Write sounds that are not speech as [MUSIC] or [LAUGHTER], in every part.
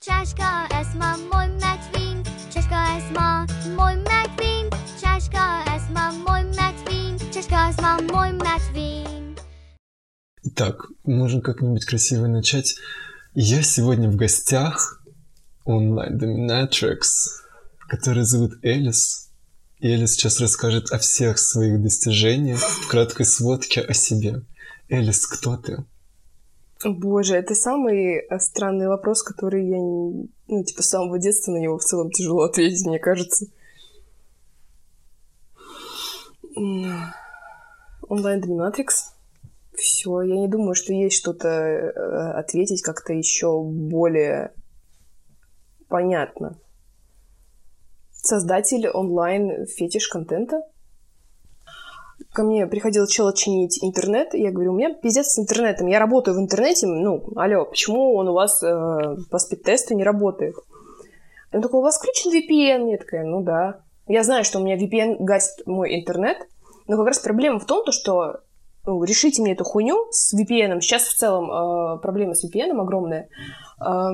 Čaška esma moj medvin, čaška esma moj medvin, čaška esma moj medвин, čašка esma мой медвин. Итак, можно как-нибудь красиво начать. Я сегодня в гостях онлайн доминатрикс, который зовут Элис. И Элис сейчас расскажет о всех своих достижениях в краткой сводке о себе. Элис, кто ты? Боже, это самый э, странный вопрос, который я, ну, типа, с самого детства на него в целом тяжело ответить, мне кажется. Онлайн-доминатрикс. Все, я не думаю, что есть что-то э, ответить как-то еще более понятно. Создатель онлайн фетиш контента — ко мне приходил чел чинить интернет, и я говорю, у меня пиздец с интернетом, я работаю в интернете, ну, алло, почему он у вас э, по спид-тесту не работает? Он такой, у вас включен VPN? Я такая, ну да. Я знаю, что у меня VPN гасит мой интернет, но как раз проблема в том, то, что ну, решите мне эту хуйню с VPN. Сейчас в целом э, проблема с VPN огромная. Э,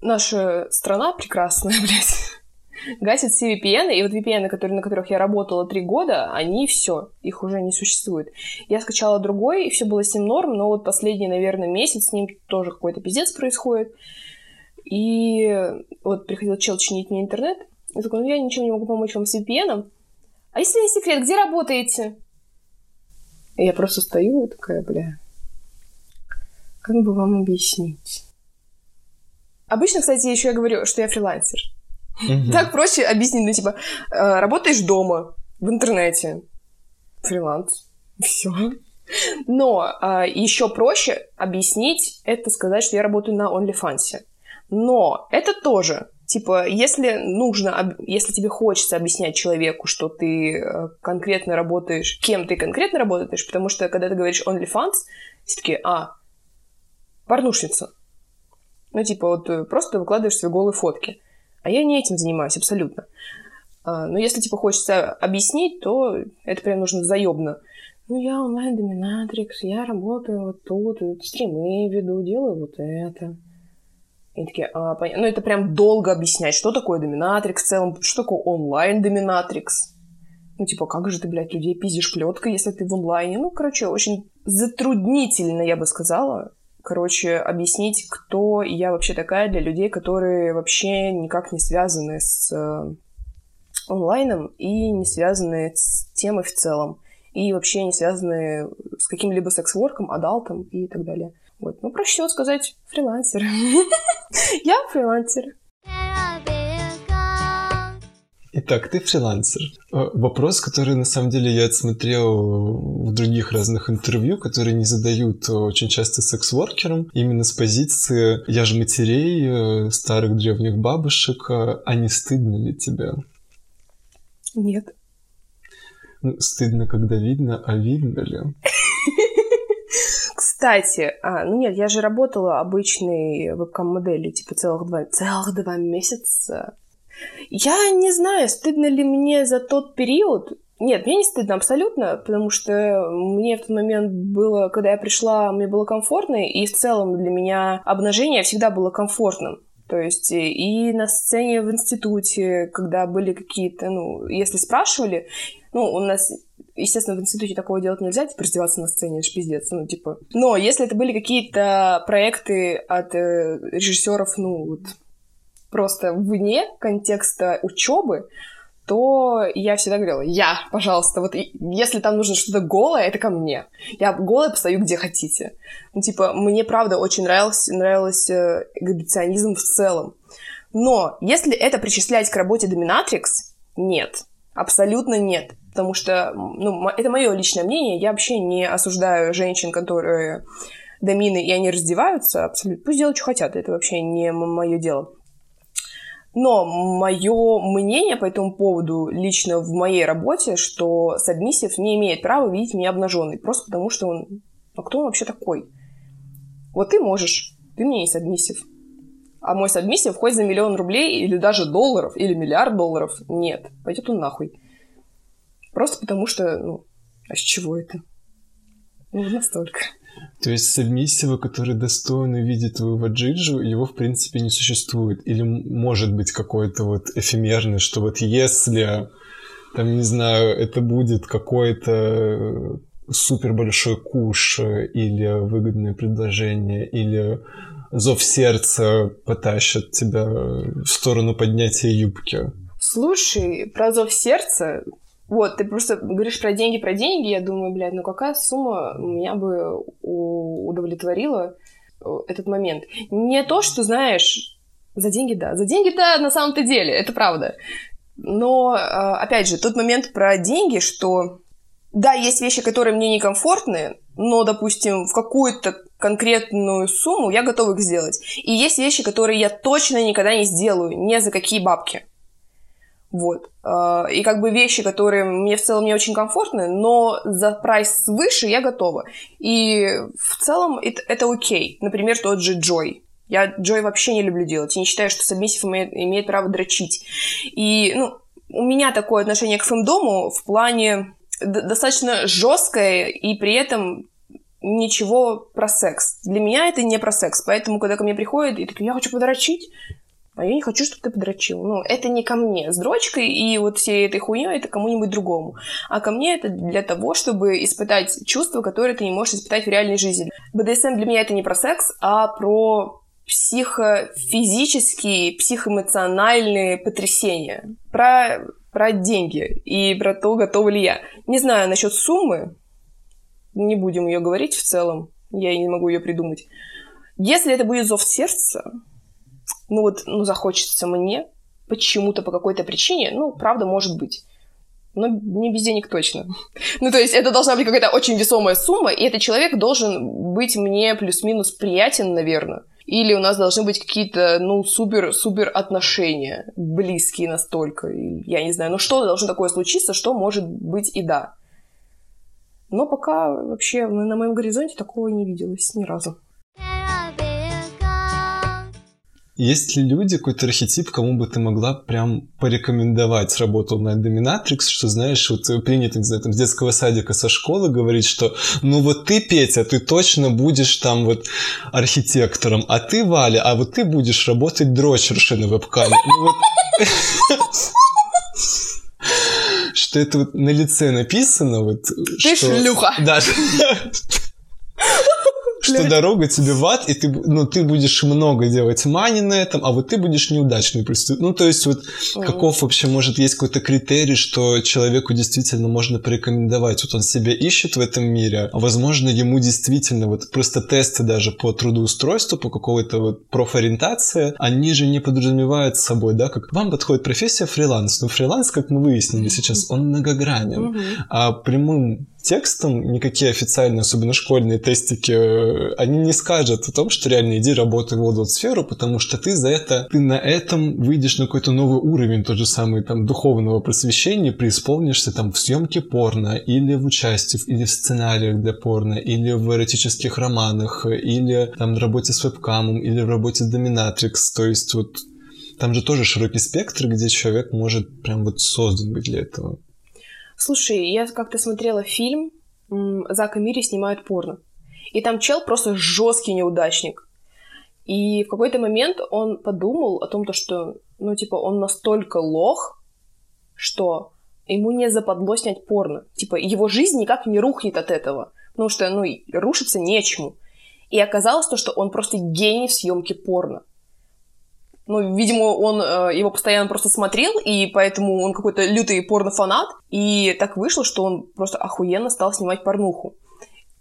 наша страна прекрасная, [LAUGHS] блядь гасят все VPN, и вот VPN, которые, на которых я работала три года, они все, их уже не существует. Я скачала другой, и все было с ним норм, но вот последний, наверное, месяц с ним тоже какой-то пиздец происходит. И вот приходил чел чинить мне интернет, и такой, ну я ничего не могу помочь вам с VPN. А если не секрет, где работаете? И я просто стою и такая, бля, как бы вам объяснить? Обычно, кстати, еще я говорю, что я фрилансер. Так проще объяснить, ну, типа, э, работаешь дома, в интернете, фриланс, [LAUGHS] все. Но э, еще проще объяснить это сказать, что я работаю на OnlyFans. Но это тоже, типа, если нужно, если тебе хочется объяснять человеку, что ты э, конкретно работаешь, кем ты конкретно работаешь, потому что когда ты говоришь OnlyFans, все таки а, порнушница. Ну, типа, вот э, просто выкладываешь свои голые фотки. А я не этим занимаюсь абсолютно. А, но если, типа, хочется объяснить, то это прям нужно заебно. Ну, я онлайн-доминатрикс, я работаю вот тут, стримы веду, делаю вот это. И такие, а, понятно. Ну, это прям долго объяснять, что такое доминатрикс в целом, что такое онлайн-доминатрикс. Ну, типа, как же ты, блядь, людей пиздишь плеткой, если ты в онлайне? Ну, короче, очень затруднительно, я бы сказала, короче, объяснить, кто я вообще такая для людей, которые вообще никак не связаны с э, онлайном и не связаны с темой в целом. И вообще не связаны с каким-либо секс-ворком, адалтом и так далее. Вот. Ну, проще всего сказать фрилансер. [LAUGHS] Я фрилансер. Итак, ты фрилансер. Э, вопрос, который на самом деле я отсмотрел в других разных интервью, которые не задают очень часто секс-воркерам, именно с позиции «я же матерей, э, старых древних бабушек, э, а не стыдно ли тебе?» Нет. Ну, стыдно, когда видно, а видно ли? Кстати, а, ну нет, я же работала обычной вебкам-модели, типа целых два, целых два месяца я не знаю, стыдно ли мне за тот период. Нет, мне не стыдно абсолютно, потому что мне в тот момент было, когда я пришла, мне было комфортно, и в целом для меня обнажение всегда было комфортным. То есть и на сцене в институте, когда были какие-то, ну, если спрашивали, ну, у нас, естественно, в институте такого делать нельзя, типа, раздеваться на сцене, это ж пиздец, ну, типа. Но если это были какие-то проекты от э, режиссеров, ну, вот, просто вне контекста учебы, то я всегда говорила, я, пожалуйста, вот если там нужно что-то голое, это ко мне. Я голая постою где хотите. Ну, типа, мне, правда, очень нравился, нравился э, эксгибиционизм в целом. Но если это причислять к работе доминатрикс, нет. Абсолютно нет. Потому что, ну, это мое личное мнение. Я вообще не осуждаю женщин, которые домины, и они раздеваются. Абсолютно. Пусть делают, что хотят. Это вообще не мое дело. Но мое мнение по этому поводу лично в моей работе, что submissive не имеет права видеть меня обнаженной, просто потому что он... А кто он вообще такой? Вот ты можешь, ты мне не submissive. А мой submissive хоть за миллион рублей или даже долларов, или миллиард долларов, нет, пойдет он нахуй. Просто потому что, ну, а с чего это? Ну, настолько. То есть сабмиссива, который достойно видит твоего джиджу, его в принципе не существует. Или может быть какой-то вот эфемерный, что вот если, там, не знаю, это будет какой-то супер большой куш или выгодное предложение, или зов сердца потащит тебя в сторону поднятия юбки. Слушай, про зов сердца, вот, ты просто говоришь про деньги, про деньги, я думаю, блядь, ну какая сумма меня бы удовлетворила э, этот момент? Не то, что, знаешь, за деньги, да, за деньги-то на самом-то деле, это правда. Но, э, опять же, тот момент про деньги, что да, есть вещи, которые мне некомфортны, но, допустим, в какую-то конкретную сумму я готова их сделать. И есть вещи, которые я точно никогда не сделаю, ни за какие бабки. Вот. А, и как бы вещи, которые мне в целом не очень комфортны, но за прайс выше я готова. И в целом это, это окей. Например, тот же Джой. Я Джой вообще не люблю делать. Я не считаю, что сабмиссив имеет, имеет право дрочить. И, ну, у меня такое отношение к фэндому в плане достаточно жесткое и при этом ничего про секс. Для меня это не про секс. Поэтому, когда ко мне приходят и такие, я хочу подрочить, а я не хочу, чтобы ты подрочил. Ну, это не ко мне с дрочкой и вот всей этой хуйней, это кому-нибудь другому. А ко мне это для того, чтобы испытать чувства, которые ты не можешь испытать в реальной жизни. БДСМ для меня это не про секс, а про психофизические, психоэмоциональные потрясения. Про, про деньги и про то, готова ли я. Не знаю насчет суммы, не будем ее говорить в целом, я не могу ее придумать. Если это будет зов сердца, ну вот, ну захочется мне почему-то по какой-то причине, ну, правда, может быть. Но не без денег точно. [LAUGHS] ну, то есть это должна быть какая-то очень весомая сумма, и этот человек должен быть мне плюс-минус приятен, наверное. Или у нас должны быть какие-то, ну, супер-супер отношения, близкие настолько. Я не знаю, ну что должно такое случиться, что может быть и да. Но пока вообще на моем горизонте такого не виделось ни разу. Есть ли люди, какой-то архетип, кому бы ты могла прям порекомендовать работу на Dominatrix, что, знаешь, вот принято, не знаю, там, с детского садика, со школы говорить, что ну вот ты, Петя, ты точно будешь там вот архитектором, а ты, Валя, а вот ты будешь работать дрочершей на вебкаме. Ну, вот... что это вот на лице написано, вот... Ты что... шлюха! Да. Что дорога тебе в ад, и ты, ну, ты будешь много делать мани на этом, а вот ты будешь неудачный преступник. Ну, то есть вот mm-hmm. каков вообще может есть какой-то критерий, что человеку действительно можно порекомендовать. Вот он себя ищет в этом мире, а возможно ему действительно вот просто тесты даже по трудоустройству, по какой-то вот профориентации, они же не подразумевают собой, да, как вам подходит профессия фриланс. Но фриланс, как мы выяснили сейчас, он многогранен. Mm-hmm. А прямым текстом никакие официальные, особенно школьные тестики, э, они не скажут о том, что реально иди работай в вот сферу, потому что ты за это, ты на этом выйдешь на какой-то новый уровень, тот же самый там духовного просвещения, преисполнишься там в съемке порно, или в участии, или в сценариях для порно, или в эротических романах, или там в работе с вебкамом, или в работе доминатрикс, то есть вот там же тоже широкий спектр, где человек может прям вот создан быть для этого. Слушай, я как-то смотрела фильм «Зак и Мири снимают порно». И там чел просто жесткий неудачник. И в какой-то момент он подумал о том, то, что, ну, типа, он настолько лох, что ему не западло снять порно. Типа, его жизнь никак не рухнет от этого. Потому что, ну, рушиться нечему. И оказалось то, что он просто гений в съемке порно. Ну, видимо, он э, его постоянно просто смотрел, и поэтому он какой-то лютый порнофанат. И так вышло, что он просто охуенно стал снимать порнуху.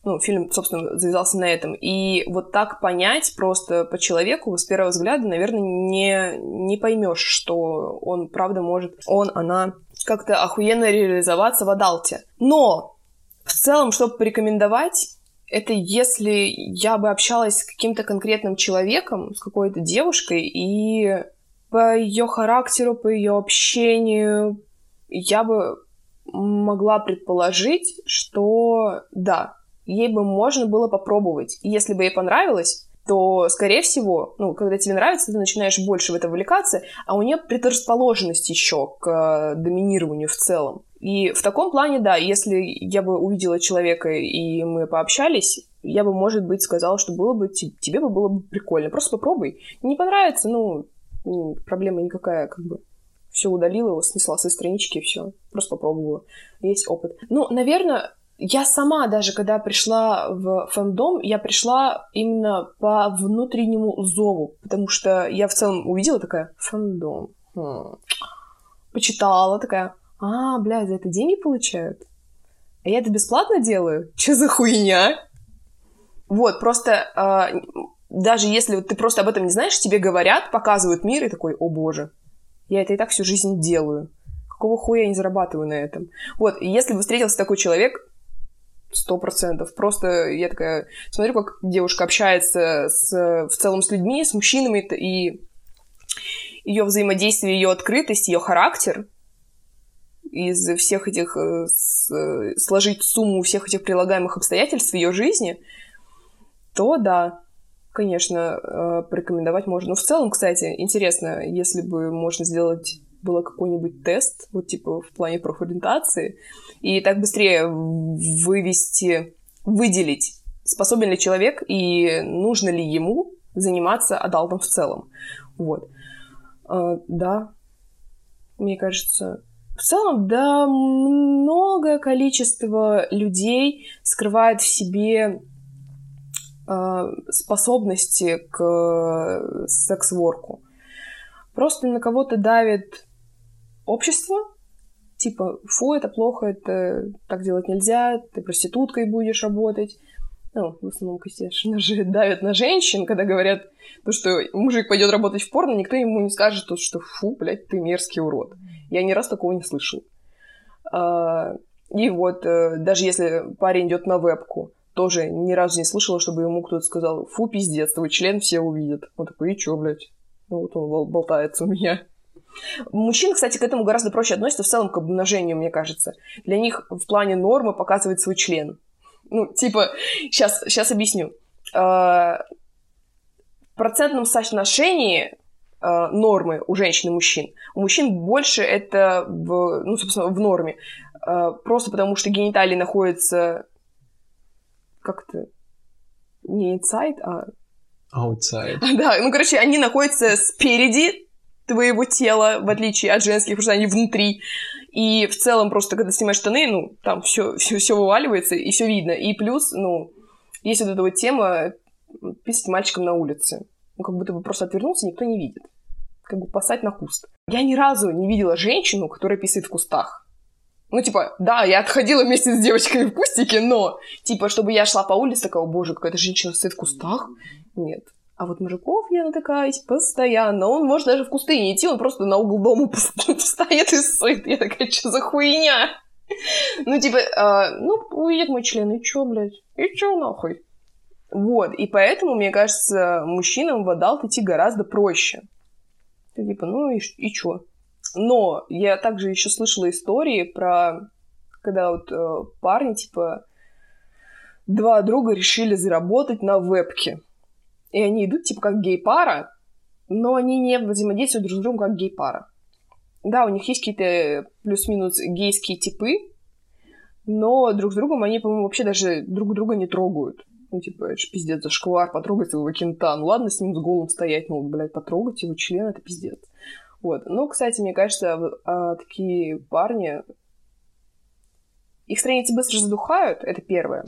Ну, фильм, собственно, завязался на этом. И вот так понять просто по человеку с первого взгляда, наверное, не, не поймешь, что он правда может, он, она как-то охуенно реализоваться в адалте. Но в целом, чтобы порекомендовать, это если я бы общалась с каким-то конкретным человеком, с какой-то девушкой, и по ее характеру, по ее общению я бы могла предположить, что да, ей бы можно было попробовать. Если бы ей понравилось, то, скорее всего, ну, когда тебе нравится, ты начинаешь больше в это вовлекаться, а у нее предрасположенность еще к э, доминированию в целом. И в таком плане, да, если я бы увидела человека и мы пообщались, я бы, может быть, сказала, что было бы тебе бы было бы прикольно. Просто попробуй. Не понравится, ну, проблема никакая, как бы. Все удалила его, снесла со странички, все. Просто попробовала. Есть опыт. Ну, наверное, я сама даже, когда пришла в фэндом, я пришла именно по внутреннему зову, потому что я в целом увидела такая фэндом. Хм. Почитала такая, а, блядь, за это деньги получают? А я это бесплатно делаю? Че за хуйня? Вот, просто э, даже если вот ты просто об этом не знаешь, тебе говорят, показывают мир, и такой, о боже, я это и так всю жизнь делаю. Какого хуя я не зарабатываю на этом? Вот, если бы встретился такой человек, сто процентов. Просто я такая смотрю, как девушка общается с, в целом с людьми, с мужчинами, и ее взаимодействие, ее открытость, ее характер из всех этих э, с, сложить сумму всех этих прилагаемых обстоятельств в ее жизни, то да, конечно, э, порекомендовать можно. Но в целом, кстати, интересно, если бы можно сделать было какой-нибудь тест, вот типа в плане профориентации, и так быстрее вывести, выделить, способен ли человек и нужно ли ему заниматься адалтом в целом. Вот. Да, мне кажется, в целом, да, многое количество людей скрывает в себе э, способности к секс-ворку. Просто на кого-то давит общество, типа, фу, это плохо, это так делать нельзя, ты проституткой будешь работать. Ну, в основном, конечно же, [LAUGHS] давят на женщин, когда говорят, то, что мужик пойдет работать в порно, никто ему не скажет, то, что фу, блядь, ты мерзкий урод. Я ни раз такого не слышал. А, и вот, э, даже если парень идет на вебку, тоже ни разу не слышала, чтобы ему кто-то сказал, фу, пиздец, твой член все увидят. Он такой, и чё, блядь? Ну вот он болтается у меня. Мужчины, кстати, к этому гораздо проще относятся в целом к обнажению, мне кажется. Для них в плане нормы показывать свой член. Ну, типа, сейчас, сейчас объясню. А, в процентном соотношении нормы у женщин и мужчин. У мужчин больше это в, ну, собственно, в норме. А, просто потому что гениталии находятся как-то не inside, а... Outside. [LAUGHS] Да, ну, короче, они находятся спереди твоего тела, в отличие от женских, потому что они внутри. И в целом просто, когда снимаешь штаны, ну, там все, все, все вываливается, и все видно. И плюс, ну, есть вот эта вот тема писать мальчиком на улице. Ну, как будто бы просто отвернулся, никто не видит. Как бы посать на куст. Я ни разу не видела женщину, которая писает в кустах. Ну, типа, да, я отходила вместе с девочкой в кустике, но, типа, чтобы я шла по улице, такая, о боже, какая-то женщина стоит в кустах. Нет. А вот мужиков я натыкаюсь постоянно. Он может даже в кусты не идти, он просто на угол дома [LAUGHS] встанет и сыт. Я такая, что за хуйня? Ну, типа, э, ну, увидит мой член, и чё, блядь? И чё нахуй? Вот, и поэтому, мне кажется, мужчинам в adult идти гораздо проще. Ты типа, ну и, и чё? Но я также еще слышала истории про, когда вот э, парни, типа, два друга решили заработать на вебке. И они идут, типа, как гей-пара, но они не взаимодействуют друг с другом как гей-пара. Да, у них есть какие-то плюс-минус гейские типы, но друг с другом они, по-моему, вообще даже друг друга не трогают. Ну, типа, это ж пиздец, зашквар, потрогать своего кента. Ну, ладно, с ним с голым стоять, но, блядь, потрогать его член, это пиздец. Вот. Ну, кстати, мне кажется, а, такие парни... Их страницы быстро задухают, это первое.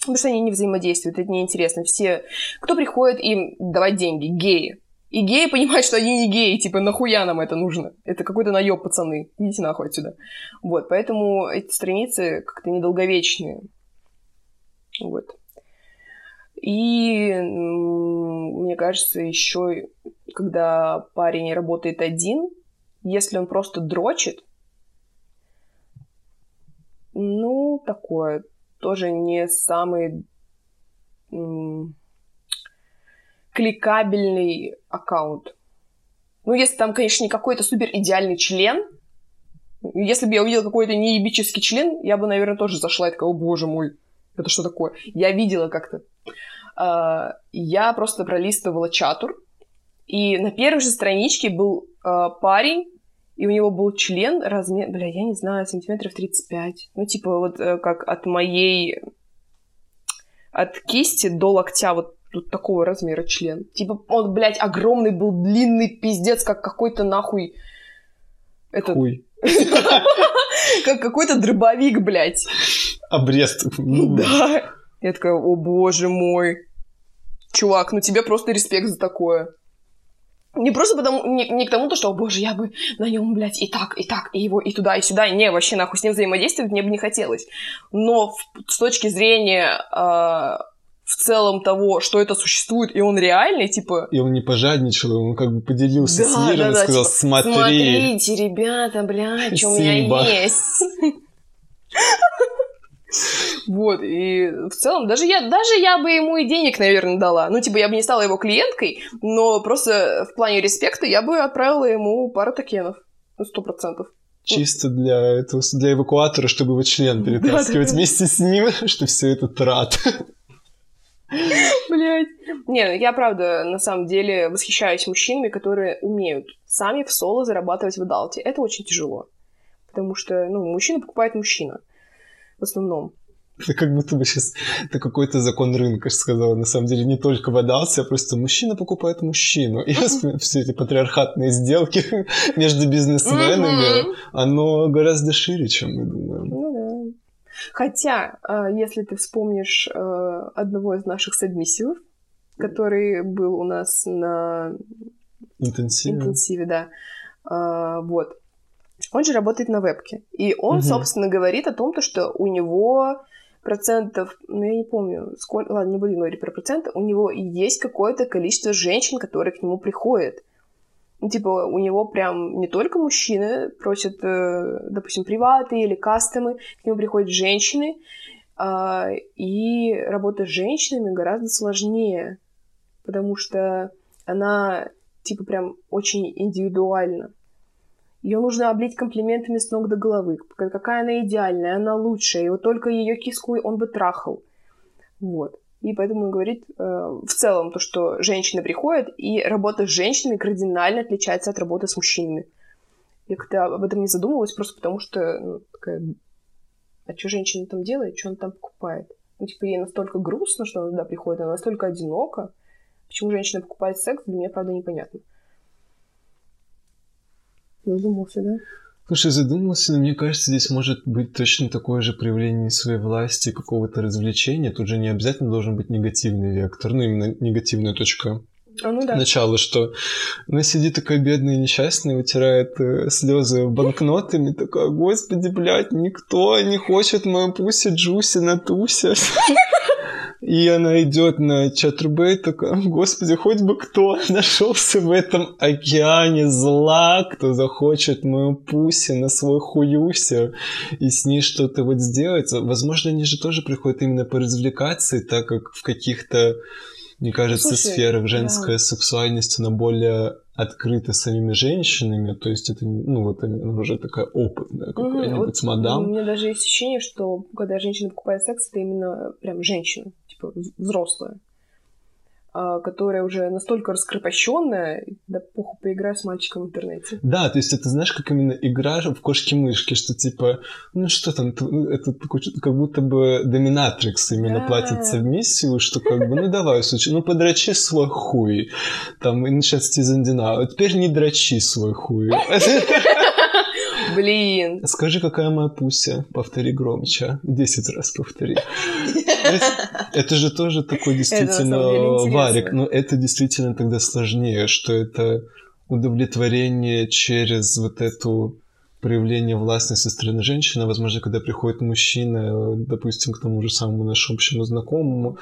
Потому что они не взаимодействуют, это неинтересно. Все, кто приходит им давать деньги, геи. И геи понимают, что они не геи, типа, нахуя нам это нужно? Это какой-то наеб, пацаны, идите нахуй отсюда. Вот, поэтому эти страницы как-то недолговечные. Вот. И мне кажется, еще когда парень работает один, если он просто дрочит, ну, такое, тоже не самый кликабельный аккаунт. Ну, если там, конечно, не какой-то супер идеальный член, если бы я увидела какой-то неебический член, я бы, наверное, тоже зашла и такая, о боже мой, это что такое? Я видела как-то. Uh, я просто пролистывала чатур, и на первой же страничке был uh, парень, и у него был член размер, бля, я не знаю, сантиметров 35. Ну, типа, вот uh, как от моей от кисти до локтя вот тут такого размера член. Типа он, блядь, огромный был, длинный пиздец, как какой-то нахуй... Этот, Хуй. Как какой-то дробовик, блядь. Обрез. Да. Я такая, о боже мой. Чувак, ну тебе просто респект за такое. Не просто потому, не, не к тому, то, что, о боже, я бы на нем, блядь, и так, и так, и его, и туда, и сюда. Не, вообще, нахуй, с ним взаимодействовать мне бы не хотелось. Но в- с точки зрения а, в целом того, что это существует, и он реальный, типа, И он не пожадничал, он как бы поделился Да, с миром да, и да, сказал, типа, смотри. смотрите, ребята, блядь, что у меня есть. Вот, и в целом, даже я, даже я бы ему и денег, наверное, дала. Ну, типа, я бы не стала его клиенткой, но просто в плане респекта я бы отправила ему пару токенов. Ну, сто процентов. Чисто для этого, для эвакуатора, чтобы его член перетаскивать Да-да-да. вместе с ним, [LAUGHS] что все это трат. [LAUGHS] Блять. Не, ну, я правда, на самом деле, восхищаюсь мужчинами, которые умеют сами в соло зарабатывать в Адалте. Это очень тяжело. Потому что, ну, мужчина покупает мужчина. В основном. Это как будто бы сейчас это какой-то закон рынка сказала. На самом деле не только в Адалте, а просто мужчина покупает мужчину. И все эти патриархатные сделки [LAUGHS] между бизнесменами, оно гораздо шире, чем мы думаем. Ну да. Хотя, а, если ты вспомнишь а, одного из наших сабмиссивов, который был у нас на Интенсивно. интенсиве, да, а, вот, он же работает на вебке. И он, Мгм. собственно, говорит о том, то, что у него процентов, ну, я не помню, сколько, ладно, не буду говорить про проценты, у него есть какое-то количество женщин, которые к нему приходят. Типа, у него прям не только мужчины просят, э, допустим, приваты или кастомы, к нему приходят женщины, а, и работа с женщинами гораздо сложнее, потому что она, типа, прям очень индивидуальна. Ее нужно облить комплиментами с ног до головы. Какая она идеальная, она лучшая. И вот только ее киску он бы трахал. Вот. И поэтому он говорит э, в целом то, что женщины приходят, и работа с женщинами кардинально отличается от работы с мужчинами. Я как-то об этом не задумывалась, просто потому что, ну, такая, а что женщина там делает, что она там покупает? Ну, типа, ей настолько грустно, что она туда приходит, она настолько одинока. Почему женщина покупает секс, для меня, правда, непонятно. Задумался, да? Слушай, задумался, но мне кажется, здесь может быть точно такое же проявление своей власти, какого-то развлечения. Тут же не обязательно должен быть негативный вектор, ну именно негативная точка А, ну да. начала, что она сидит такая бедная, несчастная, вытирает э, слезы банкнотами, такая, господи, блядь, никто не хочет мою пуси Джуси на тусе. И она идет на чатрубей, такая, господи, хоть бы кто нашелся в этом океане зла, кто захочет мою пуси на свой хуюся и с ней что-то вот сделать. Возможно, они же тоже приходят именно поразвлекаться, и так как в каких-то мне кажется, Слушай, сферах женская да. сексуальность, она более открыта самими женщинами, то есть это, ну, вот она уже такая опытная какая-нибудь вот мадам. У меня даже есть ощущение, что когда женщина покупает секс, это именно прям женщина, типа вз- взрослая, а, которая уже настолько раскрепощенная, да похуй, поиграю с мальчиком в интернете. Да, то есть это, знаешь, как именно игра в кошки-мышки, что типа, ну что там, т- это как будто бы доминатрикс именно Да. платит совместию, что как бы, ну давай, сучи, ну подрачи свой хуй. Там, и начинается Тизандина, а теперь не драчи свой хуй. [LAUGHS] [LAUGHS] Блин. Скажи, какая моя пуся? Повтори громче. Десять раз повтори. Это- же тоже такой действительно варик. Но это действительно тогда сложнее, что это удовлетворение через вот эту проявление власти со стороны женщины, возможно, когда приходит мужчина, допустим, к тому же самому нашему общему знакомому,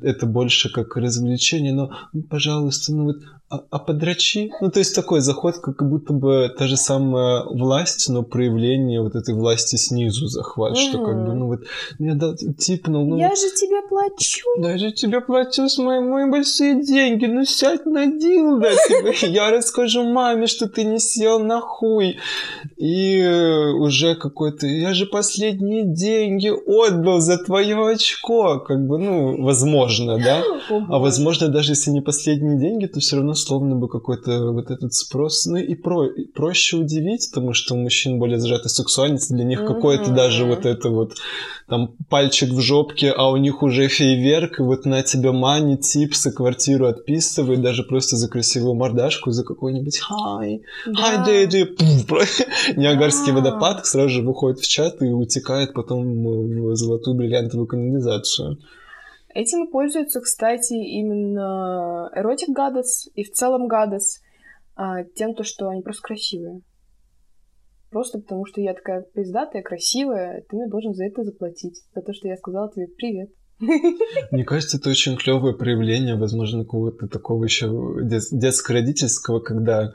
это больше как развлечение, но, ну, пожалуйста, ну вот, а, а подрачи? Ну, то есть такой заход, как будто бы та же самая власть, но проявление вот этой власти снизу захват, что как бы, ну вот, я дал, типнул, ну Я вот, же тебе плачу. я же тебе плачу с мои, мои большие деньги, ну сядь на дилдо, тебе. [LAUGHS] я расскажу маме, что ты не сел на хуй. И э, уже какой-то, я же последние деньги отдал за твое очко, как бы, ну, возможно, да? О, А возможно, даже если не последние деньги, то все равно условно бы какой-то вот этот спрос, ну и, про, и проще удивить, потому что у мужчин более сжатая сексуальность, для них какое-то даже вот это вот там пальчик в жопке, а у них уже фейверк, и вот на тебя мани, типсы, квартиру отписывает, даже просто за красивую мордашку, за какой-нибудь «Hi, hi, daddy», Ниагарский водопад сразу же выходит в чат и утекает потом в золотую бриллиантовую канализацию. Этим пользуются, кстати, именно эротик гадос и в целом гадос тем, то, что они просто красивые. Просто потому, что я такая пиздатая, красивая, ты мне должен за это заплатить. За то, что я сказала тебе привет. Мне кажется, это очень клевое проявление, возможно, какого-то такого еще детско-родительского, когда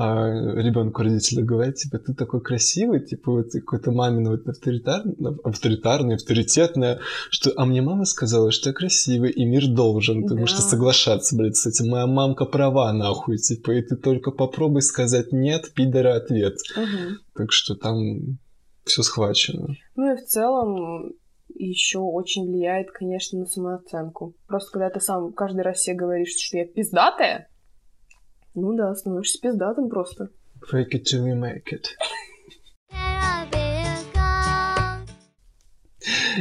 а ребенку родители говорят, типа, ты такой красивый, типа, вот какой-то мамин вот авторитарный, авторитарный, авторитетное, что, а мне мама сказала, что я красивый, и мир должен, потому да. что соглашаться, блядь, с этим. Моя мамка права, нахуй, типа, и ты только попробуй сказать нет, пидора ответ. Угу. Так что там все схвачено. Ну и в целом еще очень влияет, конечно, на самооценку. Просто когда ты сам каждый раз себе говоришь, что я пиздатая, ну да, становишься пиздатым просто. Fake it till you make it.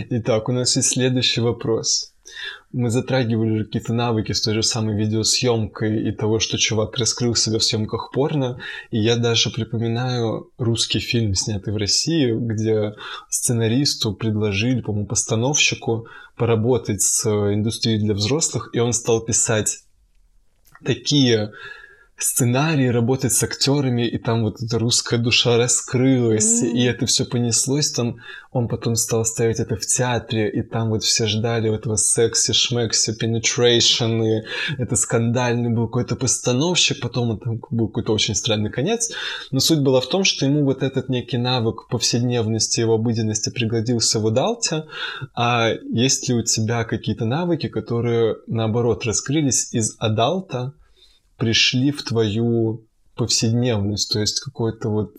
Итак, у нас есть следующий вопрос. Мы затрагивали какие-то навыки с той же самой видеосъемкой и того, что чувак раскрыл себя в съемках порно. И я даже припоминаю русский фильм, снятый в России, где сценаристу предложили, по-моему, постановщику поработать с индустрией для взрослых, и он стал писать такие сценарий, работать с актерами, и там вот эта русская душа раскрылась, mm. и это все понеслось, там он потом стал ставить это в театре, и там вот все ждали этого секси, шмекси, penetration, и это скандальный был какой-то постановщик, потом там был какой-то очень странный конец, но суть была в том, что ему вот этот некий навык повседневности, его обыденности пригодился в Удалте, а есть ли у тебя какие-то навыки, которые наоборот раскрылись из Адалта, пришли в твою повседневность, то есть какой-то вот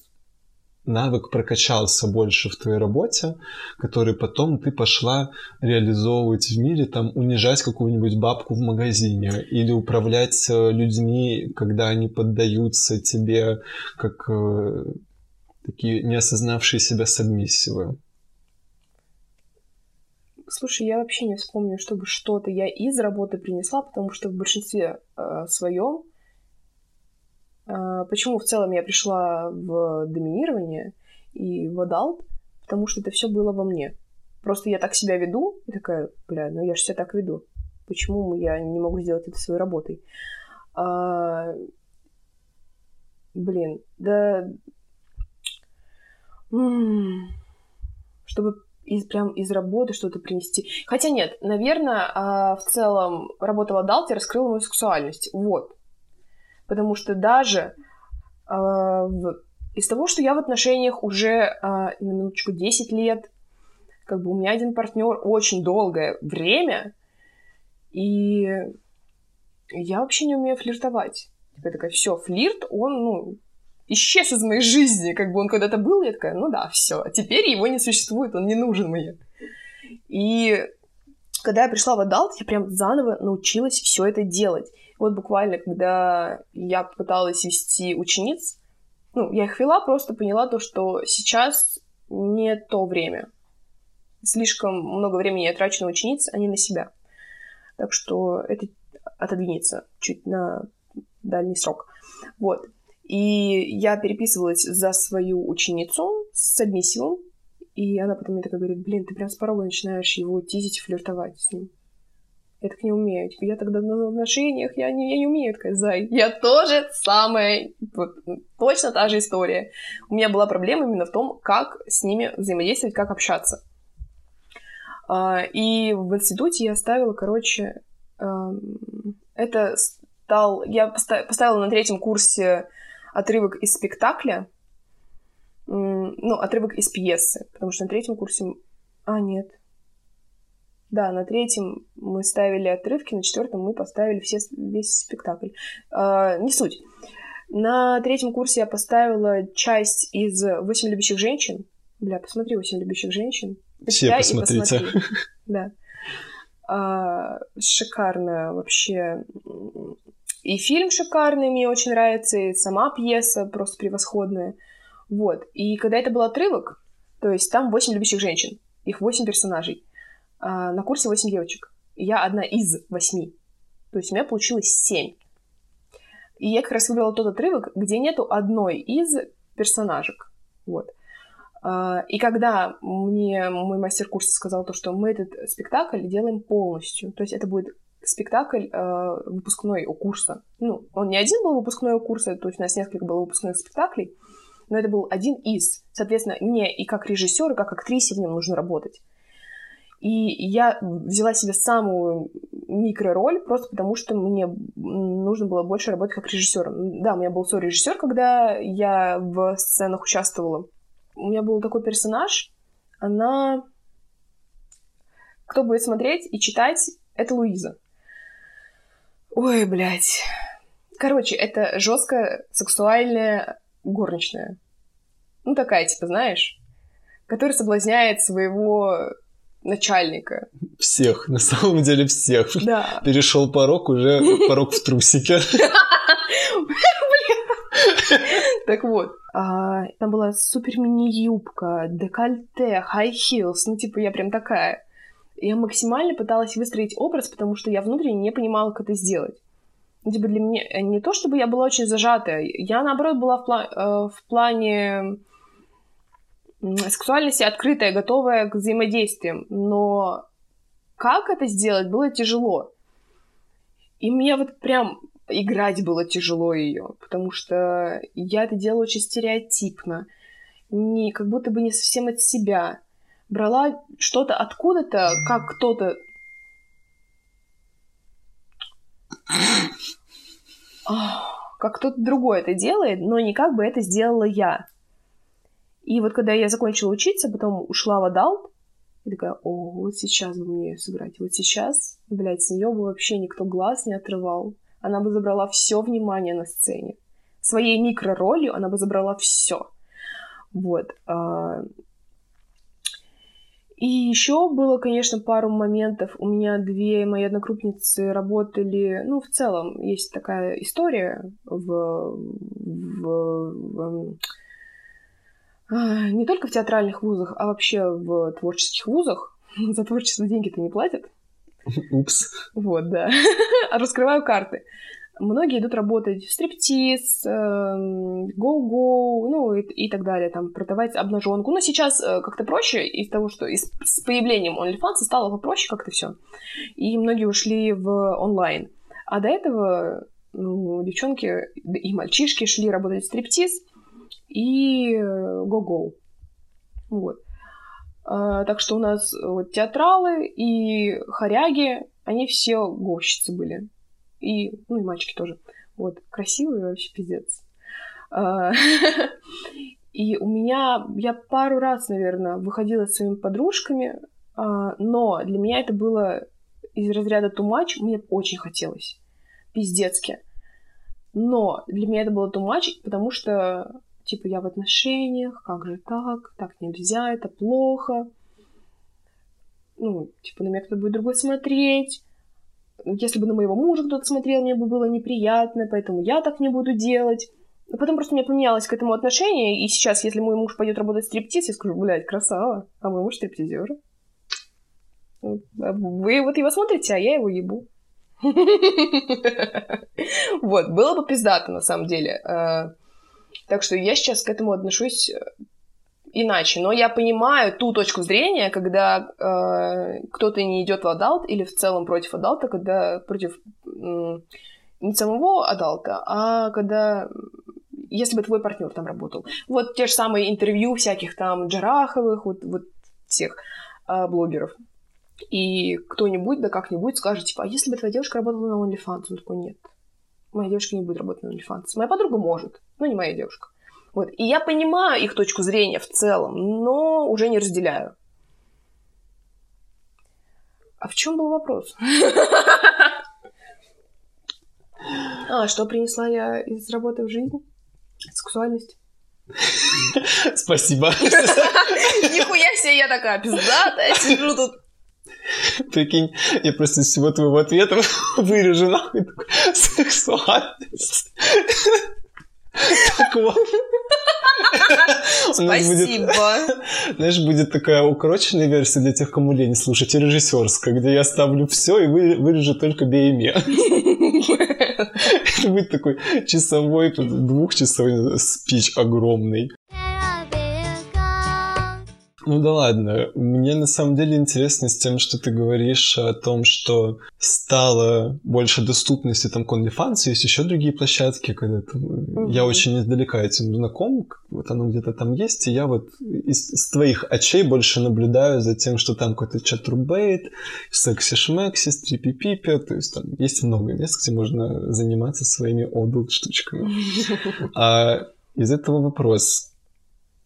навык прокачался больше в твоей работе, который потом ты пошла реализовывать в мире, там, унижать какую-нибудь бабку в магазине или управлять э, людьми, когда они поддаются тебе, как э, такие не осознавшие себя сабмиссивы. Слушай, я вообще не вспомню, чтобы что-то я из работы принесла, потому что в большинстве э, своем почему в целом я пришла в доминирование и в adult? Потому что это все было во мне. Просто я так себя веду, и такая, бля, ну я же себя так веду. Почему я не могу сделать это своей работой? А... Блин, да... Чтобы из, прям из работы что-то принести. Хотя нет, наверное, а, в целом работа в adult е раскрыла мою сексуальность. Вот потому что даже э, в, из того, что я в отношениях уже э, на минуточку 10 лет, как бы у меня один партнер очень долгое время, и я вообще не умею флиртовать. Типа, я такая, все, флирт, он, ну, исчез из моей жизни, как бы он когда-то был, я такая, ну да, все, теперь его не существует, он не нужен мне. И когда я пришла в adult, я прям заново научилась все это делать. Вот буквально, когда я пыталась вести учениц, ну, я их вела, просто поняла то, что сейчас не то время. Слишком много времени я трачу на учениц, а не на себя. Так что это отодвинется чуть на дальний срок. Вот. И я переписывалась за свою ученицу с адмиссивом, и она потом мне такая говорит, блин, ты прям с порога начинаешь его тизить и флиртовать с ним. Я так не умею. Типа, я тогда на отношениях, я не, я не умею такая, зай. Я тоже самая, вот, точно та же история. У меня была проблема именно в том, как с ними взаимодействовать, как общаться. А, и в институте я оставила, короче, это стал... Я поставила на третьем курсе отрывок из спектакля, ну, отрывок из пьесы, потому что на третьем курсе... А, нет. Да, на третьем мы ставили отрывки, на четвертом мы поставили все, весь спектакль. А, не суть. На третьем курсе я поставила часть из «Восемь любящих женщин». Бля, посмотри «Восемь любящих женщин». Все посмотрите. [LAUGHS] Да. А, шикарно вообще И фильм шикарный, мне очень нравится, и сама пьеса просто превосходная. Вот. И когда это был отрывок, то есть там 8 любящих женщин, их 8 персонажей. А на курсе 8 девочек. Я одна из 8. То есть у меня получилось 7. И я как раз выбрала тот отрывок, где нету одной из персонажек. Вот. А, и когда мне мой мастер курса сказал то, что мы этот спектакль делаем полностью, то есть это будет спектакль э, выпускной у курса. Ну, он не один был выпускной у курса, то есть у нас несколько было выпускных спектаклей, но это был один из. Соответственно, мне и как режиссер, и как актрисе в нем нужно работать. И я взяла себе самую микророль просто потому, что мне нужно было больше работать как режиссером. Да, у меня был свой режиссер, когда я в сценах участвовала. У меня был такой персонаж, она... Кто будет смотреть и читать, это Луиза. Ой, блядь. Короче, это жесткая сексуальная горничная. Ну, такая, типа, знаешь, которая соблазняет своего начальника. Всех, на самом деле всех. Да. Перешел порог, уже порог в трусике. [LAUGHS] Так вот, а, там была супер мини-юбка, декольте, high heels, ну, типа, я прям такая. Я максимально пыталась выстроить образ, потому что я внутренне не понимала, как это сделать. Ну, типа, для меня... Э, не то, чтобы я была очень зажатая, я, наоборот, была в, пла... э, в плане сексуальности открытая, готовая к взаимодействиям, но как это сделать, было тяжело. И мне вот прям играть было тяжело ее, потому что я это делала очень стереотипно, не, как будто бы не совсем от себя. Брала что-то откуда-то, как кто-то... Как кто-то другой это делает, но не как бы это сделала я. И вот когда я закончила учиться, потом ушла в adult, и такая, о, вот сейчас бы мне сыграть, вот сейчас, блядь, с нее бы вообще никто глаз не отрывал. Она бы забрала все внимание на сцене. Своей микроролью она бы забрала все. Вот. А. И еще было, конечно, пару моментов. У меня две мои одногруппницы работали... Ну, в целом, есть такая история в, в, в а, не только в театральных вузах, а вообще в творческих вузах. [LAUGHS] За творчество деньги-то не платят. Упс. Вот, да. А [LAUGHS] раскрываю карты. Многие идут работать в стриптиз, гоу-гоу, ну и, и так далее, там, продавать обнаженку. Но сейчас э, как-то проще из того, что из, с появлением OnlyFans стало попроще как-то все. И многие ушли в онлайн. А до этого ну, девчонки и мальчишки шли работать в стриптиз, и го-го. Вот. А, так что у нас вот, театралы и хоряги, они все гощицы были. И, ну, и мальчики тоже. Вот, красивые вообще пиздец. А, [LAUGHS] и у меня, я пару раз, наверное, выходила с своими подружками, а, но для меня это было из разряда much, мне очень хотелось. Пиздецки. Но для меня это было much, потому что типа, я в отношениях, как же так, так нельзя, это плохо. Ну, типа, на меня кто-то будет другой смотреть. Если бы на моего мужа кто-то смотрел, мне бы было неприятно, поэтому я так не буду делать. А потом просто у меня поменялось к этому отношение, и сейчас, если мой муж пойдет работать стриптиз, я скажу, блядь, красава, а мой муж стриптизер. А вы вот его смотрите, а я его ебу. [LAUGHS] Вот, было бы пиздато, на самом деле. Так что я сейчас к этому отношусь э, иначе. Но я понимаю ту точку зрения, когда э, кто-то не идет в adult или в целом против adult а, когда против э, не самого adult а, а когда если бы твой партнер там работал. Вот те же самые интервью всяких там Джараховых, вот, вот всех э, блогеров. И кто-нибудь, да как-нибудь скажет, типа, а если бы твоя девушка работала на OnlyFans? Он такой, нет, моя девушка не будет работать на OnlyFans. Моя подруга может, но не моя девушка. Вот. И я понимаю их точку зрения в целом, но уже не разделяю. А в чем был вопрос? [LAUGHS] А, что принесла я из работы в жизнь? Сексуальность. Спасибо. [LAUGHS] Нихуя себе, я такая пиздатая, сижу тут Прикинь, я просто из всего твоего ответа [LAUGHS] вырежу нахуй сексуальность. Так вот. Спасибо. знаешь, будет такая укороченная версия для тех, кому лень слушать, и режиссерская, где я ставлю все и вы- вырежу только бейме. [LAUGHS] Это будет такой часовой, двухчасовой спич огромный. Ну да ладно, мне на самом деле интересно с тем, что ты говоришь о том, что стало больше доступности там к OnlyFans, есть еще другие площадки, когда там, я очень издалека этим знаком, вот оно где-то там есть, и я вот из, из твоих очей больше наблюдаю за тем, что там какой-то чатрубейт, секси-шмекси, стрипи-пипи, то есть там есть много мест, где можно заниматься своими adult штучками. [LAUGHS] А из этого вопрос,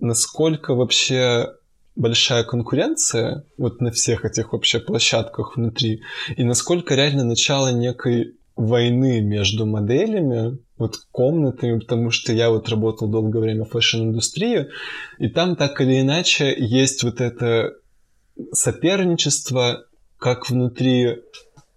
насколько вообще большая конкуренция вот на всех этих вообще площадках внутри, и насколько реально начало некой войны между моделями, вот комнатами, потому что я вот работал долгое время в фэшн-индустрии, и там так или иначе есть вот это соперничество, как внутри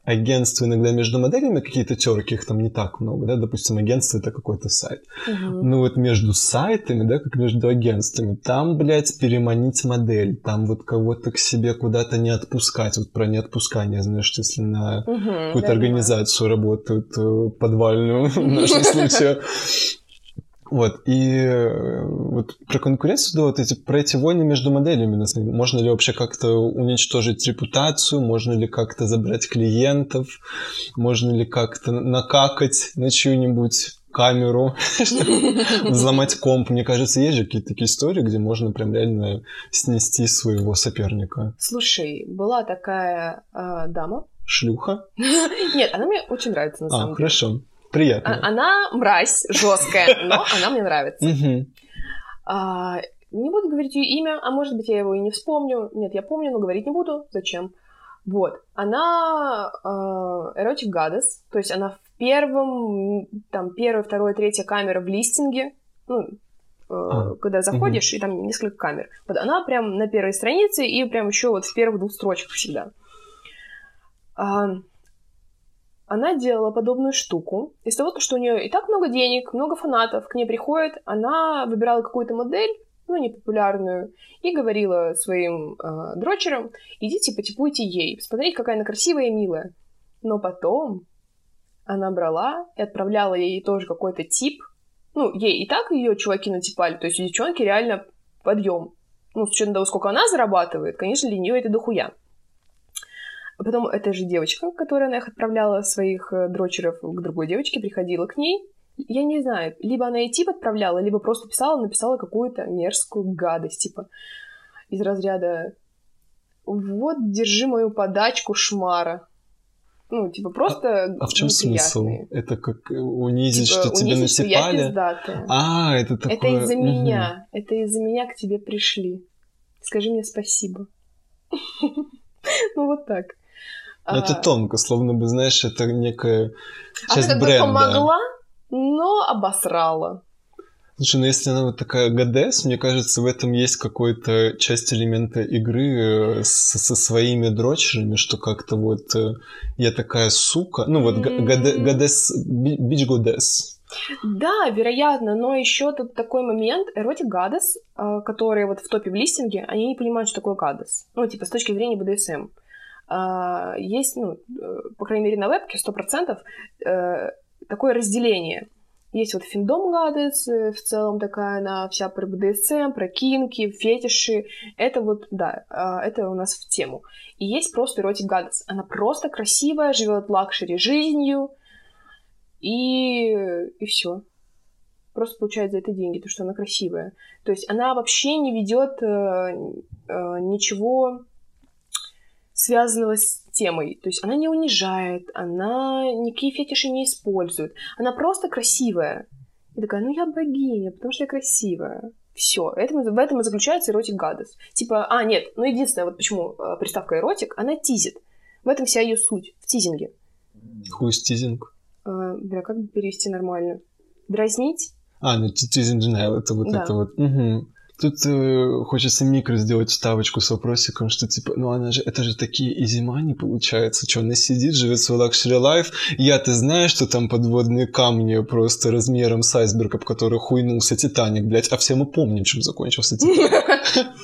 агентства иногда между моделями какие-то терки, их там не так много, да, допустим, агентство это какой-то сайт. Мгм. Ну вот между сайтами, да, как между агентствами, там, блядь, переманить модель, там вот кого-то к себе куда-то не отпускать. Вот про неотпускание, знаешь, что если на Мгм, какую-то да, организацию работают, э, подвальную [LAUGHS] в нашем случае. Вот, и э, вот про конкуренцию, да, вот эти, про эти войны между моделями, можно ли вообще как-то уничтожить репутацию, можно ли как-то забрать клиентов, можно ли как-то накакать на чью-нибудь камеру, [LAUGHS] взломать комп. Мне кажется, есть же какие-то такие истории, где можно прям реально снести своего соперника. Слушай, была такая а, дама. Шлюха? [LAUGHS] Нет, она мне очень нравится на А, самом деле. хорошо. Приятно. А- Она мразь жесткая, [LAUGHS] но она мне нравится. А, не буду говорить ее имя, а может быть, я его и не вспомню. Нет, я помню, но говорить не буду. Зачем? Вот. Она эротик гадес, то есть она в первом, там, первая, вторая, третья камера в листинге, ну, э, А, когда заходишь, и там несколько камер. Вот она прям на первой странице и прям еще вот в первых двух строчках всегда. Она делала подобную штуку. Из того, что у нее и так много денег, много фанатов к ней приходит, она выбирала какую-то модель, ну, непопулярную, и говорила своим э, дрочерам, идите потипуйте ей, посмотрите, какая она красивая и милая. Но потом она брала и отправляла ей тоже какой-то тип. Ну, ей и так ее чуваки натипали, то есть у девчонки реально подъем. Ну, с учетом того, сколько она зарабатывает, конечно, для нее это дохуя. А потом эта же девочка, которая она их отправляла, своих э, дрочеров к другой девочке, приходила к ней. Я не знаю, либо она и тип отправляла, либо просто писала, написала какую-то мерзкую гадость, типа из разряда «Вот, держи мою подачку, шмара». Ну, типа, просто А в чем смысл? Это как э, унизить, Типа, что тебе унизить, что я пиздатая. А, это такое... Это из-за мгм. меня. Это из-за меня к тебе пришли. Скажи мне спасибо. [LAUGHS] Ну, вот так. Ну, Это А, тонко, словно бы, знаешь, это некая Она часть бы бренда. помогла, но обосрала. Слушай, ну если она вот такая гадес, мне кажется, в этом есть какой-то часть элемента игры э, с- со своими дрочерами, что как-то вот э, я такая сука, ну вот гадес, би- бич гадес. Да, вероятно, но еще тут такой момент, эротик гадес, э, которые вот в топе в листинге, они не понимают, что такое гадес. Ну, типа, с точки зрения BDSM. А, Есть, ну, э, по крайней мере, на вебке 100% э, такое разделение. Есть вот findom goddess, э, в целом такая она вся про BDSM, про kinky, фетиши. Это вот, да, а, это у нас в тему. И есть просто erotic goddess. Она просто красивая, живет luxury жизнью, и, и все. Просто получает за это деньги, то, что она красивая. То есть она вообще не ведет ничего связанного с темой. То есть она не унижает, она никакие фетиши не использует. Она просто красивая. И такая, ну я богиня, потому что я красивая. Все, в этом, в этом и заключается эротик гадес. Типа, а, нет, ну единственное, вот почему э, приставка эротик, она тизит. В этом вся ее суть, в тизинге. Хуй стизинг. Э, бля, как бы перевести нормально? Дразнить? А, ну tease and denial, это вот Да. это вот. мгм. Тут э, хочется микро сделать вставочку с вопросиком, что типа, ну она же, это же такие easy money получается, что она сидит, живет свой luxury life, я ты знаешь, что там подводные камни просто размером с айсберг, об который хуйнулся Титаник, блядь, а все мы помним, чем закончился Титаник. [LAUGHS]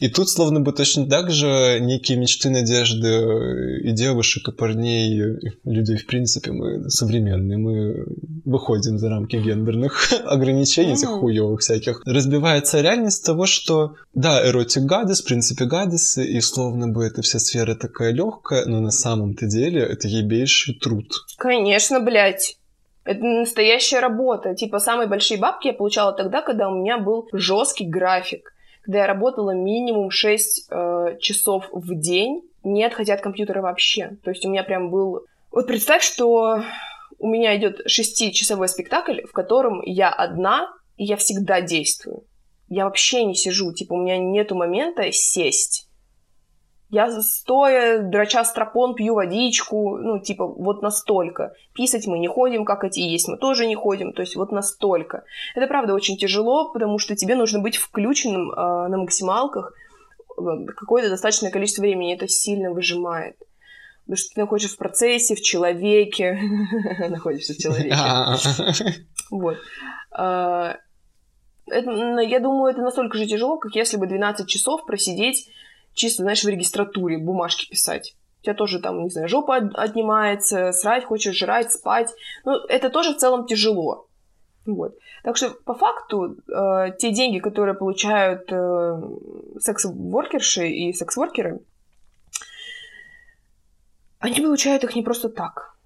И тут словно бы точно так же некие мечты, надежды и девушек, и парней, и людей, в принципе, мы современные, мы выходим за рамки гендерных [LAUGHS] ограничений, этих хуёвых всяких. Разбивается реальность того, что, да, эротик гадис, в принципе, гадис, и словно бы эта вся сфера такая легкая, но на самом-то деле это ебейший труд. Конечно, блядь. Это настоящая работа. Типа, самые большие бабки я получала тогда, когда у меня был жесткий график. Когда я работала минимум 6 э, часов в день, не отходя от компьютера вообще. То есть у меня прям был... Вот представь, что у меня идет шестичасовой спектакль, в котором я одна, и я всегда действую. Я вообще не сижу, типа, у меня нету момента сесть. Я стоя, драча стропон, пью водичку, ну, типа, вот настолько. Писать мы не ходим, как эти есть мы тоже не ходим, то есть вот настолько. Это, правда, очень тяжело, потому что тебе нужно быть включенным э, на максималках какое-то достаточное количество времени, это сильно выжимает. Потому что ты находишься в процессе, в человеке. [LAUGHS] Находишься в человеке. [LAUGHS] Вот. Это, я думаю, это настолько же тяжело, как если бы 12 часов просидеть чисто, знаешь, в регистратуре, бумажки писать. У тебя тоже там, не знаю, жопа отнимается, срать хочешь, жрать, спать. Ну, это тоже в целом тяжело. Вот. Так что, по факту, э, те деньги, которые получают э, секс-воркерши и секс-воркеры, они получают их не просто так.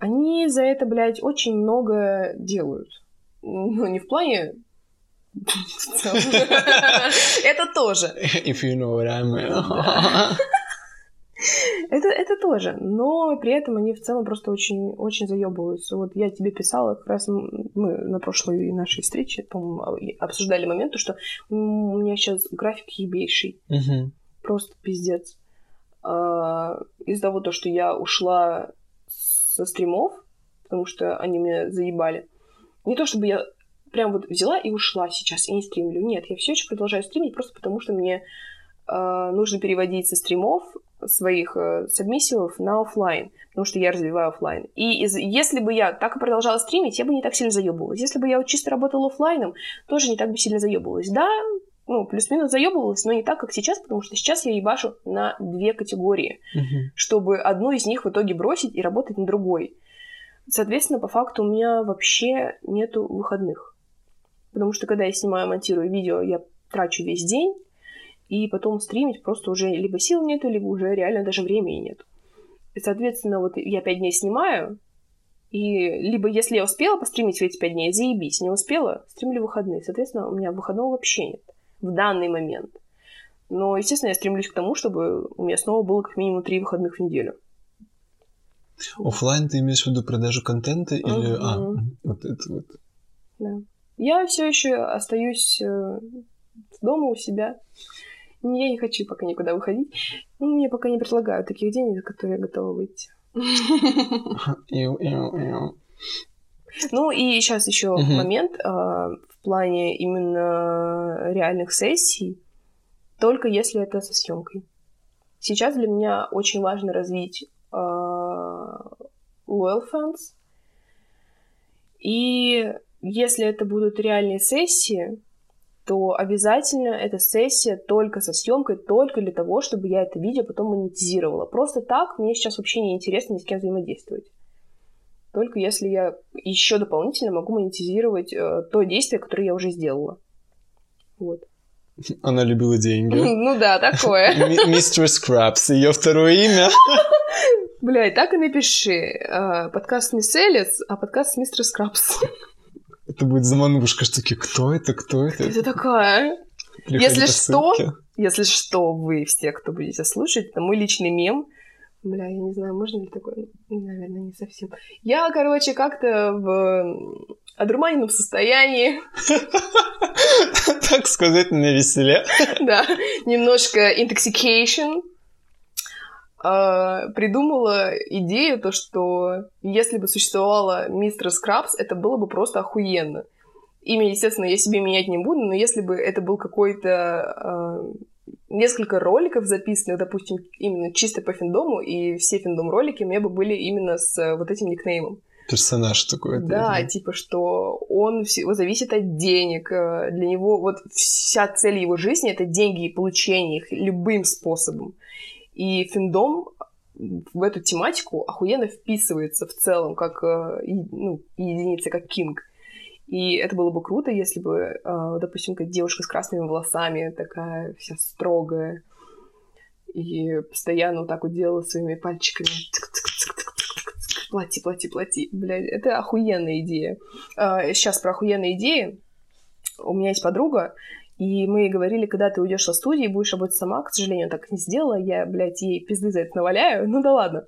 Они за это, блядь, очень много делают. Ну, не в плане [LAUGHS] это тоже. If you know what I mean. [LAUGHS] Это, это тоже, но при этом они в целом просто очень, очень заебываются. Вот я тебе писала, как раз мы на прошлой нашей встрече, по обсуждали момент, что у меня сейчас график ебейший. Угу. Просто пиздец. А, из-за того, что я ушла со стримов, потому что они меня заебали. Не то чтобы я прям вот взяла и ушла сейчас и не стримлю. Нет, я все еще продолжаю стримить просто потому, что мне э, нужно переводить со стримов своих э, сабмиссивов на офлайн, потому что я развиваю офлайн. И из, если бы я так и продолжала стримить, я бы не так сильно заебывалась. Если бы я вот чисто работала офлайном, тоже не так бы сильно заебывалась. Да, ну, плюс-минус заебывалась, но не так, как сейчас, потому что сейчас я ебашу на две категории, Мгм. чтобы одну из них в итоге бросить и работать на другой. Соответственно, по факту у меня вообще нету выходных. Потому что когда я снимаю, монтирую видео, я трачу весь день, и потом стримить просто уже либо сил нету, либо уже реально даже времени нет. И, соответственно, вот я пять дней снимаю, и либо если я успела постримить в эти пять дней, заебись, не успела, стримлю выходные. Соответственно, у меня выходного вообще нет в данный момент. Но, естественно, я стремлюсь к тому, чтобы у меня снова было как минимум три выходных в неделю. Оффлайн ты имеешь в виду продажу контента или... А, Мгм. мгм. вот это вот. Да. Я все еще остаюсь э, дома у себя. Я не хочу пока никуда выходить. Ну, Мне пока не предлагают таких денег, за которые я готова выйти. [LAUGHS] Ну и сейчас еще момент а, в плане именно реальных сессий, только если это со съемкой. Сейчас для меня очень важно развить а, loyal fans. И если это будут реальные сессии, то обязательно эта сессия только со съемкой, только для того, чтобы я это видео потом монетизировала. Просто так мне сейчас вообще не интересно ни с кем взаимодействовать. Только если я еще дополнительно могу монетизировать э, то действие, которое я уже сделала. Вот. [LAUGHS] Она любила деньги. [LAUGHS] Ну да, такое. [LAUGHS] Мистер Скрабс, ее второе имя. Блядь, так и напиши. Э, Подкаст не Селец, а подкаст Мистер Скрабс. Это будет заманушка, что таки, кто это, кто это? Это такая. Переходи Если что. Если что, вы все, кто будете слушать, это мой личный мем. Бля, я не знаю, можно ли такое? Наверное, не совсем. Я, короче, как-то в одурманенном состоянии, [LAUGHS] Так сказать, на веселе. [LAUGHS] да, немножко intoxication, придумала идею, то, что если бы существовала мистер Скрабс, это было бы просто охуенно. Имя, естественно, я себе менять не буду, но если бы это был какой-то э, несколько роликов записанных, допустим, именно чисто по финдому, и все финдом-ролики у меня бы были именно с э, вот этим никнеймом. Персонаж такой. Да, да, типа, что он всего зависит от денег. э, Для него вот вся цель его жизни — это деньги и получение их любым способом. И финдом в эту тематику охуенно вписывается в целом, как э, ну, единица, как кинг. И это было бы круто, если бы, э, допустим, как девушка с красными волосами, такая вся строгая, и постоянно вот так вот делала своими пальчиками плати, плати, плати. Блядь, это охуенная идея. Сейчас про охуенные идеи. У меня есть подруга, и мы ей говорили, когда ты уйдешь со студии, будешь работать сама. К сожалению, так не сделала. Я, блядь, ей пизды за это наваляю. [LAUGHS] Ну да ладно.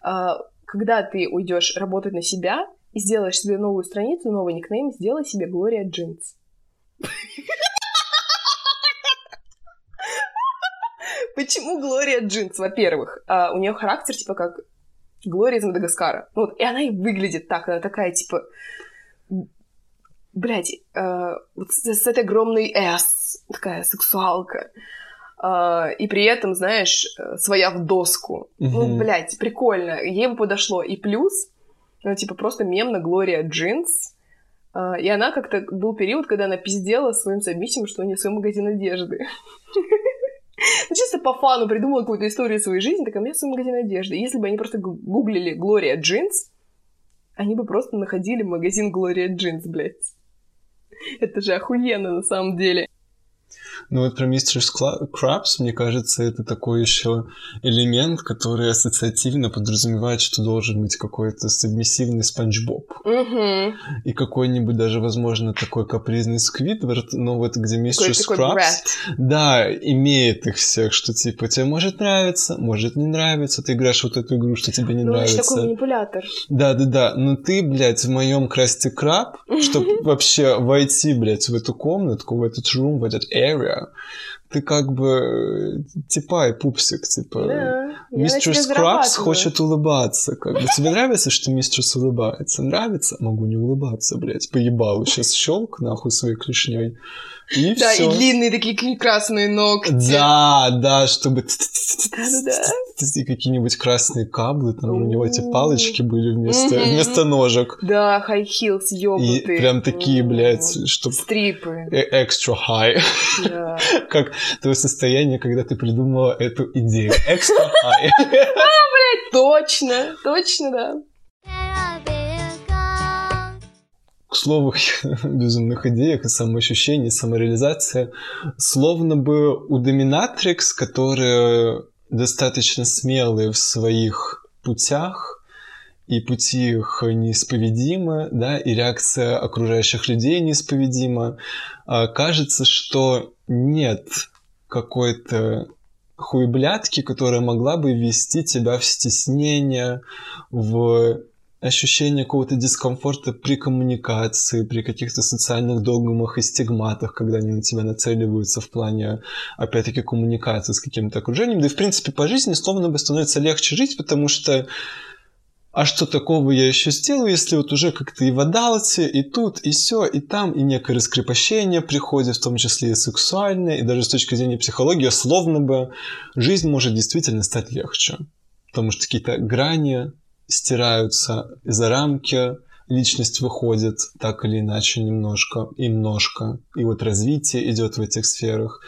А, Когда ты уйдешь работать на себя и сделаешь себе новую страницу, новый никнейм, сделай себе Глория Джинс. [LAUGHS] Почему Глория Джинс? Во-первых, а, у нее характер типа как Глория из Мадагаскара. Ну, вот, и она и выглядит так, она такая типа блядь, э, вот с, с этой огромной S, такая сексуалка. Э, и при этом, знаешь, э, своя в доску. Ну, Мгм. блядь, прикольно. Ей бы подошло. И плюс, ну, типа, просто мемно Глория Джинс. Э, и она как-то... Был период, когда она пиздела своим сабмиссивам, что у нее свой магазин одежды. [LAUGHS] Ну, чисто по фану придумала какую-то историю своей жизни, такая, у меня свой магазин одежды. Если бы они просто гу- гуглили Глория Джинс, они бы просто находили магазин Глория Джинс, блядь. Это же охуенно на самом деле. Ну вот про Мистер Крабс, мне кажется, это такой еще элемент, который ассоциативно подразумевает, что должен быть какой-то сабмиссивный Спанч Боб. Угу. И какой-нибудь даже, возможно, такой капризный Сквидвард, но вот где Мистер Крабс, да, имеет их всех, что типа тебе может нравиться, может не нравиться, ты играешь вот эту игру, что тебе не Ну, нравится. такой манипулятор. Да-да-да, но ты, блядь, в моем Красти Краб, чтобы [LAUGHS] вообще войти, блядь, в эту комнатку, в этот room, в этот area, ты как бы э, типа и пупсик, типа... Да. Мистер Скрабс хочет улыбаться. Как бы. Тебе нравится, что мистер улыбается? Нравится? Могу не улыбаться, блядь. Поебалу. Сейчас щелк нахуй своей клешней. И Да, все. и длинные такие красные ногти. Да, да, чтобы Да-да-да. И какие-нибудь красные каблы, там у него эти палочки были вместо, вместо ножек. Да, high heels И ёбнутые. прям такие, блядь, чтоб Стрипы. э- extra high. Да. [LAUGHS] Как твое состояние, когда ты придумала эту идею. Extra high. [LAUGHS] Точно, точно, да. К слову, [LAUGHS] безумных идеях и самоощущении, самореализации, словно бы у Доминатрикс, которые достаточно смелые в своих путях, и пути их неисповедимы, да, и реакция окружающих людей неисповедима, а, кажется, что нет какой-то хуеблядки, которая могла бы ввести тебя в стеснение, в ощущение какого-то дискомфорта при коммуникации, при каких-то социальных догмах и стигматах, когда они на тебя нацеливаются в плане, опять-таки, коммуникации с каким-то окружением. Да и, в принципе, по жизни словно бы становится легче жить, потому что а что такого я еще сделаю, если вот уже как-то и в адалте, и тут, и все, и там, и некое раскрепощение приходит, в том числе и сексуальное, и даже с точки зрения психологии, словно бы жизнь может действительно стать легче. Потому что какие-то грани стираются за рамки, личность выходит так или иначе немножко и немножко, и вот развитие идет в этих сферах.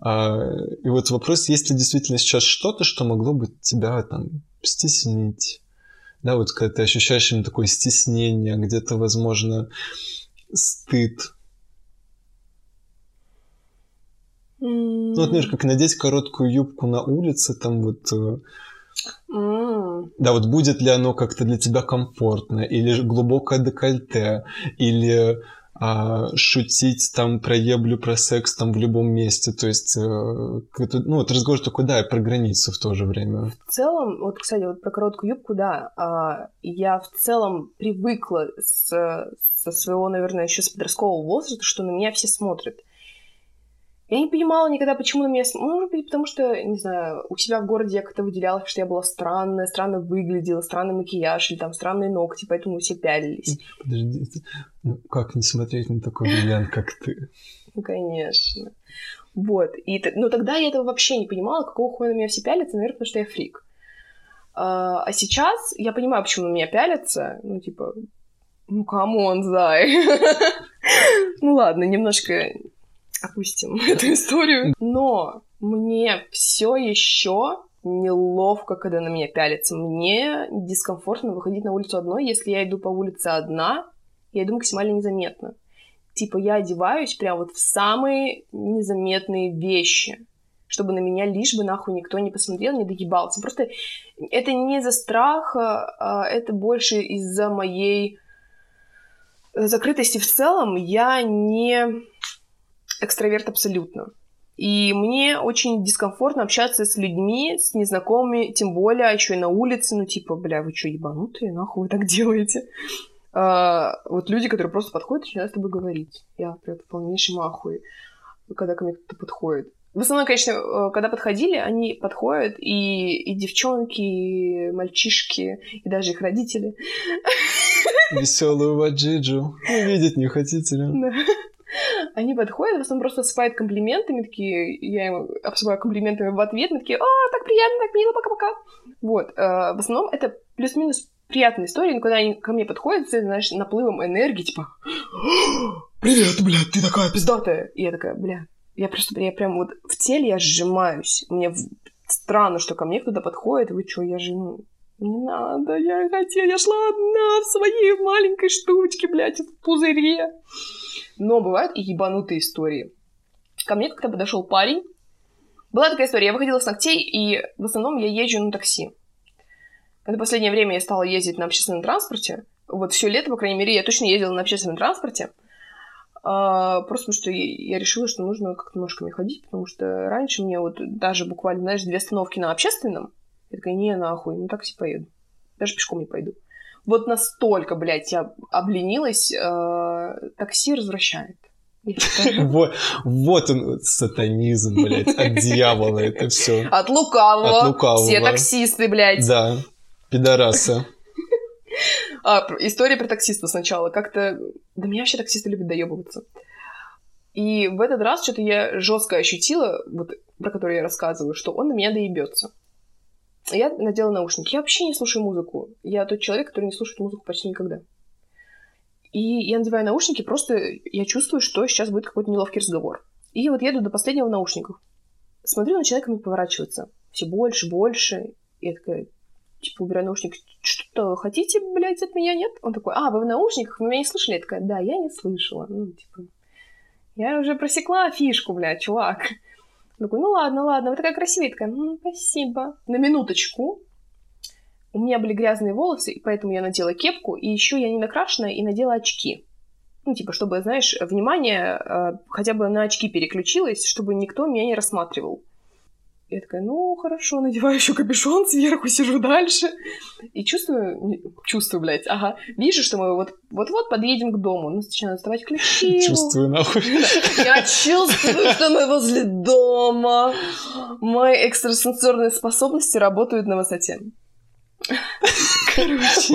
А, И вот вопрос, есть ли действительно сейчас что-то, что могло бы тебя там стеснить, да, вот когда ты ощущаешь именно такое стеснение, где-то, возможно, стыд. Ну, вот, например, как надеть короткую юбку на улице, там вот... Да, вот будет ли оно как-то для тебя комфортно, или глубокое декольте, или а, шутить там про еблю, про секс там в любом месте, то есть, э, ну, вот разговор такой, да, и про границы в то же время. В целом, вот, кстати, вот про короткую юбку, да, а, я в целом привыкла с, со своего, наверное, еще с подросткового возраста, что на меня все смотрят. Я не понимала никогда, почему на меня... Ну, может быть, потому что, не знаю, у себя в городе я как-то выделяла, что я была странная, странно выглядела, странный макияж или там странные ногти, поэтому все пялились. Подожди, ты- ну как не смотреть на такой бриллиант, как ты? Ну, конечно. Вот. И, но тогда я этого вообще не понимала, какого хуя на меня все пялятся, наверное, потому что я фрик. А, а сейчас я понимаю, почему на меня пялятся. Ну, типа, ну, come on, зай. [LAUGHS] Ну, ладно, немножко опустим [LAUGHS] эту историю. Но мне все еще неловко, когда на меня пялятся. Мне дискомфортно выходить на улицу одной. Если я иду по улице одна, я иду максимально незаметно. Типа я одеваюсь прям вот в самые незаметные вещи, чтобы на меня лишь бы нахуй никто не посмотрел, не доебался. Просто это не из-за страха, а это больше из-за моей закрытости в целом. Я не экстраверт абсолютно. И мне очень дискомфортно общаться с людьми, с незнакомыми, тем более еще и на улице, ну типа, бля, вы что, ебанутые, нахуй вы так делаете? А, вот люди, которые просто подходят начинают с тобой говорить. Я прям в полнейшем ахуе, когда ко мне кто-то подходит. В основном, конечно, э, когда подходили, они подходят, и, и девчонки, и мальчишки, и даже их родители. Веселую ваджиджу. Видеть не хотите? Да. Они подходят, в основном просто осыпают комплиментами, такие, я им осыпаю комплиментами в ответ, мы такие, о, так приятно, так мило, пока-пока. Вот, э, в основном это плюс-минус приятные истории, но когда они ко мне подходят, с, знаешь, наплывом энергии, типа, привет, блядь, ты такая пиздатая. И я такая, бля, я просто, я прям вот в теле я сжимаюсь. Мне странно, что ко мне кто-то подходит, вы что, я же, ну, не надо, я хотела, я шла одна в своей маленькой штучке, блядь, в пузыре. Но бывают и ебанутые истории. Ко мне как-то подошел парень. Была такая история, я выходила с ногтей, и в основном я езжу на такси. Это последнее время я стала ездить на общественном транспорте. Вот все лето, по крайней мере, я точно ездила на общественном транспорте. А, просто потому что я решила, что нужно как-то ножками ходить, потому что раньше мне вот даже буквально, знаешь, две остановки на общественном, я такая, не, нахуй, на такси поеду. Даже пешком не пойду. Вот настолько, блядь, я обленилась, э, такси развращает. Вот, вот он, сатанизм, блядь, от дьявола это все. От лукавого. От лукавого. Все таксисты, блядь. Да, пидорасы. А, история про таксиста сначала. Как-то... Да меня вообще таксисты любят доебываться. И в этот раз что-то я жестко ощутила, вот про который я рассказываю, что он на меня доебется. Я надела наушники. Я вообще не слушаю музыку. Я тот человек, который не слушает музыку почти никогда. И я надеваю наушники, просто я чувствую, что сейчас будет какой-то неловкий разговор. И вот еду до последнего в. Смотрю, на человека мне поворачивается. Все больше, больше. Я такая, типа, убираю наушники. Что-то хотите, блядь, от меня, нет? Он такой, а, вы в наушниках, вы меня не слышали? Я такая, да, я не слышала. Ну, типа, я уже просекла фишку, блядь, чувак. Он такой, ну ладно, ладно, вы такая красивая. Такая, «М, спасибо. На минуточку. У меня были грязные волосы, и поэтому я надела кепку, и еще я не накрашенная и надела очки. Ну, типа, чтобы, знаешь, внимание э, хотя бы на очки переключилось, чтобы никто меня не рассматривал. Я такая, ну, хорошо, надеваю еще капюшон сверху, сижу дальше. И чувствую, чувствую, блядь, ага, вижу, что мы вот- вот-вот подъедем к дому. Ну, начинаю доставать ключи. Чувствую нахуй. [LAUGHS] Я чувствую, что мы возле дома. Мои экстрасенсорные способности работают на высоте. Короче.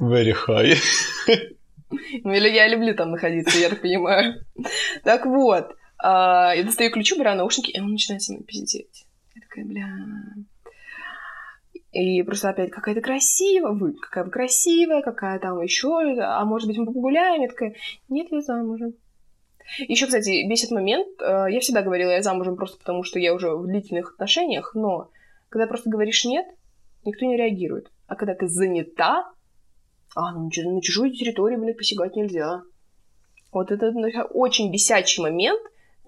Very high. Ну, или я люблю там находиться, я так понимаю. Так вот, а, я достаю ключи, убираю наушники, и он начинает со мной пиздеть. Я такая, бля... И просто опять, какая ты красивая, вы, какая вы красивая, какая там еще, а может быть мы погуляем? Я такая, нет, я замужем. Еще, кстати, бесит момент, э, я всегда говорила, я замужем просто потому, что я уже в длительных отношениях, но когда просто говоришь нет, никто не реагирует. А когда ты занята, а, ну, на чужую территорию, блядь, посягать нельзя. Вот это ну, очень бесячий момент.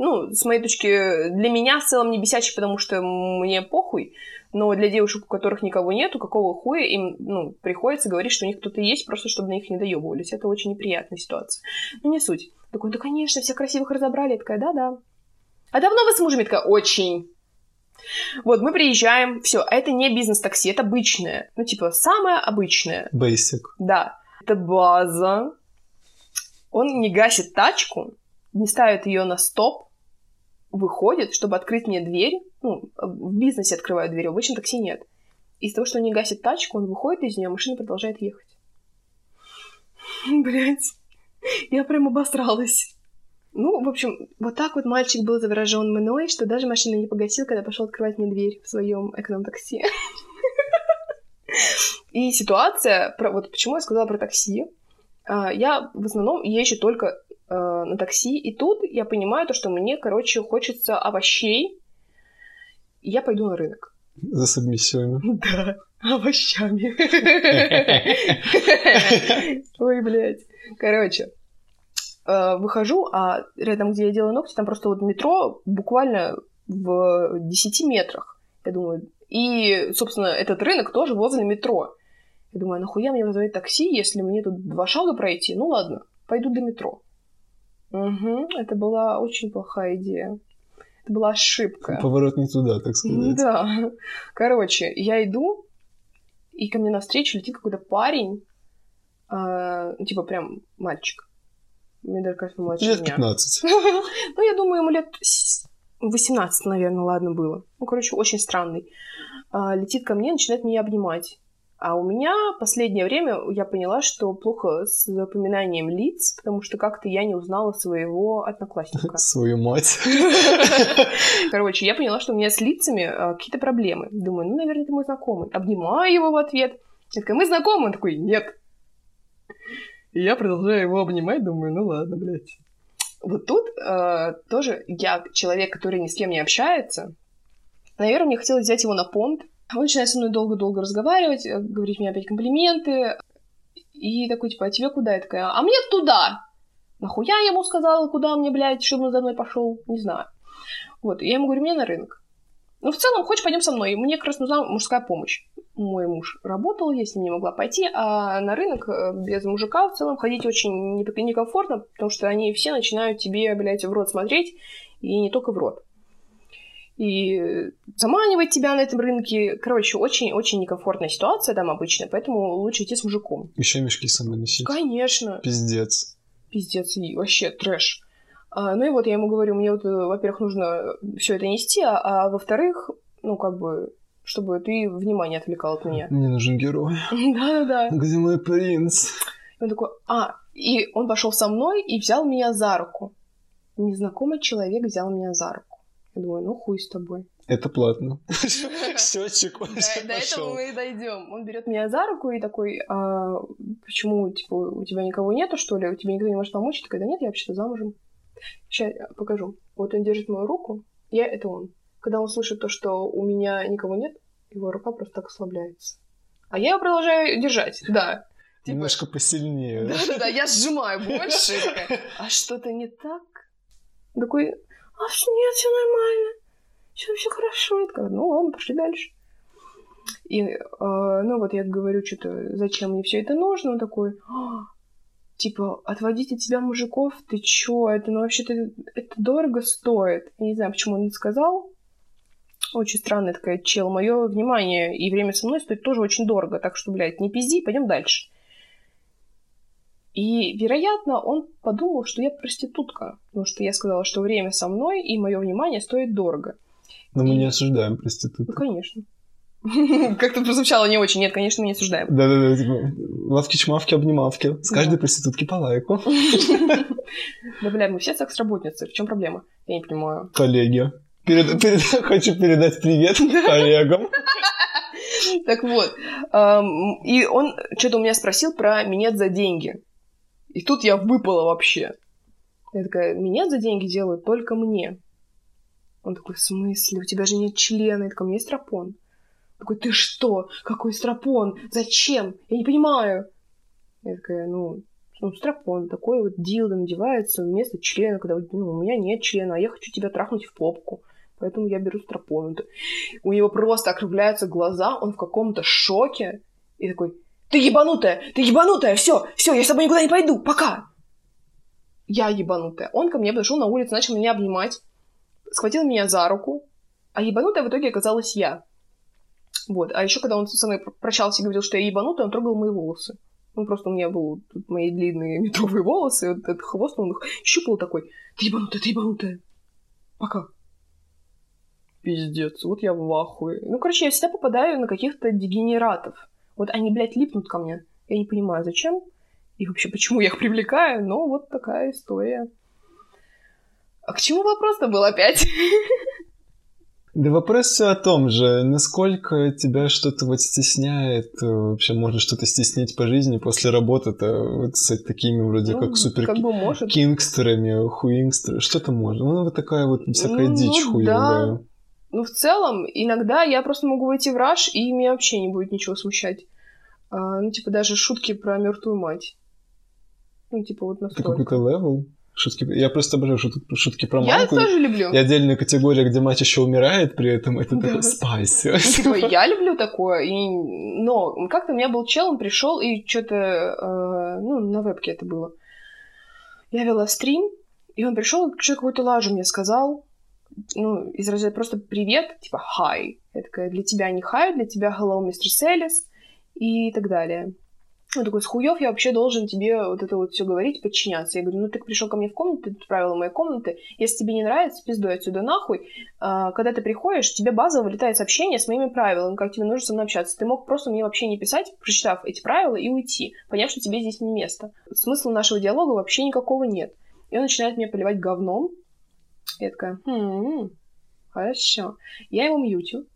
Ну, с моей точки, для меня в целом не бесячий, потому что мне похуй, но для девушек, у которых никого нету, какого хуя им, ну, приходится говорить, что у них кто-то есть, просто чтобы на них не доебывались. Это очень неприятная ситуация. Ну, не суть. Такой, да, конечно, всех красивых разобрали. Я такая, да-да. А давно вы с мужем? Я такая, очень. Вот, мы приезжаем, все, это не бизнес-такси, это обычное. Ну, типа, самое обычное. Basic. Да, это база. Он не гасит тачку, не ставит ее на стоп, выходит, чтобы открыть мне дверь. Ну, в бизнесе открывают дверь, обычно такси нет. Из-за того, что он не гасит тачку, он выходит из нее, машина продолжает ехать. [LAUGHS] Блять, я прям обосралась. Ну, в общем, вот так вот мальчик был заворожен мной, что даже машину не погасил, когда пошел открывать мне дверь в своем эконом-такси. [LAUGHS] И ситуация, про, вот почему я сказала про такси. А, я в основном езжу только э, на такси, и тут я понимаю то, что мне, короче, хочется овощей, и я пойду на рынок. За сабмиссиями. [LAUGHS] Да, овощами. [LAUGHS] Ой, блядь. Короче, э, выхожу, а рядом, где я делаю ногти, там просто вот метро буквально в 10 метрах. Я думаю, и, собственно, этот рынок тоже возле метро. Я думаю, а нахуя мне вызывать такси, если мне тут два шага пройти? Ну ладно, пойду до метро. Угу, это была очень плохая идея. Это была ошибка. Поворот не туда, так сказать. Да. Короче, я иду, и ко мне навстречу летит какой-то парень, э, типа прям мальчик. Мне даже кажется, младше Лет меня. 15. [LAUGHS] Ну, я думаю, ему лет 18, наверное, ладно было. Ну, короче, очень странный. А, летит ко мне, начинает меня обнимать. А у меня последнее время я поняла, что плохо с запоминанием лиц, потому что как-то я не узнала своего одноклассника. [LAUGHS] Свою мать. [LAUGHS] Короче, я поняла, что у меня с лицами а, какие-то проблемы. Думаю, ну, наверное, это мой знакомый. Обнимаю его в ответ. Я такая, мы знакомы? Он такой, нет. И я продолжаю его обнимать, думаю, ну ладно, блядь. Вот тут э, тоже я человек, который ни с кем не общается. Наверное, мне хотелось взять его на понт. Он начинает со мной долго-долго разговаривать, э, говорить мне опять комплименты. И такой, типа, а тебе куда? Я такая, а мне туда. Нахуя я ему сказала, куда мне, блядь, чтобы он за мной пошел? Не знаю. Вот, и я ему говорю, мне на рынок. Ну, в целом, хочешь, пойдем со мной. Мне как раз нужна мужская помощь. Мой муж работал, ним не могла пойти, а на рынок э, без мужика в целом ходить очень не- некомфортно, потому что они все начинают тебе, блядь, в рот смотреть, и не только в рот. И заманивать тебя на этом рынке. Короче, очень-очень некомфортная ситуация там обычно, поэтому лучше идти с мужиком. Еще мешки с собой носить. Конечно. Пиздец. Пиздец, и вообще трэш. А, ну и вот я ему говорю, мне вот, э, во-первых, нужно все это нести, а, а во-вторых, ну как бы, чтобы ты внимание отвлекал от меня. Мне нужен герой. [LAUGHS] Да-да-да. Где мой принц? И он такой, а, и он пошел со мной и взял меня за руку. Незнакомый человек взял меня за руку. Я думаю, ну хуй с тобой. Это платно. [LAUGHS] Счетчик До, до этого мы и дойдем. Он берет меня за руку и такой, а, почему, типа, у тебя никого нету, что ли? У тебя никто не может помочь? Я такая, да нет, я вообще-то замужем. Сейчас покажу. Вот он держит мою руку, я — это он. Когда он слышит то, что у меня никого нет, его рука просто так ослабляется. А я его продолжаю держать, да. Типа, Немножко посильнее. да? да-да-да, я сжимаю больше. [LAUGHS] а что-то не так? Такой, а что, нет, все нормально. Все, все хорошо. Я такая, ну ладно, пошли дальше. И, э, ну вот я говорю, что-то, зачем мне все это нужно? Он такой, «А, типа, отводить от тебя мужиков, ты чё? Это, ну, вообще-то, это дорого стоит. Я не знаю, почему он это сказал. Очень странная такая чел. Мое внимание и время со мной стоит тоже очень дорого. Так что, блядь, не пизди, пойдем дальше. И, вероятно, он подумал, что я проститутка, потому что я сказала, что время со мной и мое внимание стоит дорого. Но мы И- не осуждаем Ну, проституток. конечно. [LAUGHS] Как-то прозвучало не очень. Нет, конечно, мы не осуждаем. Да-да-да, типа, лавки-чмавки, обнимавки. С каждой проститутки по лайку. [LAUGHS] Да, бля, мы все секс-работницы. В чем проблема? Я не понимаю. Коллеги. [LAUGHS] Хочу передать привет коллегам. Так вот. И он что-то у меня спросил про минет за деньги. И тут я выпала вообще. Я такая, минет за деньги делают только мне. Он такой, в смысле? У тебя же нет члена. Я такая, у меня есть стропон. Такой, ты что? Какой стропон? Зачем? Я не понимаю. Я такая, ну, ну, стропон такой вот дилдо надевается вместо члена, когда ну, у меня нет члена, а я хочу тебя трахнуть в попку. Поэтому я беру стропон. Он У него просто округляются глаза, он в каком-то шоке. И такой, ты ебанутая, ты ебанутая, все, все, я с тобой никуда не пойду, пока. Я ебанутая. Он ко мне подошел на улице, начал меня обнимать, схватил меня за руку, а ебанутая в итоге оказалась я. Вот. А еще, когда он со мной пр- прощался и говорил, что я ебанутая, он трогал мои волосы. Ну, просто у меня был тут мои длинные [LAUGHS] метровые волосы, вот этот хвост, он их щупал такой, ты ебанутая, ты ебанутая. Пока. пиздец, вот я в ахуе. Ну, короче, я всегда попадаю на каких-то дегенератов. Вот они, блядь, липнут ко мне. Я не понимаю, зачем и вообще, почему я их привлекаю, но вот такая история. А к чему вопрос-то был опять? Да вопрос все о том же, насколько тебя что-то вот стесняет, вообще можно что-то стеснить по жизни после работы-то вот с такими вроде Ну, как супер как бы может. кингстерами, хуингстерами, что-то можно. Ну, вот такая вот всякая Ну, дичь да. хуевая. Ну, в целом, иногда я просто могу войти в раж, и меня вообще не будет ничего смущать. А, ну, типа, даже шутки про мертвую мать. Ну, типа, вот Это настолько. какой-то level. Шутки... Я просто обожаю шутки, шутки про Я мамку. тоже люблю. И отдельная категория, где мать еще умирает при этом, это [LAUGHS] Да. такой spicy. Ну, типа, я люблю такое, и... но как-то у меня был чел, он пришел, и что-то, ну, на вебке это было. Я вела стрим, и он пришел, что какую-то лажу мне сказал, ну, из разряда просто привет, типа hi. Я такая, для тебя не hi, для тебя hello, Mistress Alice, и так далее. Он такой, с хуев я вообще должен тебе вот это вот все говорить, подчиняться. Я говорю, ну ты пришел ко мне в комнату, ты правила моей комнаты, если тебе не нравится, пиздуй отсюда нахуй. А, когда ты приходишь, тебе базово вылетает сообщение с моими правилами, как тебе нужно со мной общаться. Ты мог просто мне вообще не писать, прочитав эти правила, и уйти, поняв, что тебе здесь не место. Смысла нашего диалога вообще никакого нет. И он начинает меня поливать говном. Я такая, «Хм, хорошо. Я его мьютю.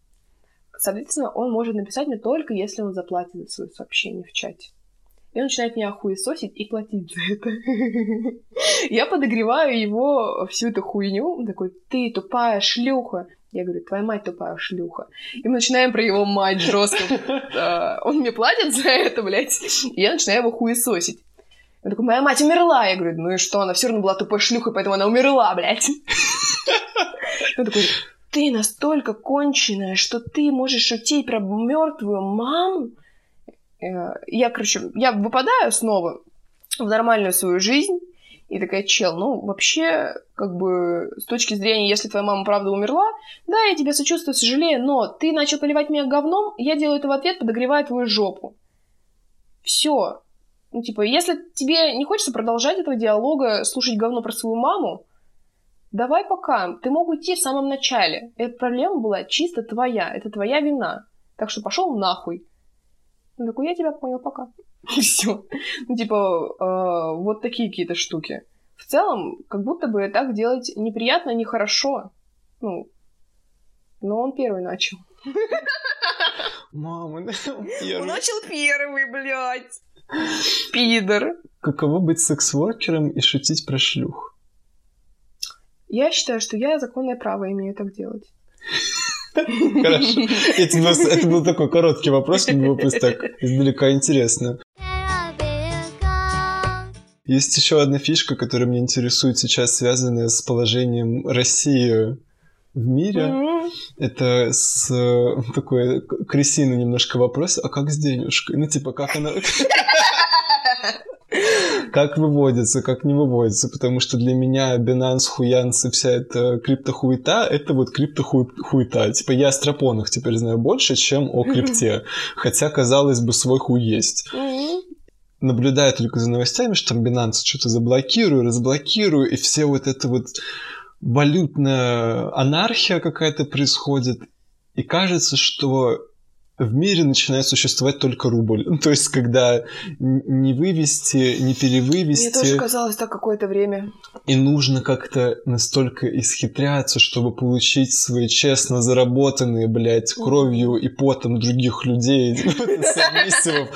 Соответственно, он может написать мне только, если он заплатит за свое сообщение в чате. И он начинает меня хуесосить и платить за это. [LAUGHS] Я подогреваю его всю эту хуйню. Он такой, ты тупая шлюха. Я говорю, твоя мать тупая шлюха. И мы начинаем про его мать жестко. [LAUGHS] Он мне платит за это, блядь. И я начинаю его хуесосить. Он такой, моя мать умерла. Я говорю, ну и что, она все равно была тупой шлюхой, поэтому она умерла, блядь. [LAUGHS] Он такой, ты настолько конченая, что ты можешь шутить про мертвую маму? Э, Я, короче, я выпадаю снова в нормальную свою жизнь, и такая, чел, ну, вообще, как бы, с точки зрения, если твоя мама правда умерла, да, я тебе сочувствую, сожалею, но ты начал поливать меня говном, я делаю это в ответ, подогревая твою жопу. Все. Ну, типа, если тебе не хочется продолжать этого диалога, слушать говно про свою маму, давай пока. Ты мог уйти в самом начале. Эта проблема была чисто твоя. Это твоя вина. Так что пошел нахуй. Он такой, я тебя понял, пока. [LAUGHS] И все. Ну, типа, э, вот такие какие-то штуки. В целом, как будто бы так делать неприятно, нехорошо. Ну, но он первый начал. Мама, Он начал первый, блядь. Пидор. Каково быть секс-воркером и шутить про шлюх? Я считаю, что я законное право имею так делать. Хорошо. Это был, это был такой короткий вопрос, мне было просто так издалека интересно. Есть еще одна фишка, которая меня интересует сейчас, связанная с положением России в мире. Это с э, такой крысиный немножко вопрос, а как с денежкой? Ну, типа, как она... Как выводится, как не выводится, потому что для меня Binance, Хуянс и вся эта криптохуета, это вот криптохуета. Типа я о стропонах теперь знаю больше, чем о крипте. Хотя, казалось бы, свой хуй есть. Наблюдаю только за новостями, что там Binance что-то заблокирую, разблокирую, и все вот это вот валютная анархия какая-то происходит. И кажется, что в мире начинает существовать только рубль. [LAUGHS] То есть, когда не вывести, не Мне тоже перевывести, казалось так какое-то время. и нужно как-то настолько исхитряться, чтобы получить свои честно заработанные, блядь, кровью и потом других людей, [LAUGHS] сабмиссивов,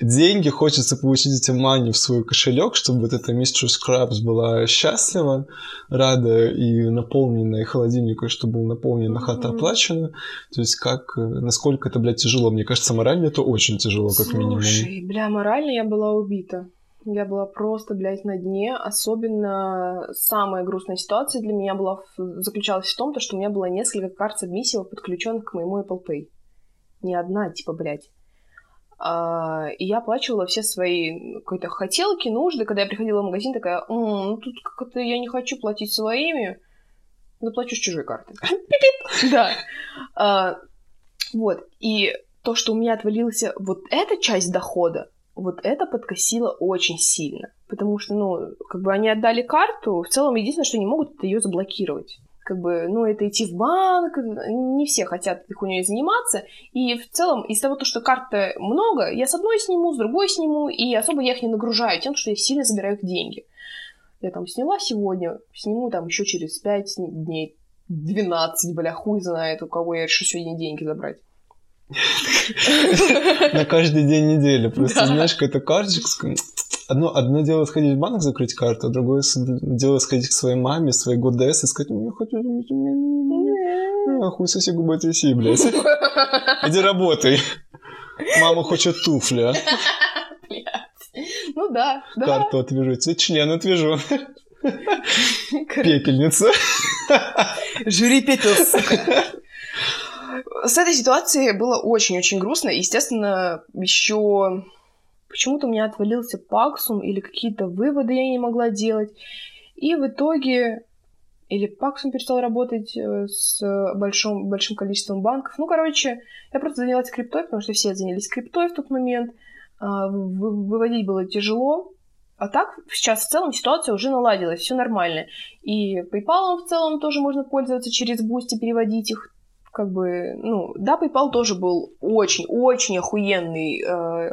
деньги. Хочется получить эти мани в свой кошелек, чтобы вот эта мистер Скрабс была счастлива, рада и наполнена, и холодильник, и чтобы был наполнен, а хата оплачена. То есть как, э, насколько это, блядь, тяжело. Мне кажется, морально это очень тяжело, как минимум. Слушай, бля, морально я была убита. Я была просто, блядь, на дне. Особенно самая грустная ситуация для меня была заключалась в том, то, что у меня было несколько карт сабмиссивов, подключенных к моему Apple Pay. Не одна, типа, блядь. А, и я оплачивала все свои какой-то хотелки, нужды. Когда я приходила в магазин, такая, «М, ну тут как-то я не хочу платить своими, заплачу с чужой карты. [LAUGHS] Да. Вот. И то, что у меня отвалился вот эта часть дохода, вот это подкосило очень сильно. Потому что, ну, как бы они отдали карту, в целом единственное, что не могут, это ее заблокировать. как бы, ну, это идти в банк, не все хотят этой хуйней заниматься, и в целом из-за того, что карт много, я с одной сниму, с другой сниму, и особо я их не нагружаю тем, что я сильно забираю их деньги. Я там сняла сегодня, сниму там еще через 5 дней, 12, бля, хуй знает, у кого я решу сегодня деньги забрать. На каждый день недели. Просто, знаешь, какая-то карточка. Одно, одно дело сходить в банк, закрыть карту, а другое дело сходить к своей маме, своей ГОДС и сказать, ну, я хочу... Хуй соси губы тряси, блядь. Иди работай. Мама хочет туфли, а? Ну да, да. Карту отвяжу, тебе член отвяжу. Пепельница. Жюри пепел, сука. С этой ситуацией было очень-очень грустно. Естественно, еще почему-то у меня отвалился паксум или какие-то выводы я не могла делать. И в итоге или паксум перестал работать э, с большим, большим количеством банков. Ну, короче, я просто занялась криптой, потому что все занялись криптой в тот момент. А, выводить было тяжело. А так, сейчас в целом ситуация уже наладилась, все нормально. И PayPal в целом тоже можно пользоваться через Boosty, переводить их. Как бы, ну, да, PayPal тоже был очень-очень охуенный э,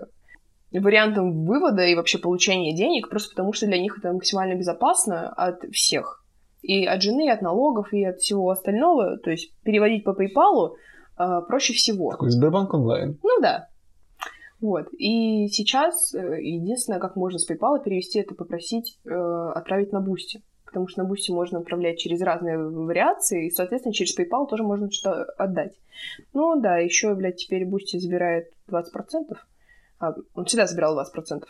вариантом вывода и вообще получения денег, просто потому что для них это максимально безопасно от всех. И от жены, и от налогов, и от всего остального. То есть переводить по PayPal э, проще всего. Такой Сбербанк онлайн. Ну да. Вот. И сейчас э, единственное, как можно с PayPal перевести, это попросить э, отправить на Boosty. Потому что на Boosty можно отправлять через разные вариации, и, соответственно, через PayPal тоже можно что-то отдать. Ну да, еще, блядь, теперь Boosty забирает 20%. А, он всегда забирал 20%.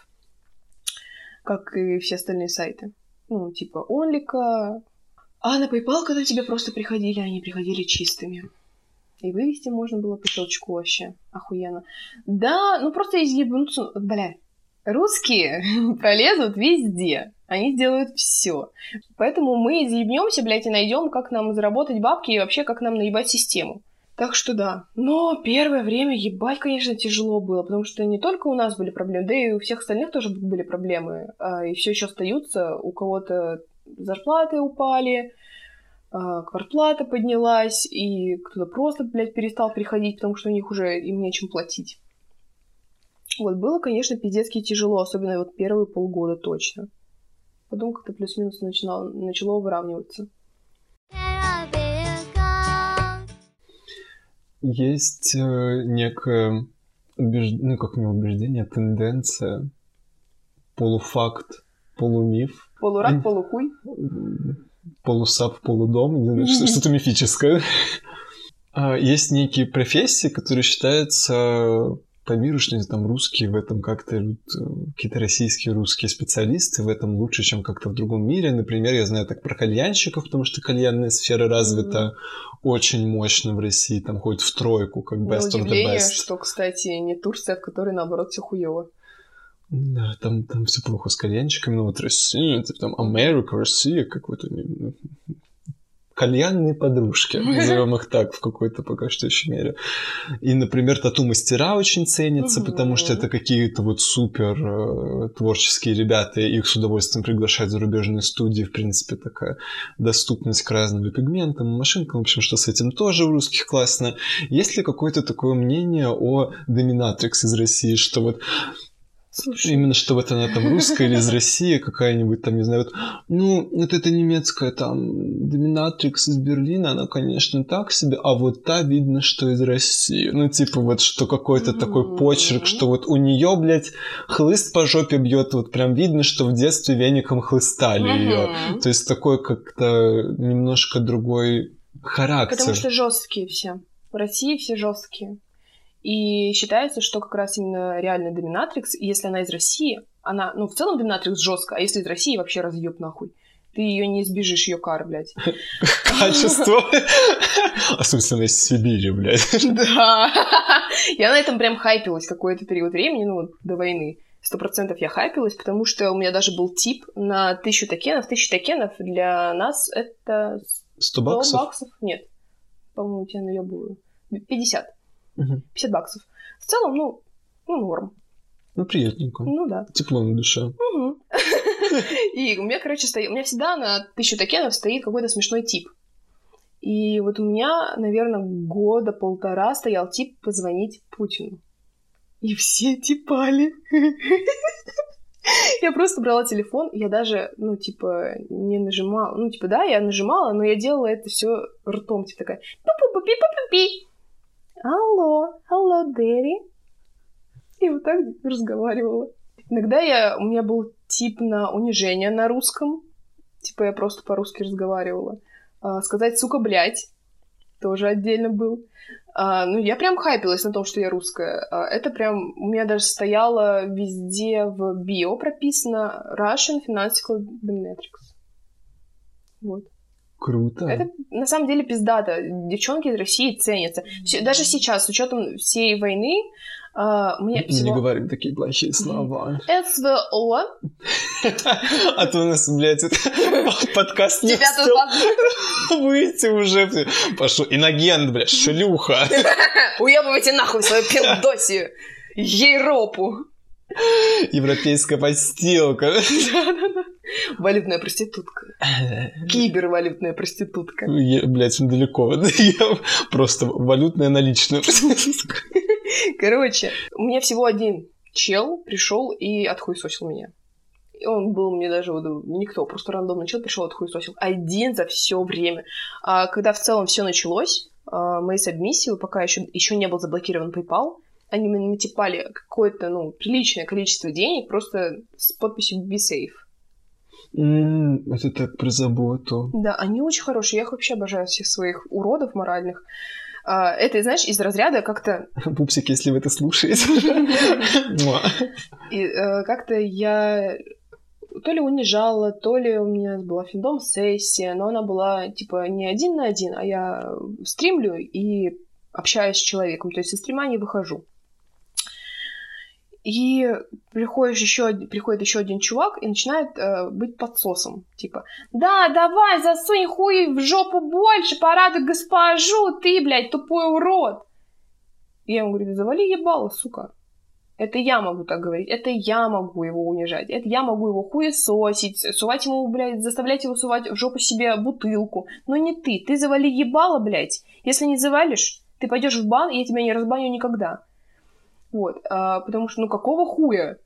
Как и все остальные сайты. Ну, типа Онлика. А на PayPal, когда тебе просто приходили, они приходили чистыми. И вывести можно было по щелчку вообще. Охуенно. Да, ну просто изъебнуться... Бля, русские [LAUGHS] пролезут везде. Они сделают все. Поэтому мы изъебнемся, блядь, и найдем, как нам заработать бабки и вообще, как нам наебать систему. Так что да. Но первое время ебать, конечно, тяжело было, потому что не только у нас были проблемы, да и у всех остальных тоже были проблемы. А, и все еще остаются. У кого-то зарплаты упали, квартплата поднялась, и кто-то просто, блядь, перестал приходить, потому что у них уже им нечем платить. Вот, было, конечно, пиздецки тяжело, особенно вот первые полгода точно. Потом как-то плюс-минус начинало, начало выравниваться. Есть э, некое убеждение, ну как не убеждение, а тенденция, полуфакт, полумиф. Полурак, полухуй? Полусап, полудом, что-то мифическое. [LAUGHS] А, есть некие профессии, которые считаются по миру, что там русские в этом как-то, э, какие-то российские русские специалисты в этом лучше, чем как-то в другом мире. Например, я знаю так про кальянщиков, потому что кальянная сфера развита mm-hmm. очень мощно в России, там ходит в тройку, как best of the best. что, кстати, не Турция, в которой, наоборот, все хуево. Да, там, там все плохо с кальянчиками, ну вот Россия, типа, там Америка, Россия, какой-то ну, кальянные подружки, [LAUGHS] назовем их так в какой-то пока что еще мере. И, например, тату-мастера очень ценятся, потому что это какие-то вот супер э, творческие ребята, и их с удовольствием приглашают в зарубежные студии, в принципе, такая доступность к разным пигментам, машинкам, в общем, что с этим тоже у русских классно. Есть ли какое-то такое мнение о доминатрикс из России, что вот Слушай. Именно что вот она там русская или из [LAUGHS] России, какая-нибудь там, не знаю, вот, ну, вот эта немецкая там доминатрикс из Берлина, она, конечно, так себе, а вот та видно, что из России. Ну, типа вот, что какой-то mm-hmm. такой почерк, что вот у нее, блядь, хлыст по жопе бьет, вот прям видно, что в детстве веником хлыстали mm-hmm. ее. То есть такой как-то немножко другой характер. Потому что жесткие все. В России все жесткие. И считается, что как раз именно реальный доминатрикс, если она из России, она, ну, в целом доминатрикс жестко, а если из России, вообще разъеб нахуй. Ты ее не избежишь, ее кар, блядь. Качество. [LAUGHS] Особенно из Сибири, блядь. [LAUGHS] Да. Я на этом прям хайпилась какой-то период времени, ну, до войны. Сто процентов я хайпилась, потому что у меня даже был тип на тысячу токенов. Тысяча токенов для нас это... Сто баксов? баксов? Нет. По-моему, тебя наебываю. Пятьдесят. Угу. 50 баксов. В целом, ну, ну, норм. Ну, приятненько. Ну да. Тепло на душе. Угу. [LAUGHS] И у меня, короче, стоит... У меня всегда на тысячу токенов стоит какой-то смешной тип. И вот у меня, наверное, года полтора стоял тип позвонить Путину. И все типали. [LAUGHS] Я просто брала телефон, я даже, ну, типа, не нажимала. Ну, типа, да, я нажимала, но я делала это все ртом, типа такая пу-пу-пу-пи, пу-пу-пи. Алло, алло, Дэри. И вот так разговаривала. Иногда я, у меня был тип на унижение на русском. Типа, я просто по-русски разговаривала. А, сказать, сука, блядь, тоже отдельно был. А, ну, я прям хайпилась на том, что я русская. А, это прям у меня даже стояло везде в био прописано Russian Financial Dominatrix. Вот. Круто. Это на самом деле пиздато. Девчонки из России ценятся. Все- даже сейчас, с учетом всей войны, а, мне Не всего... говорим такие плохие слова. СВО. [LAUGHS] А то у нас, блядь, [LAUGHS] подкаст не успел [LAUGHS] выйти уже. Пошел иногент, блядь, шлюха. Уебывайте нахуй свою пиндосию. Ей ропу. Европейская подстилка. Валютная проститутка. [LAUGHS] Кибервалютная проститутка. Я, блядь, далеко. [LAUGHS] Я просто валютная наличная. Короче, у меня всего один чел пришел и отхуесосил меня. И он был мне даже вот, никто, просто рандомный чел пришел отхуесосил. Один за все время. А когда в целом все началось, а, мои сабмиссии, пока еще, еще не был заблокирован PayPal, они мне натипали какое-то, ну, приличное количество денег просто с подписью Be Safe. М, Это так про заботу. Да, они очень хорошие. Я их вообще обожаю, всех своих уродов моральных. А, Это, знаешь, из разряда как-то [LAUGHS] Пупсик, если вы это слушаете. [LAUGHS] Э, как-то я то ли унижала, то ли у меня была финдом сессия, но она была типа не один на один, а я стримлю и общаюсь с человеком, то есть со стрима не выхожу. И приходишь еще, од- приходит еще один чувак и начинает э, быть подсосом. Типа, да, давай, засунь хуй в жопу больше, порадуй госпожу, ты, блядь, тупой урод. Я ему говорю, завали ебало, сука. Это я могу так говорить, это я могу его унижать, это я могу его хуесосить, сувать ему, блядь, заставлять его сувать в жопу себе бутылку. Но не ты, ты завали ебало, блядь. Если не завалишь, ты пойдешь в бан, и я тебя не разбаню никогда. Вот, а, потому что, ну какого хуя?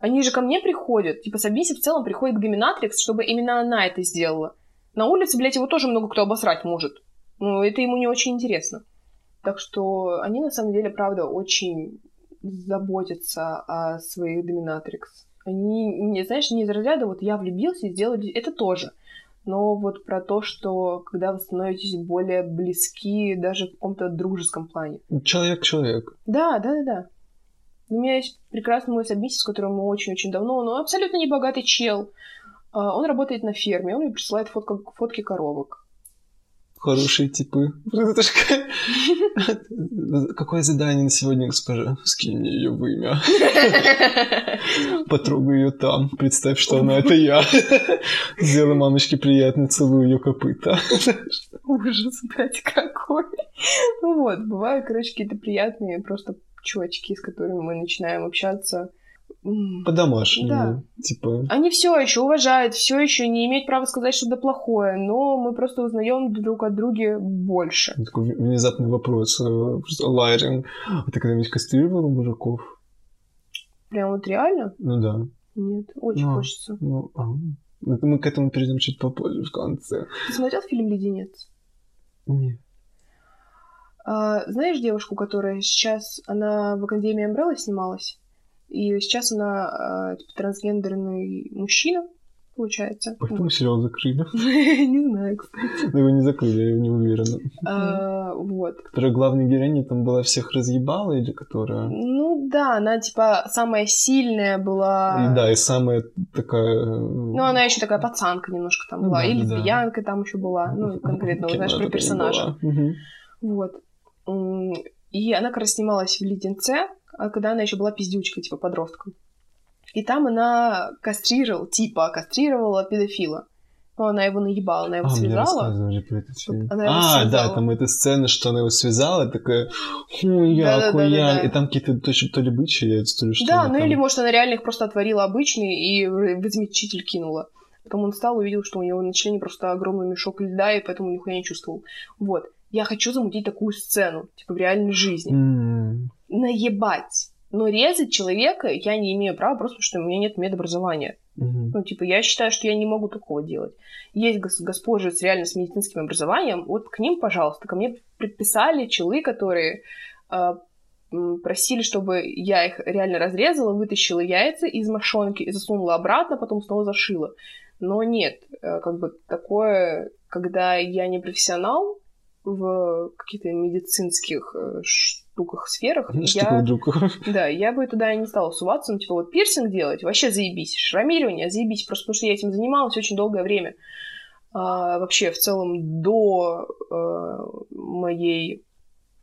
Они же ко мне приходят, типа Сабиси в целом приходит к Доминатрикс, чтобы именно она это сделала. На улице, блядь, его тоже много кто обосрать может. Ну, это ему не очень интересно. Так что они, на самом деле, правда, очень заботятся о своих доминатрикс. Они, не, знаешь, не из разряда вот я влюбился и сделал... Это тоже. Но вот про то, что когда вы становитесь более близки даже в каком-то дружеском плане. Человек-человек. Да, да, да, да. У меня есть прекрасный мой сабмиссис, с которым мы очень-очень давно, он абсолютно не богатый чел. А, Он работает на ферме, он мне присылает фотка, фотки коровок. Хорошие типы. [LAUGHS] Какое задание на сегодня, госпожа? Скинь мне ее в имя. Потрогай ее там. Представь, что она это я. Сделай мамочке приятно, целую ее копыта. Ужас, блядь, какой. Ну вот, бывают, короче, какие-то приятные просто чувачки, с которыми мы начинаем общаться. По-домашнему. Да. Типа, Они все еще уважают, все еще не имеют права сказать что-то плохое, но мы просто узнаем друг от друга больше. такой внезапный вопрос. Лайринг. А ты когда-нибудь кастрировала мужиков? Прям вот реально? Ну да. Нет, очень А. хочется. Ну, а. Это мы к этому перейдем чуть попозже, в конце. Ты смотрел фильм «Леденец»? Нет. А, знаешь девушку, которая сейчас, она в Академии Umbrella снималась, и сейчас она а, типа, трансгендерный мужчина, получается. Почему сериал закрыли? [LAUGHS] Не знаю, кстати. Ну, его не закрыли, я не уверена. Вот. Которая главной героиня там была всех разъебала или которая... Ну да, она типа самая сильная была. И Да, и самая такая... Ну, она еще такая пацанка немножко там Ну была. да, И да, да. лесбиянка там еще была. Ну, конкретно, знаешь, про персонажа. Вот. И она как раз снималась в «Леденце», а когда она еще была пиздючкой, типа подростком. И там она кастрировала, типа кастрировала педофила. Ну, она его наебала, она его А, мне связала. рассказывали про этот фильм. она его А, да, связала. там эта сцена, что она его связала, такая, хуя, Да-да-да-да-да. хуя, и там какие-то то, то ли бычьи яйца, то ли что Да, ну там. или, может, она реально их просто отварила обычный и в в измельчитель кинула. Потом он встал, увидел, что у него на члене просто огромный мешок льда, и поэтому нихуя не чувствовал. Вот. Я хочу замутить такую сцену, типа в реальной жизни. М, Наебать. Но резать человека я не имею права, просто потому что у меня нет медобразования. мгм. Ну, типа, я считаю, что я не могу такого делать. Есть гос- госпожи с реально с медицинским образованием, вот к ним, пожалуйста, ко мне предписали челы, которые м, просили, чтобы я их реально разрезала, вытащила яйца из мошонки и засунула обратно, потом снова зашила. Но нет, э, как бы такое, когда я не профессионал в каких-то медицинских э, штуках, сферах, я... [LAUGHS] Да, я бы туда не стала суваться, ну, типа, вот пирсинг делать, вообще заебись. Шрамирование, заебись, просто потому что я этим занималась очень долгое время. А, вообще, в целом, до э, моей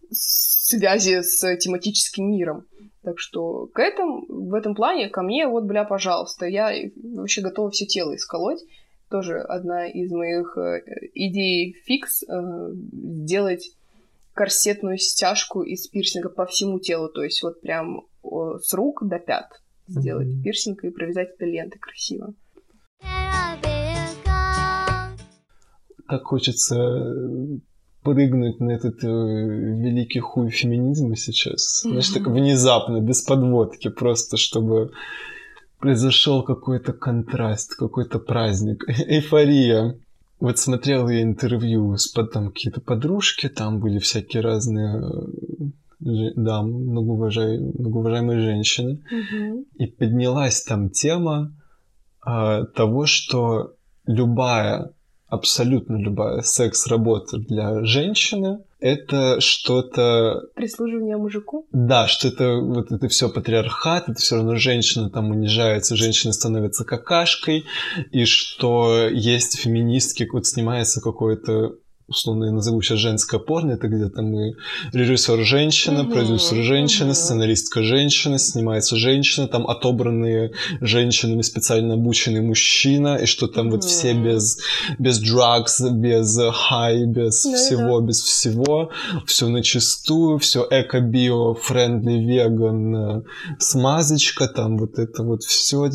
связи с тематическим миром. Так что к этому, в этом плане ко мне вот, бля, пожалуйста, я вообще готова все тело исколоть. Тоже одна из моих э, идей фикс э, сделать корсетную стяжку из пирсинга по всему телу, то есть вот прям с рук до пят сделать Мгм. пирсинг и провязать это лентой красиво. Так хочется э, прыгнуть на этот э, великий хуй феминизма сейчас. Знаешь, так внезапно, без подводки, просто чтобы произошел какой-то контраст, какой-то праздник, [LAUGHS] эйфория. Вот смотрел я интервью с там какие-то подружки, там были всякие разные э, да, многоуважай- многоуважаемые женщины. И поднялась там тема а, того, что любая, абсолютно любая секс-работа для женщины это что-то, Прислуживание мужику? да, что это вот это все патриархат, это все равно женщина там унижается, женщина становится какашкой, и что есть феминистки, вот снимается какое-то условно я назову сейчас женское порно, это где там и режиссер женщина, Мгм, продюсер женщина, мгм. сценаристка женщина, снимается женщина, там отобранные женщинами специально обученный мужчина, и что там вот все без, без drugs, без хай, без Да-да. всего, без всего, все начистую, все эко-био, friendly, веган, э, смазочка, там вот это вот все,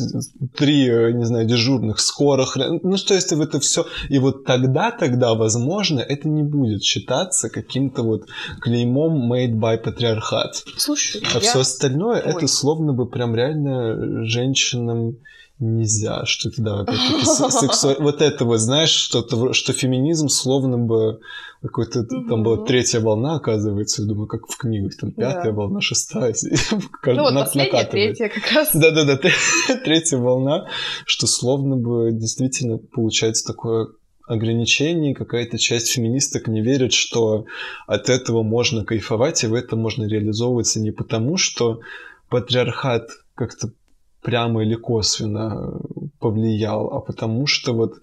три, э, не знаю, дежурных скорых, ну что если в это все, и вот тогда, тогда, возможно, это не будет считаться каким-то вот клеймом made by патриархат. Слушай, А я... все остальное, Ой. это словно бы прям реально женщинам нельзя, что это, да, опять-таки, сексу- [LAUGHS] Вот это вот, знаешь, что-то, в- что феминизм словно бы какой-то, там была третья волна, оказывается, я думаю, как в книгах, там пятая Да. волна, шестая, [LAUGHS] Ну вот накатывает. третья как раз. Да-да-да, тре- [LAUGHS] третья волна, что словно бы действительно получается такое ограничение, какая-то часть феминисток не верит, что от этого можно кайфовать, и в этом можно реализовываться не потому, что патриархат как-то прямо или косвенно повлиял, а потому что вот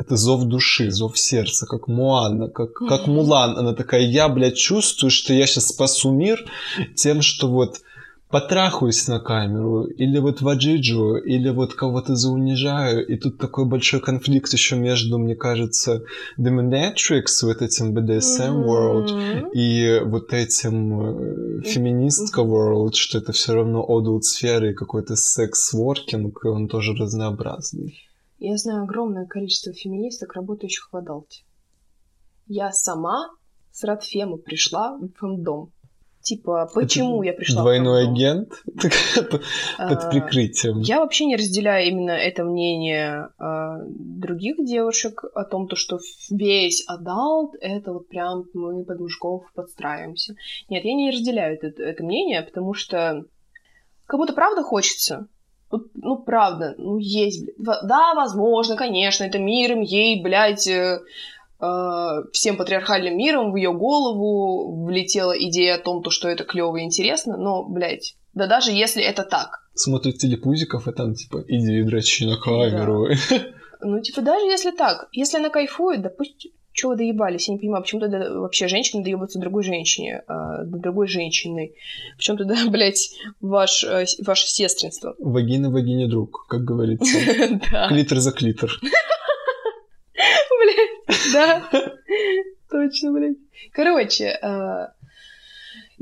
это зов души, зов сердца, как Муанна, как, как. Мулан. Она такая, я, блядь, чувствую, что я сейчас спасу мир тем, что вот потрахаюсь на камеру, или вот ваджиджу, или вот кого-то заунижаю, и тут такой большой конфликт еще между, мне кажется, Dominatrix, вот этим BDSM world, Мгм. и вот этим э, феминистка world, что это все равно adult сферы и какой-то секс-воркинг, и он тоже разнообразный. Я знаю огромное количество феминисток, работающих в адалте. Я сама с Радфемы пришла в фемдом. Типа, почему Это я пришла Двойной фемдом? агент [LAUGHS] под А, прикрытием. Я вообще не разделяю именно это мнение а, других девушек о том, то, что весь adult — это вот прям мы под мужиков подстраиваемся. Нет, я не разделяю это, это мнение, потому что как будто правда хочется. Вот, ну, правда, ну, есть, блядь. Да, возможно, конечно, это миром ей, блядь, э, всем патриархальным миром в ее голову влетела идея о том, то, что это клево и интересно, но, блядь, да даже если это так, Смотрит телепузиков, и там типа, иди дрочи на камеру. [LAUGHS] Ну, типа, даже если так, если она кайфует, да пусть чего вы доебались, я не понимаю, почему тогда вообще женщина доебаться другой женщине, до другой женщины? Почему тогда, [LAUGHS] блядь, ваш, э, ваше сестринство? Вагина вагине друг, как говорится. [LAUGHS] Да, Клитор за клитор. Да, [LAUGHS] точно, блядь. Короче, а,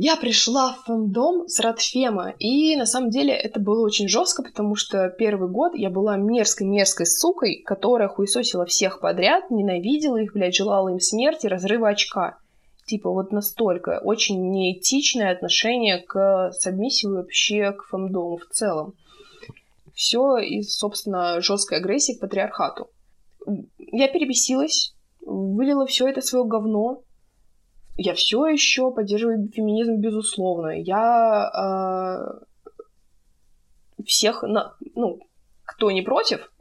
Я пришла в фэндом с Радфема, и на самом деле это было очень жестко, потому что первый год я была мерзкой-мерзкой сукой, которая хуесосила всех подряд, ненавидела их, блядь, желала им смерти, разрыва очка. Типа вот настолько. Очень неэтичное отношение к сабмиссии вообще к фэндому в целом. Все из, собственно, жесткой агрессии к патриархату. Я перебесилась, вылила все это свое говно. Я все еще поддерживаю феминизм, безусловно. Я э, всех, на, ну, кто не против,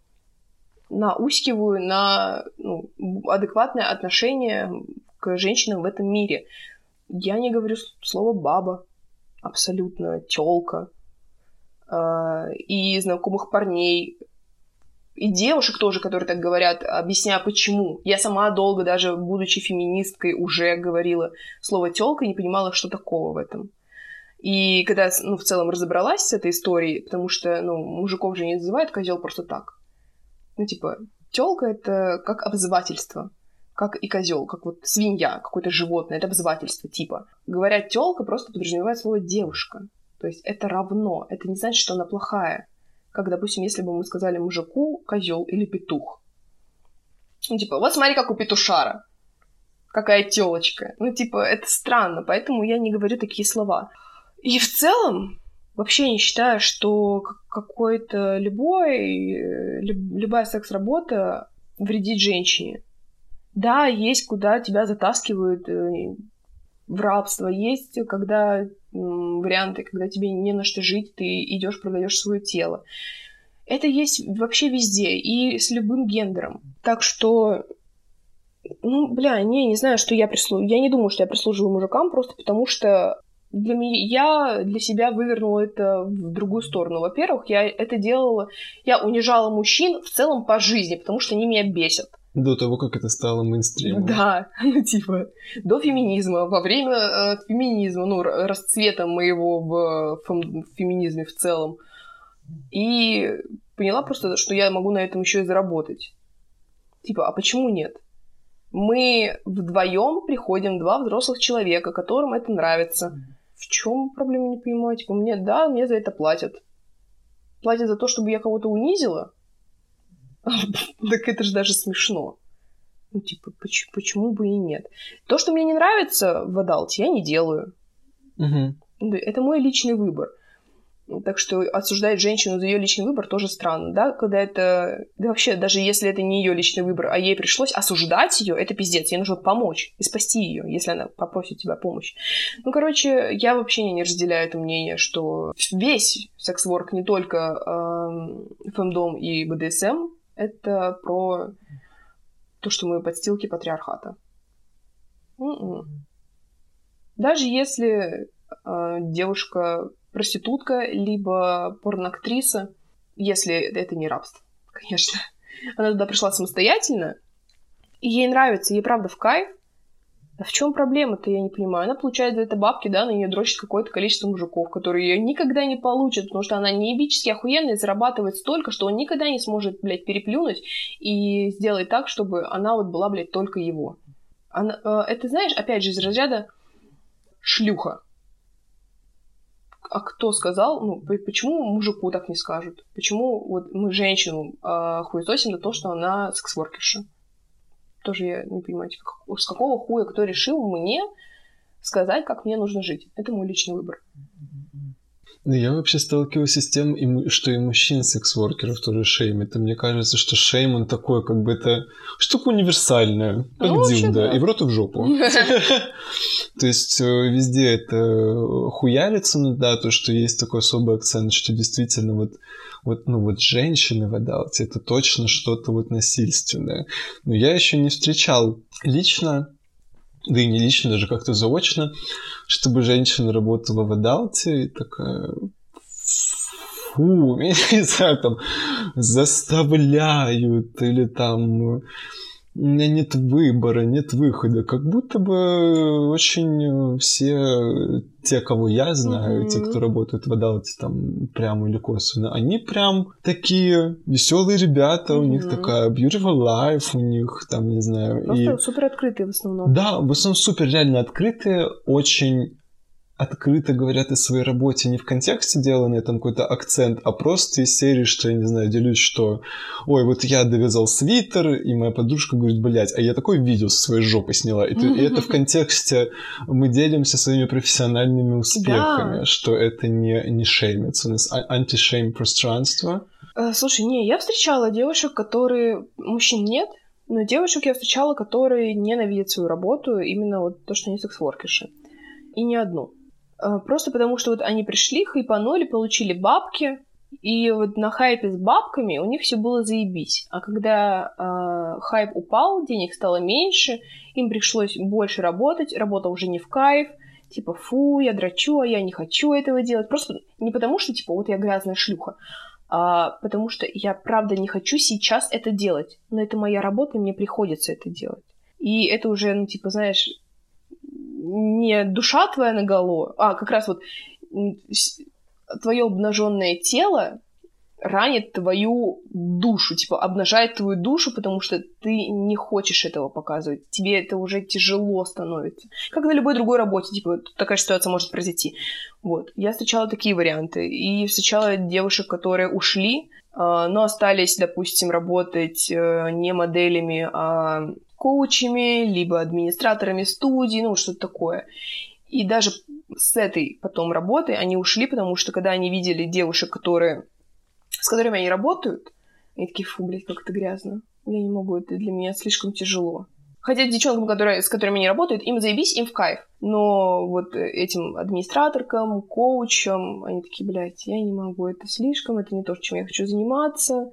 наускиваю на ну, адекватное отношение к женщинам в этом мире. Я не говорю слово баба, абсолютно тёлка. Э, и знакомых парней и девушек тоже, которые так говорят, объясняя почему. Я сама долго, даже будучи феминисткой, уже говорила слово тёлка и не понимала, что такого в этом. И когда, ну, в целом разобралась с этой историей, потому что, ну, мужиков же не называют козел просто так. Ну, типа, тёлка это как обзывательство, как и козел, как вот свинья, какое-то животное, это обзывательство типа. Говорят тёлка просто подразумевает слово девушка. То есть это равно, это не значит, что она плохая как, допустим, если бы мы сказали мужику козел или петух. Ну, типа, вот смотри, как у петушара. Какая телочка. Ну, типа, это странно, поэтому я не говорю такие слова. И в целом, вообще не считаю, что какой-то любой, любая секс-работа вредит женщине. Да, есть куда тебя затаскивают э, в рабство, есть когда варианты, когда тебе не на что жить, ты идешь, продаешь свое тело. Это есть вообще везде и с любым гендером. Так что, ну, бля, не, не знаю, что я прислуживаю. Я не думаю, что я прислуживаю мужикам, просто потому что для меня, я для себя вывернула это в другую сторону. Во-первых, я это делала, я унижала мужчин в целом по жизни, потому что они меня бесят. До того, как это стало мейнстримом. Да, [LAUGHS] ну типа, до феминизма, во время э, феминизма, ну, расцвета моего в, в феминизме в целом. И поняла просто, что я могу на этом еще и заработать. Типа, а почему нет? Мы вдвоем приходим, два взрослых человека, которым это нравится. В чем проблема, не понимаю? Типа, мне, да, мне за это платят. Платят за то, чтобы я кого-то унизила? [LAUGHS] Так это же даже смешно. Ну, типа, почему, почему бы и нет? То, что мне не нравится в Адалте, я не делаю. Угу. Это мой личный выбор. Так что осуждать женщину за ее личный выбор тоже странно, да, когда это... Да вообще, даже если это не ее личный выбор, а ей пришлось осуждать ее, это пиздец. Ей нужно помочь и спасти ее, если она попросит тебя помощь. Ну, короче, я вообще не разделяю это мнение, что весь секс-ворк, не только э, фемдом и БДСМ, это про то, что мы подстилки патриархата. М-м. Даже если э, девушка проститутка, либо порноактриса, если это не рабство, [LAUGHS] конечно. Она туда пришла самостоятельно, и ей нравится, ей правда в кайф, а в чем проблема-то, я не понимаю. Она получает за это бабки, да, на нее дрочит какое-то количество мужиков, которые ее никогда не получат, потому что она неебически охуенная зарабатывает столько, что он никогда не сможет, блядь, переплюнуть и сделать так, чтобы она вот была, блядь, только его. Она, э, это, знаешь, опять же, из разряда шлюха. А кто сказал, ну, почему мужику так не скажут? Почему вот мы женщину э, хуесосим на то, что она секс-воркерша? Тоже я не понимаю, типа, с какого хуя кто решил мне сказать, как мне нужно жить. Это мой личный выбор. Ну, я вообще сталкиваюсь с тем, что и мужчин секс-воркеров тоже шеймят. И мне кажется, что шейм, он такой, как бы это штука универсальная, как ну, дилда, да. и в рот, и в жопу. [LAUGHS] То есть э, везде это хуярится, ну да, то, что есть такой особый акцент, что действительно вот вот, ну вот женщины в адалте, это точно что-то вот насильственное. Но я еще не встречал лично, да и не лично, даже как-то заочно, чтобы женщина работала в адалте и такая фу, [LAUGHS] меня, не знаю, там, заставляют или там нет выбора, нет выхода. Как будто бы очень все те, кого я знаю, mm-hmm. те, кто работает в Адалте, там, прямо или косвенно, они прям такие веселые ребята, mm-hmm. у них такая beautiful life, у них там, не знаю. Просто и... супер открытые в основном. Да, в основном супер реально открытые, очень открыто говорят о своей работе не в контексте деланный там какой-то акцент, а просто из серии, что, я не знаю, делюсь, что ой, вот я довязал свитер, и моя подружка говорит, блядь, а я такое видео со своей жопы сняла. И, и это в контексте мы делимся своими профессиональными успехами, Да. что это не, не шеймится. У нас а- антишейм пространство. Э, Слушай, не, я встречала девушек, которые... Мужчин нет, но девушек я встречала, которые ненавидят свою работу, именно вот то, что они секс-воркерши. И не одну. Э, Просто потому, что вот они пришли, хайпанули, получили бабки, и вот на хайпе с бабками у них все было заебись. А когда э, хайп упал, денег стало меньше, им пришлось больше работать, работа уже не в кайф, типа, фу, я драчу, а я не хочу этого делать. Просто не потому, что, типа, вот я грязная шлюха, а потому что я правда не хочу сейчас это делать. Но это моя работа, и мне приходится это делать. И это уже, ну, типа, знаешь, не душа твоя наголо, а как раз вот твое обнаженное тело ранит твою душу, типа обнажает твою душу, потому что ты не хочешь этого показывать. Тебе это уже тяжело становится. Как на любой другой работе, типа такая ситуация может произойти. Вот. Я встречала такие варианты. И встречала девушек, которые ушли, а, но остались, допустим, работать э, не моделями, а коучами, либо администраторами студии, ну, что-то такое. И даже с этой потом работы они ушли, потому что когда они видели девушек, которые с которыми они работают, они такие, фу, блядь, как это грязно. Я не могу, это для меня слишком тяжело. Хотя девчонкам, которые, с которыми они работают, им заебись, им в кайф. Но вот этим администраторкам, коучам, они такие, блядь, я не могу, это слишком, это не то, чем я хочу заниматься,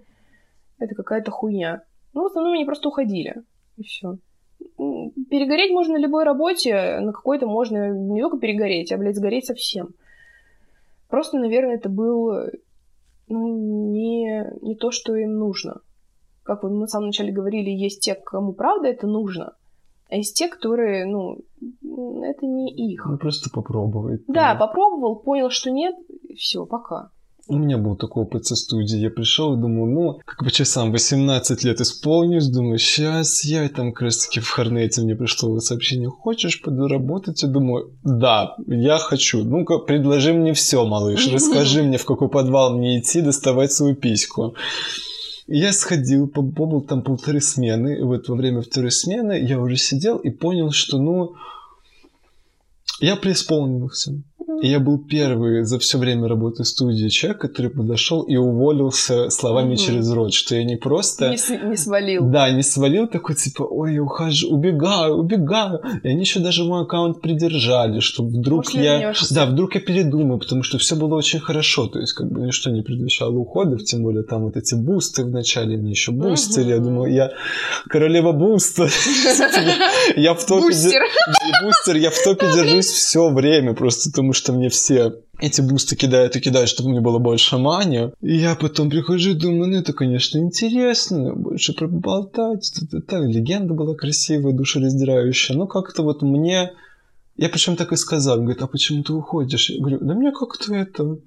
это какая-то хуйня. Ну, в основном они просто уходили, и все. Перегореть можно на любой работе, на какой-то можно не только перегореть, а, блядь, сгореть совсем. Просто, наверное, это был ну, не, не то, что им нужно. Как вот мы в самом начале говорили, есть те, кому правда это нужно, а есть те, которые, ну, это не их. Ну, просто попробовать. Да, попробовал, понял, что нет, все, пока. У меня был такой опыт со студии. Я пришел и думал, ну, как бы часам 18 лет исполнюсь, думаю, сейчас я и там как раз таки в Хорнете мне пришло сообщение, хочешь пойду работать? Я думаю, да, я хочу. Ну-ка, предложи мне все, малыш, [LAUGHS] расскажи мне, в какой подвал мне идти, доставать свою письку. Я сходил, побыл там полторы смены, и вот во время второй смены я уже сидел и понял, что, ну, я преисполнился. И я был первый за все время работы в студии человек, который подошел и уволился словами Мгм. через рот, что я не просто... Не, с- не свалил. Да, не свалил такой, типа, ой, я ухожу, убегаю, убегаю. И они еще даже мой аккаунт придержали, чтобы вдруг Может, я... вернешься. Да, вдруг я передумаю, потому что все было очень хорошо. То есть, как бы ничто не предвещало уходов, тем более там вот эти бусты вначале мне еще бустили. Я Мгм. думаю, я королева буста. [LAUGHS] Я в топе... Бустер. Бустер, я в топе держусь все время, просто потому что мне все эти бусты кидают и кидают, чтобы мне было больше мани. И я потом прихожу и думаю, ну это, конечно, интересно, больше поболтать. та-та-та. Легенда была красивая, душераздирающая. Но как-то вот мне... Я причем так и сказал. Он говорит, а почему ты уходишь? Я говорю, да мне как-то это...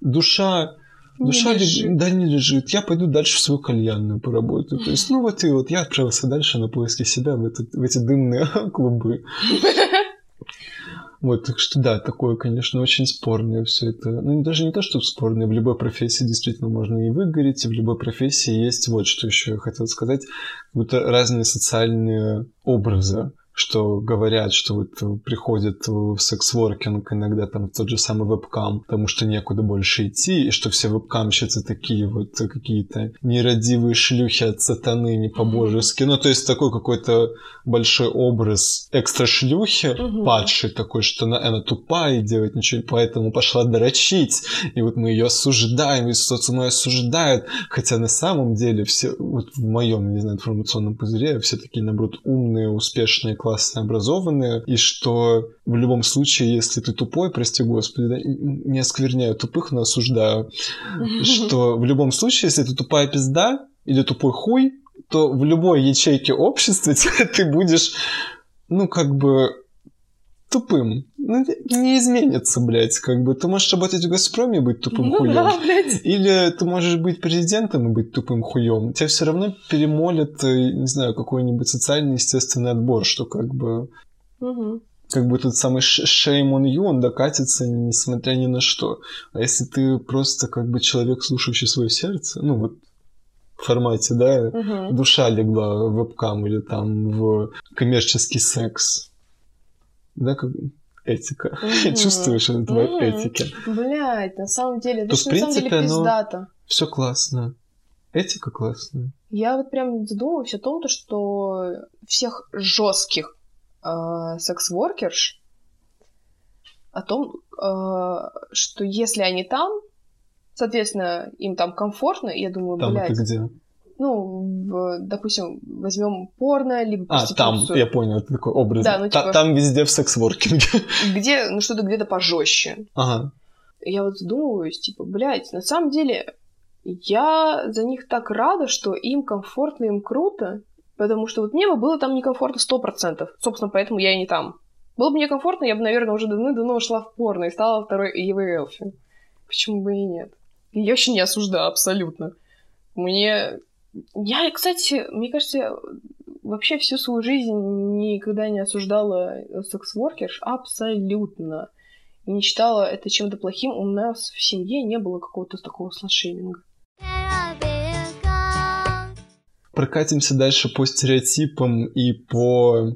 Душа Не Душа лег- лежит. да не лежит. Я пойду дальше в свою кальянную поработаю. То есть, ну вот и вот я отправился дальше на поиски себя в, этот- в эти дымные [LAUGHS] клубы. [LAUGHS] Вот, так что да, такое, конечно, очень спорное все это. Ну, даже не то, что спорное, в любой профессии действительно можно и выгореть, и в любой профессии есть вот что еще я хотел сказать, будто разные социальные образы что говорят, что вот приходят в секс-воркинг иногда там в тот же самый вебкам, потому что некуда больше идти, и что все вебкамщицы такие вот какие-то нерадивые шлюхи от сатаны, не по-божески. Ну, то есть такой какой-то большой образ экстра-шлюхи, Мгм. падшей такой, что она, она тупая и делает ничего, поэтому пошла дрочить. И вот мы ее осуждаем, и социум ее осуждает. Хотя на самом деле все, вот в моем, не знаю, информационном пузыре, все такие, наоборот, умные, успешные, классные, образованные. И что в любом случае, если ты тупой, прости господи, да, не оскверняю тупых, но осуждаю, [LAUGHS] что в любом случае, если ты тупая пизда или тупой хуй, то в любой ячейке общества [LAUGHS] ты будешь, ну, как бы, тупым. Ну, не изменится, блядь, как бы. Ты можешь работать в «Газпроме» и быть тупым Ну хуем. да, блядь. Или ты можешь быть президентом и быть тупым хуем. Тебя все равно перемолят, э, не знаю, какой-нибудь социальный естественный отбор, что как бы... Мгм. как бы тут самый shame on you, он докатится несмотря ни на что. А если ты просто как бы человек, слушающий свое сердце, ну вот в формате, да, Мгм. душа легла в вебкам или там в коммерческий секс, да, как бы этика. [LAUGHS] Чувствуешь этот вайб Мгм. этики? Блядь, на самом деле, То, это в ж на самом деле принципе, пиздато. Все классно. Этика классная. Я вот прям задумываюсь о том, то, что всех жестких секс-воркерш, о том, э, что если они там, соответственно, им там комфортно, я думаю, Там блядь, это где? Ну, в- допустим, возьмем порно, либо А, там, я понял, это такой образ. Да, ну, Та- типа- Там везде в секс-воркинге. [LAUGHS] где, ну, что-то где-то пожестче. Ага. Я вот задумываюсь, типа, блядь, на самом деле, я за них так рада, что им комфортно, им круто, потому что вот мне бы было там некомфортно сто процентов. Собственно, поэтому я и не там. Было бы мне комфортно, я бы, наверное, уже давно-давно ушла в порно и стала второй Евой Элфи. Почему бы и нет? Я вообще не осуждаю абсолютно. Мне... Я, кстати, мне кажется, вообще всю свою жизнь никогда не осуждала секс-воркерш абсолютно. И не считала это чем-то плохим. У нас в семье не было какого-то такого слашейминга. Прокатимся дальше по стереотипам и по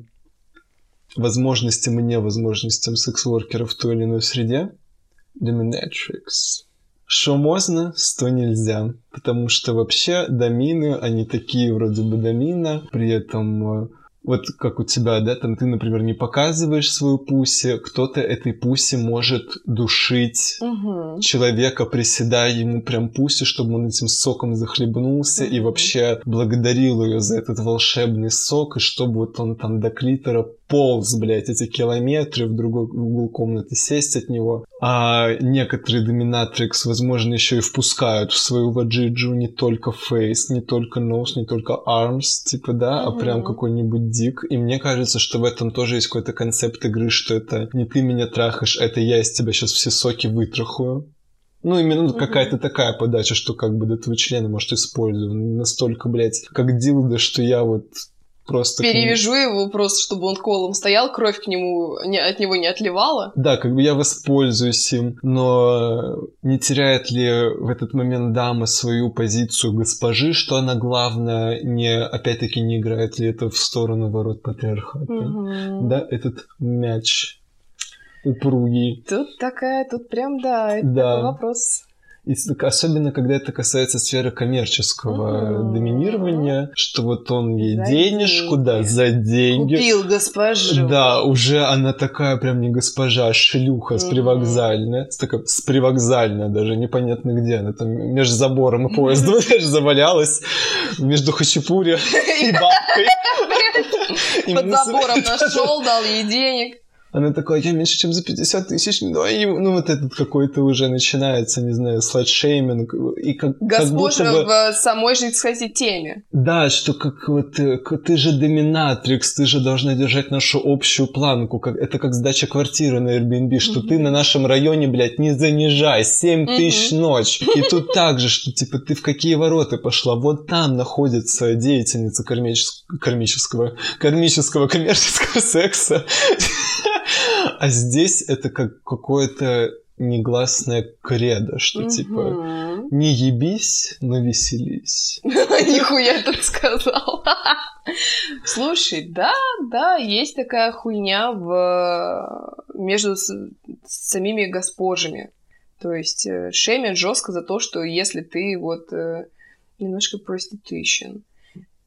возможностям и невозможностям секс-воркеров в той или иной среде. Dominatrix. Что можно, что нельзя. Потому что вообще домины, они такие вроде бы домина, при этом э, вот как у тебя, да, там ты, например, не показываешь свою пуси, кто-то этой пуси может душить Угу. человека, приседая ему прям пуси, чтобы он этим соком захлебнулся и Мгм. вообще благодарил ее за этот волшебный сок, и чтобы вот он там до клитора полз, блядь, эти километры в другой угол комнаты сесть от него. А некоторые доминатрикс, возможно, еще и впускают в свою ваджиджу не только фейс, не только нос, не только arms, типа, да, а Мгм. прям какой-нибудь дик. И мне кажется, что в этом тоже есть какой-то концепт игры, что это не ты меня трахаешь, это я из тебя сейчас все соки вытрахаю. Ну, именно Мгм. какая-то такая подача, что как бы до твоего члена, может, использую. Настолько, блядь, как дилда, что я вот просто... Перевяжу его просто, чтобы он колом стоял, кровь к нему не, от него не отливала. Да, как бы я воспользуюсь им, но не теряет ли в этот момент дама свою позицию госпожи, что она главная, не, опять-таки, не играет ли это в сторону ворот патриархата? Мгм. Да, этот мяч упругий. Тут такая, тут прям, да, это Да. такой вопрос. И с- особенно, когда это касается сферы коммерческого Мгм. доминирования, что вот он ей За денежку, деньги. да, за деньги. Купил госпожу. Да, уже она такая прям не госпожа, а шлюха с Мгм. привокзальная. С, такой, с привокзальная даже, непонятно где. Она там между забором и поездом [LAUGHS] знаешь, завалялась. Между хачапури [LAUGHS] и бабкой. Под забором нашел, дал ей денег. Она такая, я меньше, чем за 50 тысяч не даю. Ну, вот этот какой-то уже начинается, не знаю, сладшейминг. И как, как Госпожа будто бы... в самой же, кстати, теме. Да, что как вот э, ты же доминатрикс, ты же должна держать нашу общую планку. Как, это как сдача квартиры на Airbnb, что ты на нашем районе, блядь, не занижай, 7 Мгм. тысяч ночь. И тут так же, что типа ты в какие ворота пошла? Вот там находится деятельница кармического, кармического, кармического коммерческого секса. А здесь это как какое-то негласное кредо, что типа не ебись, но веселись. [LAUGHS] Нихуя тут сказал. [LAUGHS] Слушай, да, да, есть такая хуйня в... между с... самими госпожами. То есть э, шемят жестко за то, что если ты вот э, немножко prostitution.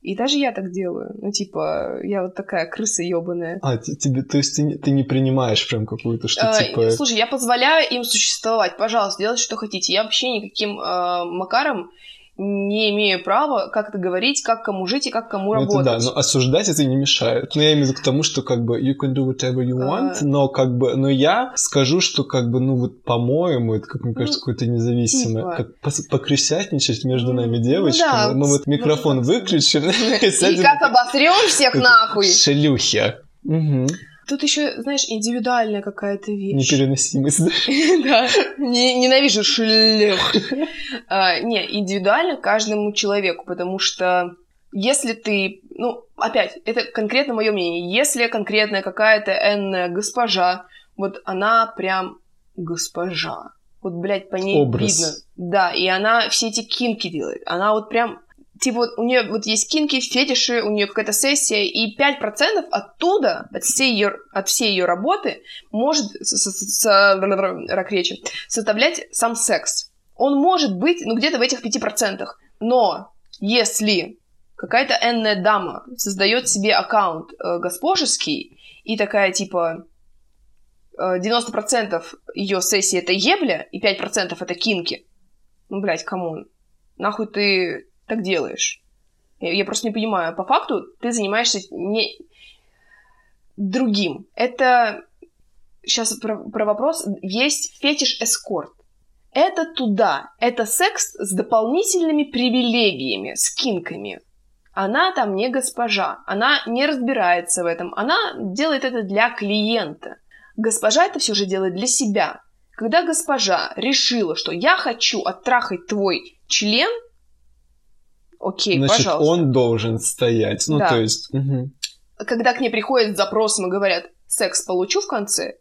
И даже я так делаю. Ну, типа, я вот такая крыса ебаная. А, тебе, то есть ты не, ты не принимаешь прям какую-то, что Э, типа... Слушай, я позволяю им существовать. Пожалуйста, делайте, что хотите. Я вообще никаким э, макаром не имею права как-то говорить, как кому жить и как кому ну, это работать. да, но осуждать это не мешает. Но я имею в виду к тому, что как бы you can do whatever you want, А. но как бы, но я скажу, что как бы, ну вот, по-моему, это, как мне кажется, Ну, какое-то независимое, типа. как покрысятничать между Ну, нами ну девочками. да, Мы вот микрофон так сказать. выключим [LAUGHS] и как обосрем всех нахуй. Шлюхи. Мгм. Тут еще, знаешь, индивидуальная какая-то вещь. Непереносимость. да? [LAUGHS] Да, Не- ненавижу шлюх. А, Не, индивидуально каждому человеку, потому что если ты ну, опять, это конкретно мое мнение. Если конкретная какая-то энная госпожа, вот она прям госпожа. Вот, блядь, по ней Образ. видно. Да, и она все эти кинки делает. Она вот прям типа вот у нее вот есть кинки, фетиши, у нее какая-то сессия, и 5% оттуда, от всей ее, от всей ее работы, может с, речи, составлять сам секс. Он может быть, ну, где-то в этих 5%. Но если какая-то энная дама создает себе аккаунт э, госпожеский, и такая, типа, э, 90% ее сессии это ебля, и 5% это кинки, ну, блядь, come on. Нахуй ты так делаешь? Я, я просто не понимаю. По факту ты занимаешься не другим. Это сейчас про, про вопрос. Есть фетиш-эскорт. Это туда. Это секс с дополнительными привилегиями, с кинками. Она там не госпожа. Она не разбирается в этом. Она делает это для клиента. Госпожа это все же делает для себя. Когда госпожа решила, что я хочу оттрахать твой член, окей, Значит, пожалуйста. он должен стоять. Ну, Да. то есть... мгм. Когда к ней приходят с запросом и говорят, секс получу в конце,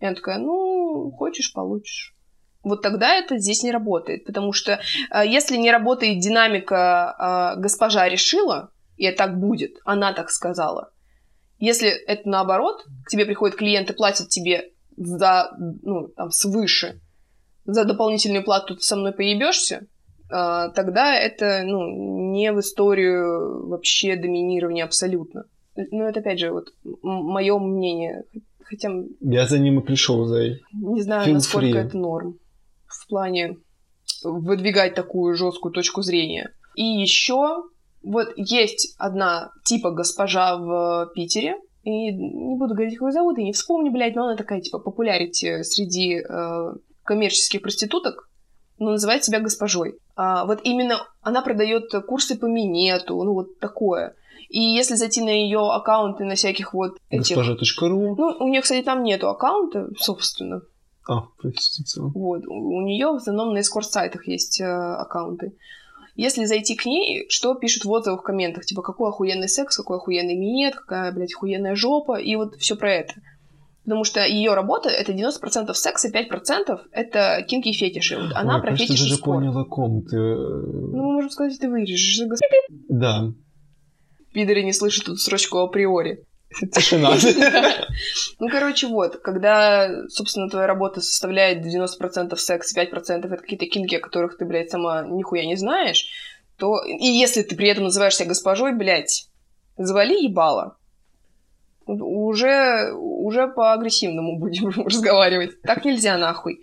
и она такая, ну, хочешь, получишь. Вот тогда это здесь не работает, потому что э, если не работает динамика э, госпожа решила, и так будет, она так сказала. Если это наоборот, к тебе приходит клиент и платит тебе за, ну, там, свыше, за дополнительную плату ты со мной поебешься, тогда это, ну, не в историю вообще доминирования абсолютно. Ну, это, опять же, вот мое мнение. Хотя Я за ним и пришел, Зай. не знаю, Feel насколько free. это норм в плане выдвигать такую жесткую точку зрения. И еще вот есть одна типа госпожа в Питере, и не буду говорить, как ее зовут, и не вспомню, блядь, но она такая, типа, популярити среди э, коммерческих проституток, но называет себя госпожой. А вот именно она продает курсы по минету, ну вот такое. И если зайти на ее аккаунты, на всяких вот этих... Госпожа.ру. Ну, у нее, кстати, там нету аккаунта, собственно. А, простите. Вот. У нее в основном на эскорт-сайтах есть э, аккаунты. Если зайти к ней, что пишут в отзывах, в комментах? Типа, какой охуенный секс, какой охуенный минет, какая, блядь, охуенная жопа, и вот все про это. Потому что ее работа — это 90% секса, 5% — это кинки и фетиши. Вот она Ой, про кажется, фетиш и даже спорт. понял, о ком ты. Ну, мы можем сказать, ты вырежешь. Да. Пидоры не слышат тут строчку априори. Тишина. [LAUGHS] Ну, короче, вот, когда, собственно, твоя работа составляет 90% секс, 5% это какие-то кинки, о которых ты, блядь, сама нихуя не знаешь, то... И если ты при этом называешь себя госпожой, блядь, завали ебало. Уже, уже по-агрессивному будем [LAUGHS] разговаривать. Так нельзя, нахуй.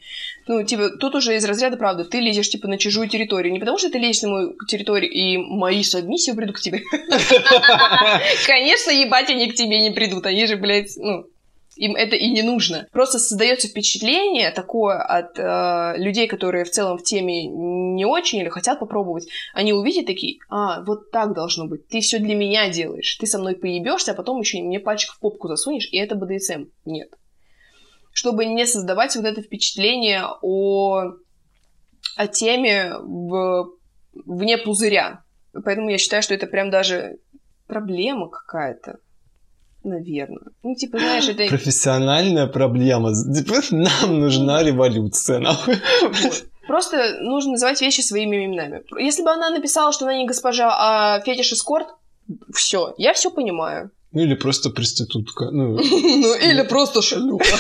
Ну, типа, тут уже из разряда, правда, ты лезешь, типа, на чужую территорию. Не потому, что ты лезешь на мою территорию, и мои сабмиссии придут к тебе. [LAUGHS] [LAUGHS] Конечно, ебать, они к тебе не придут. Они же, блядь, ну, им это и не нужно. Просто создается впечатление такое от э, людей, которые в целом в теме не очень или хотят попробовать. Они увидят такие, а, вот так должно быть. Ты все для меня делаешь. Ты со мной поебешься, а потом еще мне пальчик в попку засунешь, и это БДСМ. Нет. Чтобы не создавать вот это впечатление о, о теме в, вне пузыря. Поэтому я считаю, что это прям даже проблема какая-то. Наверное. Ну, типа, знаешь, это... Профессиональная проблема. Типа, Нам нужна революция. Вот. Просто нужно называть вещи своими именами. Если бы она написала, что она не госпожа, а фетиш эскорт, все, я все понимаю. Ну или просто проститутка. Ну, [LAUGHS] Ну, или просто шлюха. [LAUGHS]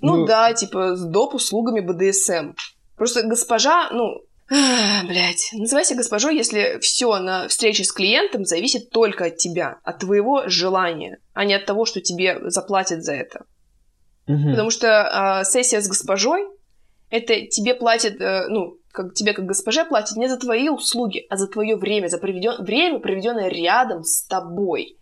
Ну Ну- да, типа, с доп. услугами БДСМ. Просто госпожа, ну, Блять, называйся госпожой, если все на встрече с клиентом зависит только от тебя, от твоего желания, а не от того, что тебе заплатят за это. мгм. Потому что а, сессия с госпожой это тебе платят, э, ну, как тебе как госпоже платят не за твои услуги, а за твое время, за проведен... время, проведенное рядом с тобой.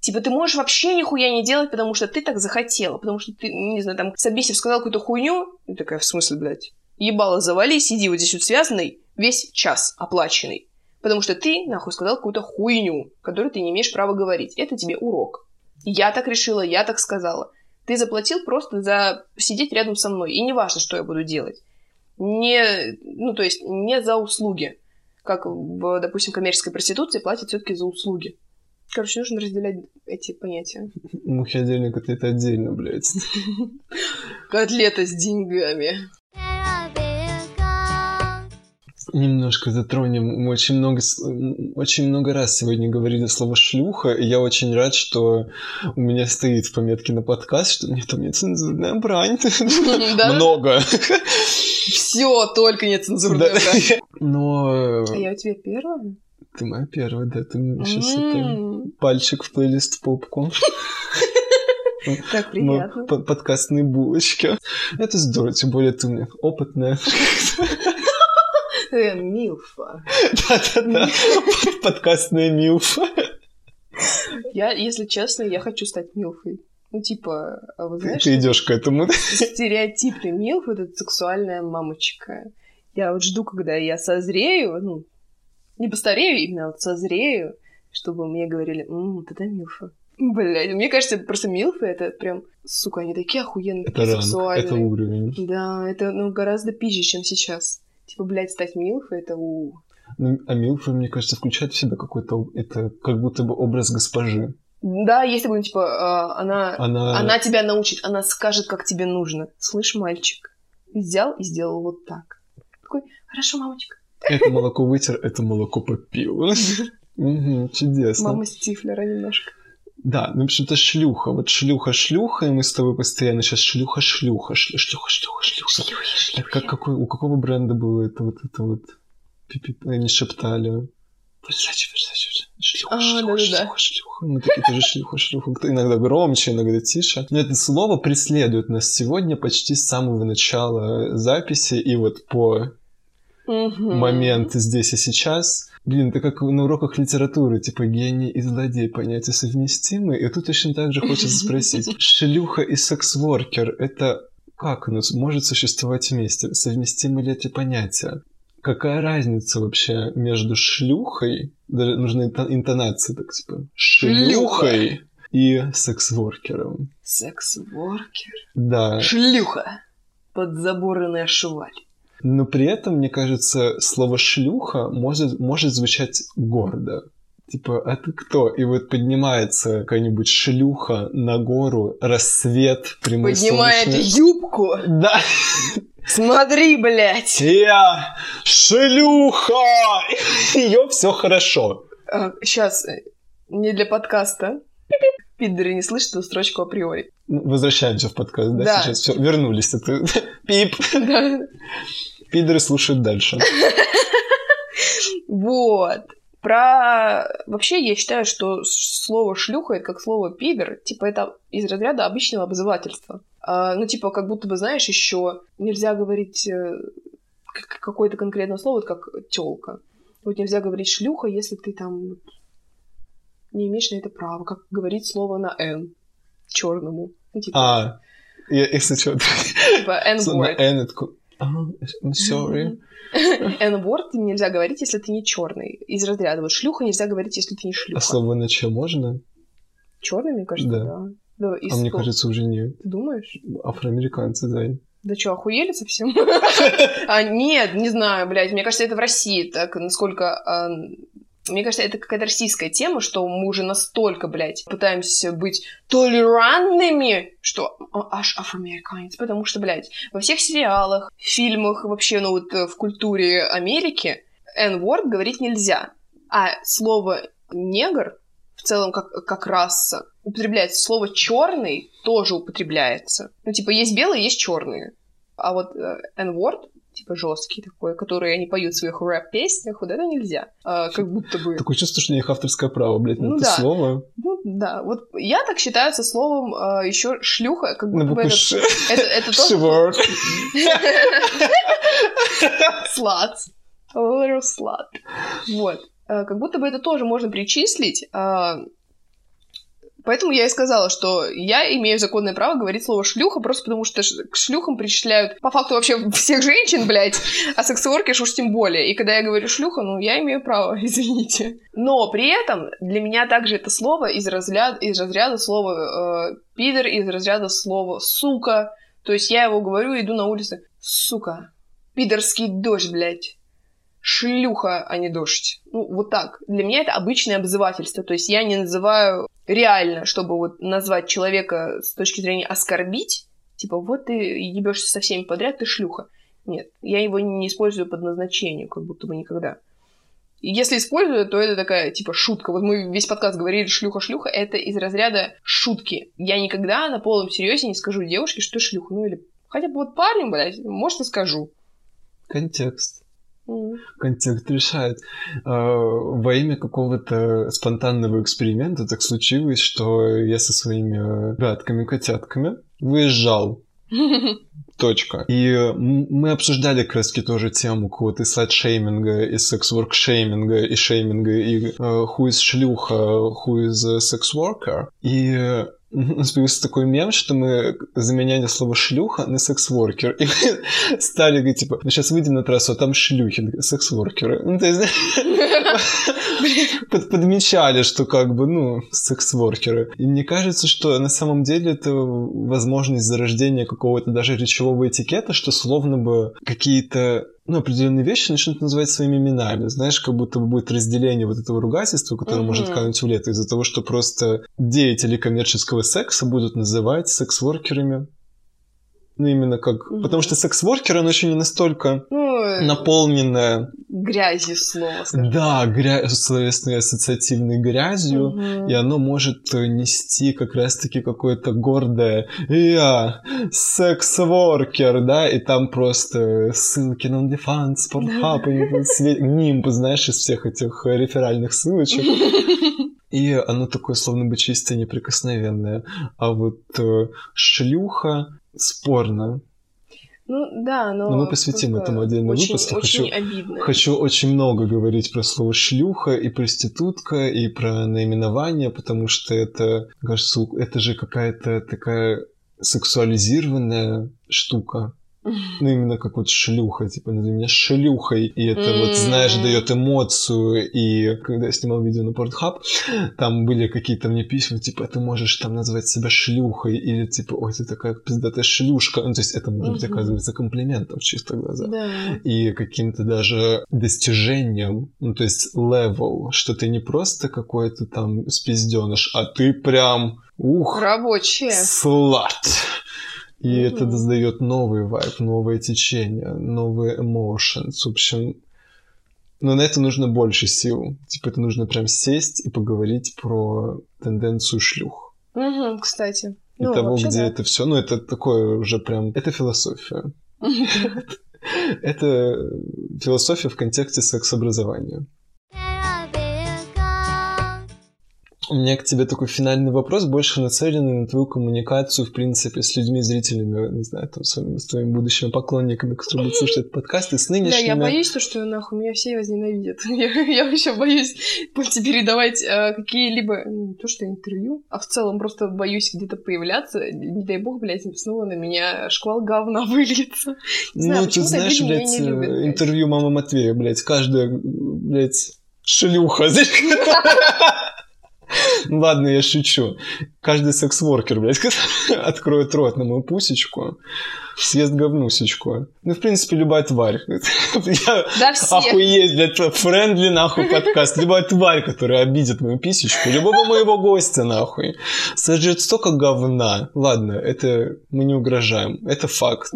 Типа, ты можешь вообще нихуя не делать, потому что ты так захотела, потому что ты, не знаю, там, Собесев сказал какую-то хуйню, и такая, в смысле, блядь? Ебало завали, сиди вот здесь вот связанный весь час оплаченный. Потому что ты, нахуй, сказал какую-то хуйню, которую ты не имеешь права говорить. Это тебе урок. Я так решила, я так сказала. Ты заплатил просто за сидеть рядом со мной. И не важно, что я буду делать. Не, ну, то есть, не за услуги, как в, допустим, коммерческой проституции платят все-таки за услуги. Короче, нужно разделять эти понятия. Мухи отдельно, котлеты отдельно, блядь. [LAUGHS] Котлета с деньгами. Немножко затронем. Мы очень много, очень много раз сегодня говорили слово шлюха, и я очень рад, что у меня стоит в пометке на подкаст, что мне там нецензурная брань. [LAUGHS] Много. Все, только нецензурная брань. Но А я у тебя первая? ты моя первая, да, ты мне сейчас пальчик в плейлист в попку. [LAUGHS] Так приятно. Подкастные булочки. Это здорово, тем более ты у меня опытная. [LAUGHS] Милфа. Да-да-да. Подкастная милфа. Я, если честно, я хочу стать Милфой. Ну, типа, а вы Ты знаешь, ты идешь к этому. стереотипный Милф — это сексуальная мамочка. Я вот жду, когда я созрею, ну, не постарею, именно вот созрею, чтобы мне говорили, «М, вот это Милфа. Блядь, мне кажется, просто Милфы — это прям, сука, они такие охуенные, Это такие ранг, сексуальные. это уровень. Да, это, ну, гораздо пизже, чем сейчас. Типа, блядь, стать Милфой — это у... Ну, а милфа, мне кажется, включает в себя какой-то... Это как будто бы образ госпожи. Да, есть такой, типа, а, она, Она... она тебя научит, она скажет, как тебе нужно. Слышь, мальчик, взял и сделал вот так. Такой, хорошо, мамочка. Это молоко вытер, это молоко попил. [LAUGHS] Чудесно. Мама Стифлера немножко. Да, ну, в общем-то, шлюха. Вот шлюха-шлюха, и мы с тобой постоянно сейчас шлюха-шлюха, шлю- шлюха-шлюха-шлюха. Это как, какой, у какого бренда было это вот это вот? Они шептали. Versace, Versace, Шлюха, А, шлюха, да-да-да. шлюха, шлюха. Мы такие тоже шлюха, шлюха. Кто Иногда громче, иногда тише. Но это слово преследует нас сегодня почти с самого начала записи и вот по Мгм. момент здесь и сейчас. Блин, это как на уроках литературы, типа гений и злодей понятия совместимы. И тут точно так же хочется спросить. [LAUGHS] Шлюха и секс-воркер — это как оно может существовать вместе? Совместимы ли эти понятия? Какая разница вообще между шлюхой, даже нужна инто- интонация, так типа, шлюхой и секс-воркером? Секс-воркер. Да, Шлюха. Подзаборная шваль. Но при этом, мне кажется, слово шлюха может, может звучать гордо. Типа, а ты кто? И вот поднимается какая-нибудь шлюха на гору, рассвет, прямой Поднимает солнечный- юбку. Да, Смотри, блядь. я шлюха! Ее все хорошо. Сейчас, не для подкаста. Пидоры не слышат эту строчку априори. Ну, Возвращаемся в подкаст, да, Да. сейчас все, вернулись. Это [LAUGHS] пип. Да. Пидоры слушают дальше. [LAUGHS] Вот. Про... Вообще, я считаю, что слово «шлюха» — это как слово «пидор». Типа, это из разряда обычного обзывательства. А, ну, типа, как будто бы, знаешь, еще нельзя говорить э, какое-то конкретное слово, вот как тёлка. Вот нельзя говорить «шлюха», если ты там не имеешь на это права. Как говорить слово на «н» черному. Ну, типа, А, я, если что, типа N-word. N, это такой, «А, I'm sorry. [LAUGHS] N-word нельзя говорить, если ты не черный. Из разряда. Вот шлюха нельзя говорить, если ты не А шлюха. слово на че можно? Черный, мне кажется, Да. да. Да, А мне сто- кажется, уже нет. Ты думаешь? Афроамериканцы, да. Да что, охуели совсем? [LAUGHS] А, нет, не знаю, блядь. Мне кажется, это в России так, насколько... Мне кажется, это какая-то российская тема, что мы уже настолько, блядь, пытаемся быть толерантными, что а, аж афроамериканец. Потому что, блядь, во всех сериалах, фильмах, вообще, ну вот э, в культуре Америки N-word говорить нельзя. А слово негр в целом как, как раса употребляется. Слово черный тоже употребляется. Ну, типа, есть белые, есть черные. А вот э, N-word, типа, жесткий такой, который они поют в своих рэп-песнях, вот это нельзя. А, как будто бы... Такое чувство, что у них авторское право, блядь, Ну это да. слово. Ну, да, вот я так считаю со словом еще шлюха, как будто бы букву это, это, это little slut. Вот. Э, Как будто бы это тоже можно причислить. Поэтому я и сказала, что я имею законное право говорить слово шлюха, просто потому что к шлюхам причисляют по факту вообще [LAUGHS] всех женщин, блядь, а секс-воркерш уж тем более. И когда я говорю шлюха, ну, я имею право, [LAUGHS] извините. Но при этом для меня также это слово из разряда, из разряда слова э, пидор, из разряда слова сука. То есть я его говорю, иду на улице, сука, пидорский дождь, блядь. шлюха, а не дождь. Ну, вот так. Для меня это обычное обзывательство. То есть я не называю реально, чтобы вот назвать человека с точки зрения оскорбить, типа, вот ты ебешься со всеми подряд, ты шлюха. Нет, я его не использую под назначением, как будто бы никогда. И если использую, то это такая, типа, шутка. Вот мы весь подкаст говорили шлюха-шлюха, это из разряда шутки. Я никогда на полном серьезе не скажу девушке, что шлюха. Ну или хотя бы вот парню, блядь, может, и скажу. Контекст. Контекст решает. А, Во имя какого-то спонтанного эксперимента так случилось, что я со своими ребятками-котятками выезжал. [LAUGHS] Точка. И м- мы обсуждали как раз тоже тему какого-то и слайд-шейминга, и секс-ворк-шейминга, и шейминга, и э, who is шлюха, who is sex worker. И э, [LAUGHS] у нас появился такой мем, что мы заменяли слово шлюха на секс-воркер. И мы [LAUGHS] стали говорить, типа, ну сейчас выйдем на трассу, а там шлюхи, секс-воркеры. Ну, то есть, под- [LAUGHS] подмечали, что как бы, ну, секс-воркеры. И мне кажется, что на самом деле это возможность зарождения какого-то даже речевого этикета, что словно бы какие-то ну, определенные вещи начнут называть своими именами. Знаешь, как будто бы будет разделение вот этого ругательства, которое Мгм. может кануть в лето из-за того, что просто деятели коммерческого секса будут называть секс-воркерами. Ну, именно как... Мгм. Потому что секс-воркер, он еще не настолько Ну, наполненное... грязью слово, скажем. Да, гря... словесной ассоциативной грязью. Мгм. И оно может нести как раз-таки какое-то гордое «Я секс-воркер», да, и там просто ссылки на OnlyFans, Pornhub, [LAUGHS] све- нимб, знаешь, из всех этих реферальных ссылочек. [LAUGHS] И оно такое, словно бы чистое, неприкосновенное. А вот э, шлюха спорно. Ну, да, но... Но мы посвятим этому отдельный очень, выпуск. Очень хочу- обидно. Хочу очень много говорить про слово шлюха и проститутка, и про наименование, потому что это, кажется, это же какая-то такая сексуализированная штука. [LAUGHS] Ну, именно как вот шлюха, типа, назови меня шлюхой, и это вот, знаешь, дает эмоцию, и когда я снимал видео на Pornhub, там были какие-то мне письма, типа, ты можешь там назвать себя шлюхой, или типа, ой, ты такая пиздатая шлюшка, ну, то есть это может быть, Мгм. оказывается, комплиментом в чистых глазах Да. и каким-то даже достижением, ну, то есть level, что ты не просто какой-то там спизденыш, а ты прям, ух, Рабочие. слат. И Мгм. это создает новый вайб, новое течение, новые emotions. В общем, но на это нужно больше сил. Типа, это нужно прям сесть и поговорить про тенденцию шлюх. Мгм, кстати. И Ну, того, вообще, где да. это все. Ну, это такое уже прям... Это философия. [LAUGHS] Это философия в контексте секс-образования. У меня к тебе такой финальный вопрос, больше нацеленный на твою коммуникацию, в принципе, с людьми, зрителями, не знаю, там, с, с твоими будущими поклонниками, которые будут слушать этот подкаст, и с Да, нынешними. я боюсь, то, что нахуй меня все возненавидят. [LAUGHS] Я, я вообще боюсь передавать э, какие-либо, ну, не то что интервью, а в целом просто боюсь где-то появляться. Не дай бог, блядь, снова на меня шквал говна [LAUGHS] выльется. Не ну, ты знаешь, блядь, любят, э, интервью мамы Матвея, блядь, каждая, блядь, шлюха. [LAUGHS] знаешь, Ну [LAUGHS] ладно, я шучу. Каждый секс-воркер, блядь, [LAUGHS] откроет рот на мою пусечку, съест говнусечку. Ну, в принципе, любая тварь. [LAUGHS] Я Да все. охуеть, блядь, friendly, нахуй, подкаст. Любая тварь, которая обидит мою писечку, любого моего гостя, нахуй, сожрет столько говна. Ладно, это мы не угрожаем. Это факт.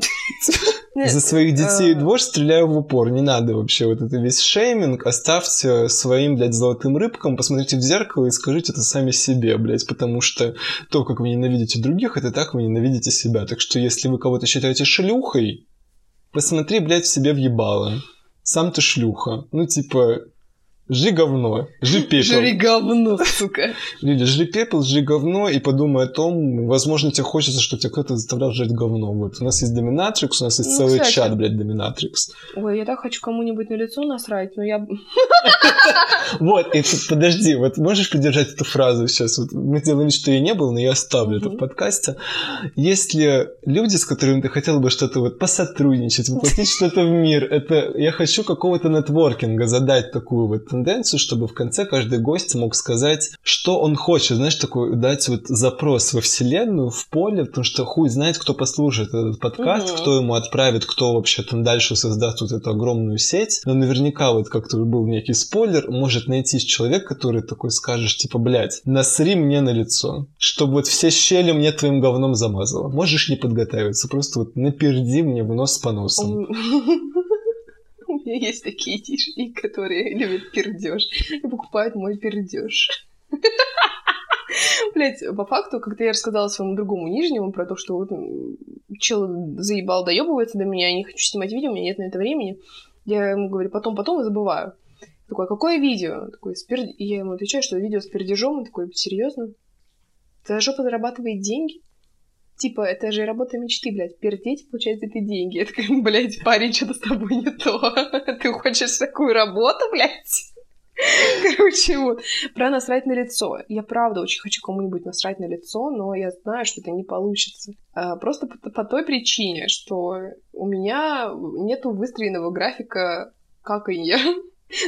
За своих детей и э, двор стреляю в упор. Не надо вообще вот это весь шейминг. Оставьте своим, блядь, золотым рыбкам, посмотрите в зеркало и скажите это сами себе, блядь, потому что то, как вы ненавидите других, это так вы ненавидите себя. Так что если вы кого-то считаете шлюхой, посмотри, блядь, в себе въебало. Сам ты шлюха. Ну, типа, жри говно, жри [LAUGHS] пепел. Жри говно, сука. Лиля, жри пепел, жри говно и подумай о том, возможно, тебе хочется, чтобы тебя кто-то заставлял жрать говно. Вот у нас есть Доминатрикс, у нас есть Ну, целый кстати. чат, блядь, Доминатрикс. Ой, я так хочу кому-нибудь на лицо насрать, но я... [LAUGHS] Вот, и подожди, вот можешь поддержать эту фразу сейчас? Вот мы делаем что ее не было, но я оставлю это в подкасте. Если люди, с которыми ты хотел бы что-то вот посотрудничать, воплотить [LAUGHS] что-то в мир, это я хочу какого-то нетворкинга задать такую вот тенденцию, чтобы в конце каждый гость мог сказать, что он хочет, знаешь, такой дать вот запрос во вселенную, в поле, потому что хуй знает, кто послушает этот подкаст, Мгм. кто ему отправит, кто вообще там дальше создаст вот эту огромную сеть. Но наверняка вот как-то был некий спойлер, может найтись человек, который такой скажешь, типа, блядь, насри мне на лицо, чтобы вот все щели мне твоим говном замазало. Можешь не подготовиться, просто вот наперди мне в нос по носам. [LAUGHS] Меня [LAUGHS] есть такие тишки, которые любят пердеж и покупают мой пердеж. [LAUGHS] Блять, по факту, когда я рассказала своему другому нижнему про то, что вот чел заебал доебывается до меня, я не хочу снимать видео, у меня нет на это времени, я ему говорю, потом, потом и забываю. Такой, «А какое видео? Такой, с пер- И я ему отвечаю, что видео с пердежом. Он такой, серьезно? Твоя жопа зарабатывает деньги? Типа, это же работа мечты, блядь. Пердеть, получается, это деньги. Я такая, [LAUGHS] блядь, парень, что-то с тобой не то. [LAUGHS] Ты хочешь такую работу, блядь? [LAUGHS] Короче, вот. Про насрать на лицо. Я правда очень хочу кому-нибудь насрать на лицо, но я знаю, что это не получится. А, Просто по, той причине, что у меня нету выстроенного графика каканья.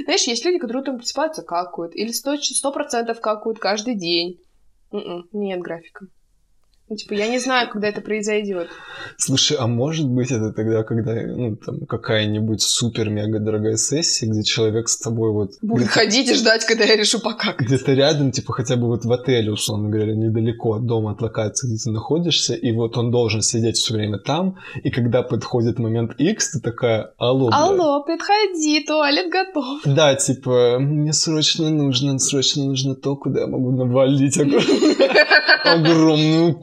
Знаешь, есть люди, которые утром просыпаются, какают. Или сто процентов какают каждый день. М-м, нет графика. Ну, типа, я не знаю, когда это произойдет. Слушай, а может быть это тогда, когда ну, там какая-нибудь супер-мега дорогая сессия, где человек с тобой вот Будет ходить и ждать, когда я решу покакать. где-то рядом, типа хотя бы вот в отеле, условно говоря, недалеко от дома, от локации, где ты находишься, и вот он должен сидеть все время там, и когда подходит момент X, ты такая, алло, бля». Алло, подходи, туалет готов. Да, типа, мне срочно нужно, срочно нужно то, куда я могу навалить [LAUGHS] огр- огромную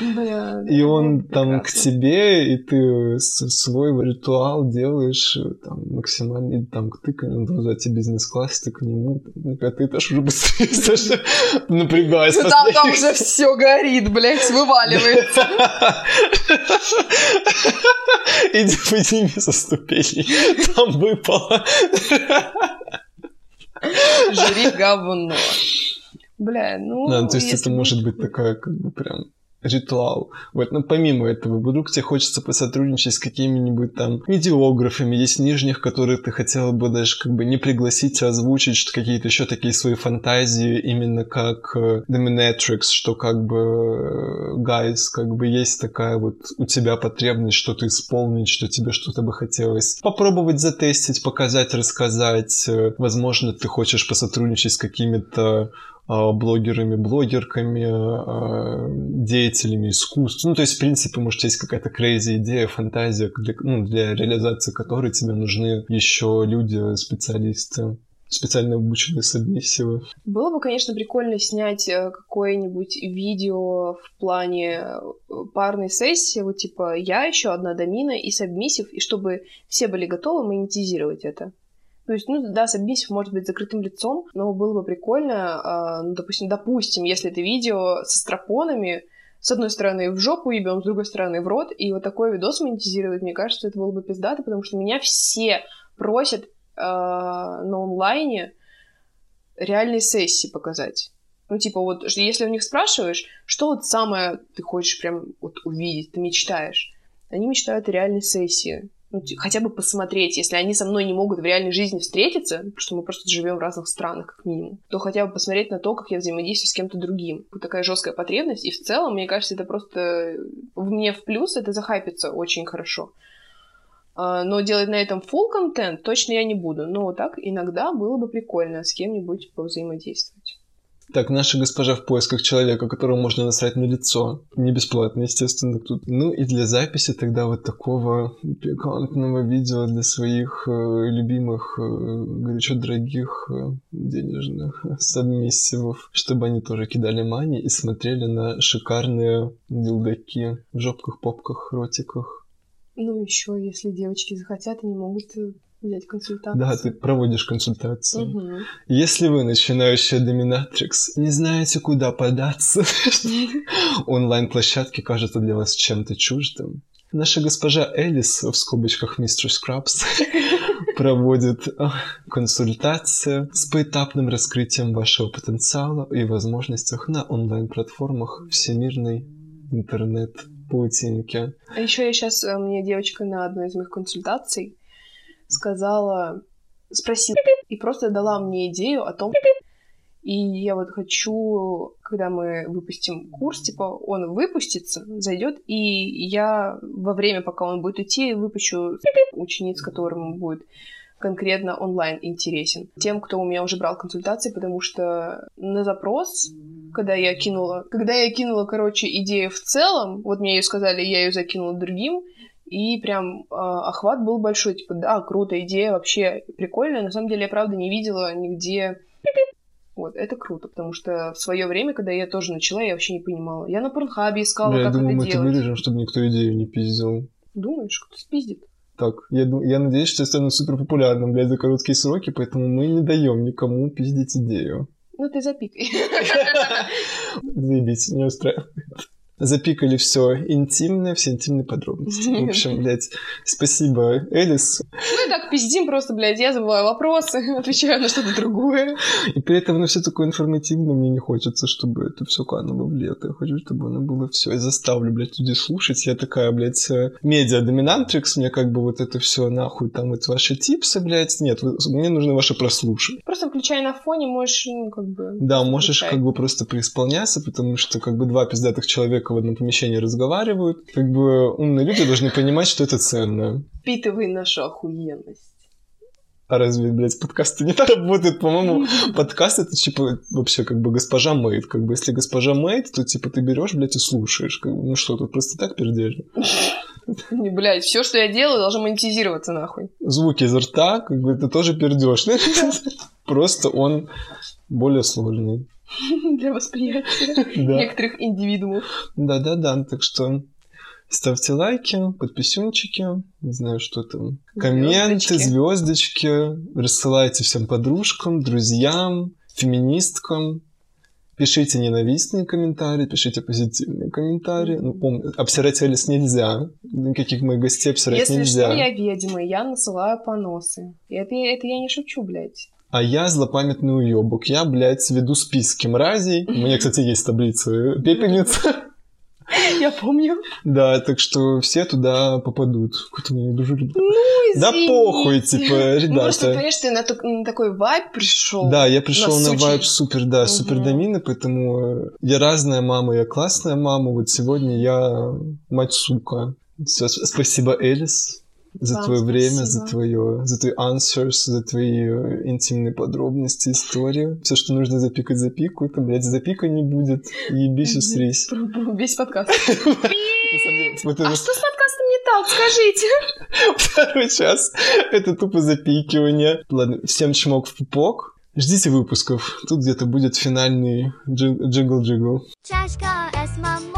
Бля, И он ну, там к тебе, и ты свой ритуал делаешь э, там максимально, и там ты к нему, он за тебе бизнес-класс, ты к нему, на пятый этаж уже быстрее, [LAUGHS] Саша, напрягаясь. Ну, Там, там уже все горит, блядь, вываливается. [LAUGHS] Иди подними со ступеней, там выпало. Жри говно. Бля, ну... Да, то есть это может быть такая, как бы, прям ритуал. Вот, но помимо этого, вдруг тебе хочется посотрудничать с какими-нибудь там видеографами, есть нижних, которых ты хотела бы даже как бы не пригласить, а озвучить какие-то еще такие свои фантазии, именно как э, Dominatrix, что как бы, э, guys, как бы есть такая вот у тебя потребность что-то исполнить, что тебе что-то бы хотелось попробовать затестить, показать, рассказать. Э, Возможно, ты хочешь посотрудничать с какими-то блогерами, блогерками, а, деятелями искусства. Ну, то есть, в принципе, может, есть какая-то crazy идея, фантазия, для, ну, для реализации которой тебе нужны еще люди, специалисты, специально обученные сабмиссивы. Было бы, конечно, прикольно снять э, какое-нибудь видео в плане э, парной сессии, вот типа я еще одна домина и сабмиссив, и чтобы все были готовы монетизировать это. То есть, ну да, сабмиссив может быть закрытым лицом, но было бы прикольно, а, ну, допустим, допустим, если это видео со стропонами, с одной стороны в жопу ебем, с другой стороны в рот, и вот такой видос монетизировать, мне кажется, это было бы пиздато, потому что меня все просят а, на онлайне реальные сессии показать. Ну, типа, вот, если у них спрашиваешь, что вот самое ты хочешь прям вот увидеть, ты мечтаешь, они мечтают о реальной сессии. Ну, хотя бы посмотреть, если они со мной не могут в реальной жизни встретиться, потому что мы просто живем в разных странах, как минимум, то хотя бы посмотреть на то, как я взаимодействую с кем-то другим. Вот такая жесткая потребность, и в целом, мне кажется, это просто в мне в плюс, это захайпится очень хорошо. А, Но делать на этом full контент точно я не буду. Но вот так иногда было бы прикольно с кем-нибудь повзаимодействовать. Так, наша госпожа в поисках человека, которого можно насрать на лицо. Не бесплатно, естественно, тут. Ну и для записи тогда вот такого пикантного видео для своих э, любимых, э, горячо дорогих э, денежных [LAUGHS] сабмиссивов, чтобы они тоже кидали мани и смотрели на шикарные дилдаки в жопках, попках, ротиках. Ну, еще, если девочки захотят, они могут э, взять консультацию. Да, ты проводишь консультации. Мгм. Если вы начинающая доминатрикс, не знаете, куда податься, [LAUGHS] онлайн-площадки кажутся для вас чем-то чуждым, наша госпожа Элис, в скобочках мистер Скрабс, [LAUGHS] проводит а, консультации с поэтапным раскрытием вашего потенциала и возможностях на онлайн-платформах всемирной интернет-паутинки. А еще я сейчас, мне девочка на одной из моих консультаций сказала, спросила и просто дала мне идею о том, и я вот хочу, когда мы выпустим курс, типа он выпустится, зайдет, и я во время, пока он будет идти, выпущу учениц, которым будет конкретно онлайн интересен. Тем, кто у меня уже брал консультации, потому что на запрос, когда я кинула, когда я кинула, короче, идею в целом, вот мне ее сказали, я ее закинула другим, и прям э, охват был большой, типа, да, круто, идея вообще прикольная. На самом деле, я правда не видела нигде вот, это круто, потому что в свое время, когда я тоже начала, я вообще не понимала. Я на Порнхабе искала, Бля, я как думаю, это мы делать. это вырежем, чтобы никто идею не пиздил. Думаешь, кто спиздит? Так, я, я надеюсь, что я стану супер популярным, блядь, за короткие сроки, поэтому мы не даем никому пиздить идею. Ну, ты запикай. [LAUGHS] Заебись, не устраивает. Запикали все интимное, все интимные подробности. В общем, [LAUGHS] блядь, спасибо, Элис. Мы так пиздим просто, блядь, я забываю вопросы, [LAUGHS] отвечаю на что-то другое. И при этом оно все такое информативное, мне не хочется, чтобы это все кануло в лето. Я хочу, чтобы оно было все. И заставлю, блядь, людей слушать. Я такая, блядь, э, медиа-доминантрикс, мне как бы вот это все нахуй, там вот ваши типсы, блядь. Нет, вы- мне нужно ваше прослушивание. Просто включай на фоне, можешь, ну, как бы... Да, можешь Включай. как бы просто преисполняться, потому что как бы два пиздатых человека в одном помещении разговаривают. Как бы умные люди должны понимать, что это ценно. Впитывай нашу охуенность. А разве, блядь, подкасты не так работают? По-моему, [LAUGHS] подкаст это, типа, вообще, как бы, госпожа Мэйд. Как бы, если госпожа Мэйд, то, типа, ты берешь, блядь, и слушаешь. Как бы, ну что, тут просто так пердели? [LAUGHS] Не, блядь, все, что я делаю, должно монетизироваться нахуй. Звуки изо рта, как бы, это тоже пердеж. [LAUGHS] Просто он более сложный. [LAUGHS] Для восприятия [LAUGHS] Да. некоторых индивидуумов. Да-да-да, так что ставьте лайки, подписюнчики, не знаю, что там, комменты, звездочки, рассылайте всем подружкам, друзьям, феминисткам. Пишите ненавистные комментарии, пишите позитивные комментарии. Ну, помню, обсирать Элис нельзя. Никаких моих гостей обсирать Если нельзя. что, я ведьма, я насылаю поносы. И это, это я не шучу, блядь. А я злопамятный уебок. Я, блядь, веду списки мразей. У меня, кстати, есть таблица пепельница. Я помню. Да, так что все туда попадут. Какой-то дуже люблю. Ну, Да похуй, типа, Ну, просто, ребята. понимаешь, ты на, на такой вайб пришел. Да, я пришел на Насучить. вайб супер, да, Мгм. супер домины, поэтому э, я разная мама, я классная мама. Вот сегодня я мать сука. Всё, с- спасибо, Элис, за Вам твое время, за твое, за твои answers, за твои э, интимные подробности, истории. Все, что нужно запикать, запикаю. Там, блядь, запика не будет. Ебись, про Весь подкаст. На самом деле, вот А это что с подкастом не так, скажите? [LAUGHS] второй час. Это тупо запикивание. Ладно, всем чмок в пупок. Ждите выпусков. Тут где-то будет финальный джиг- джигл-джигл. Чашка с мамой.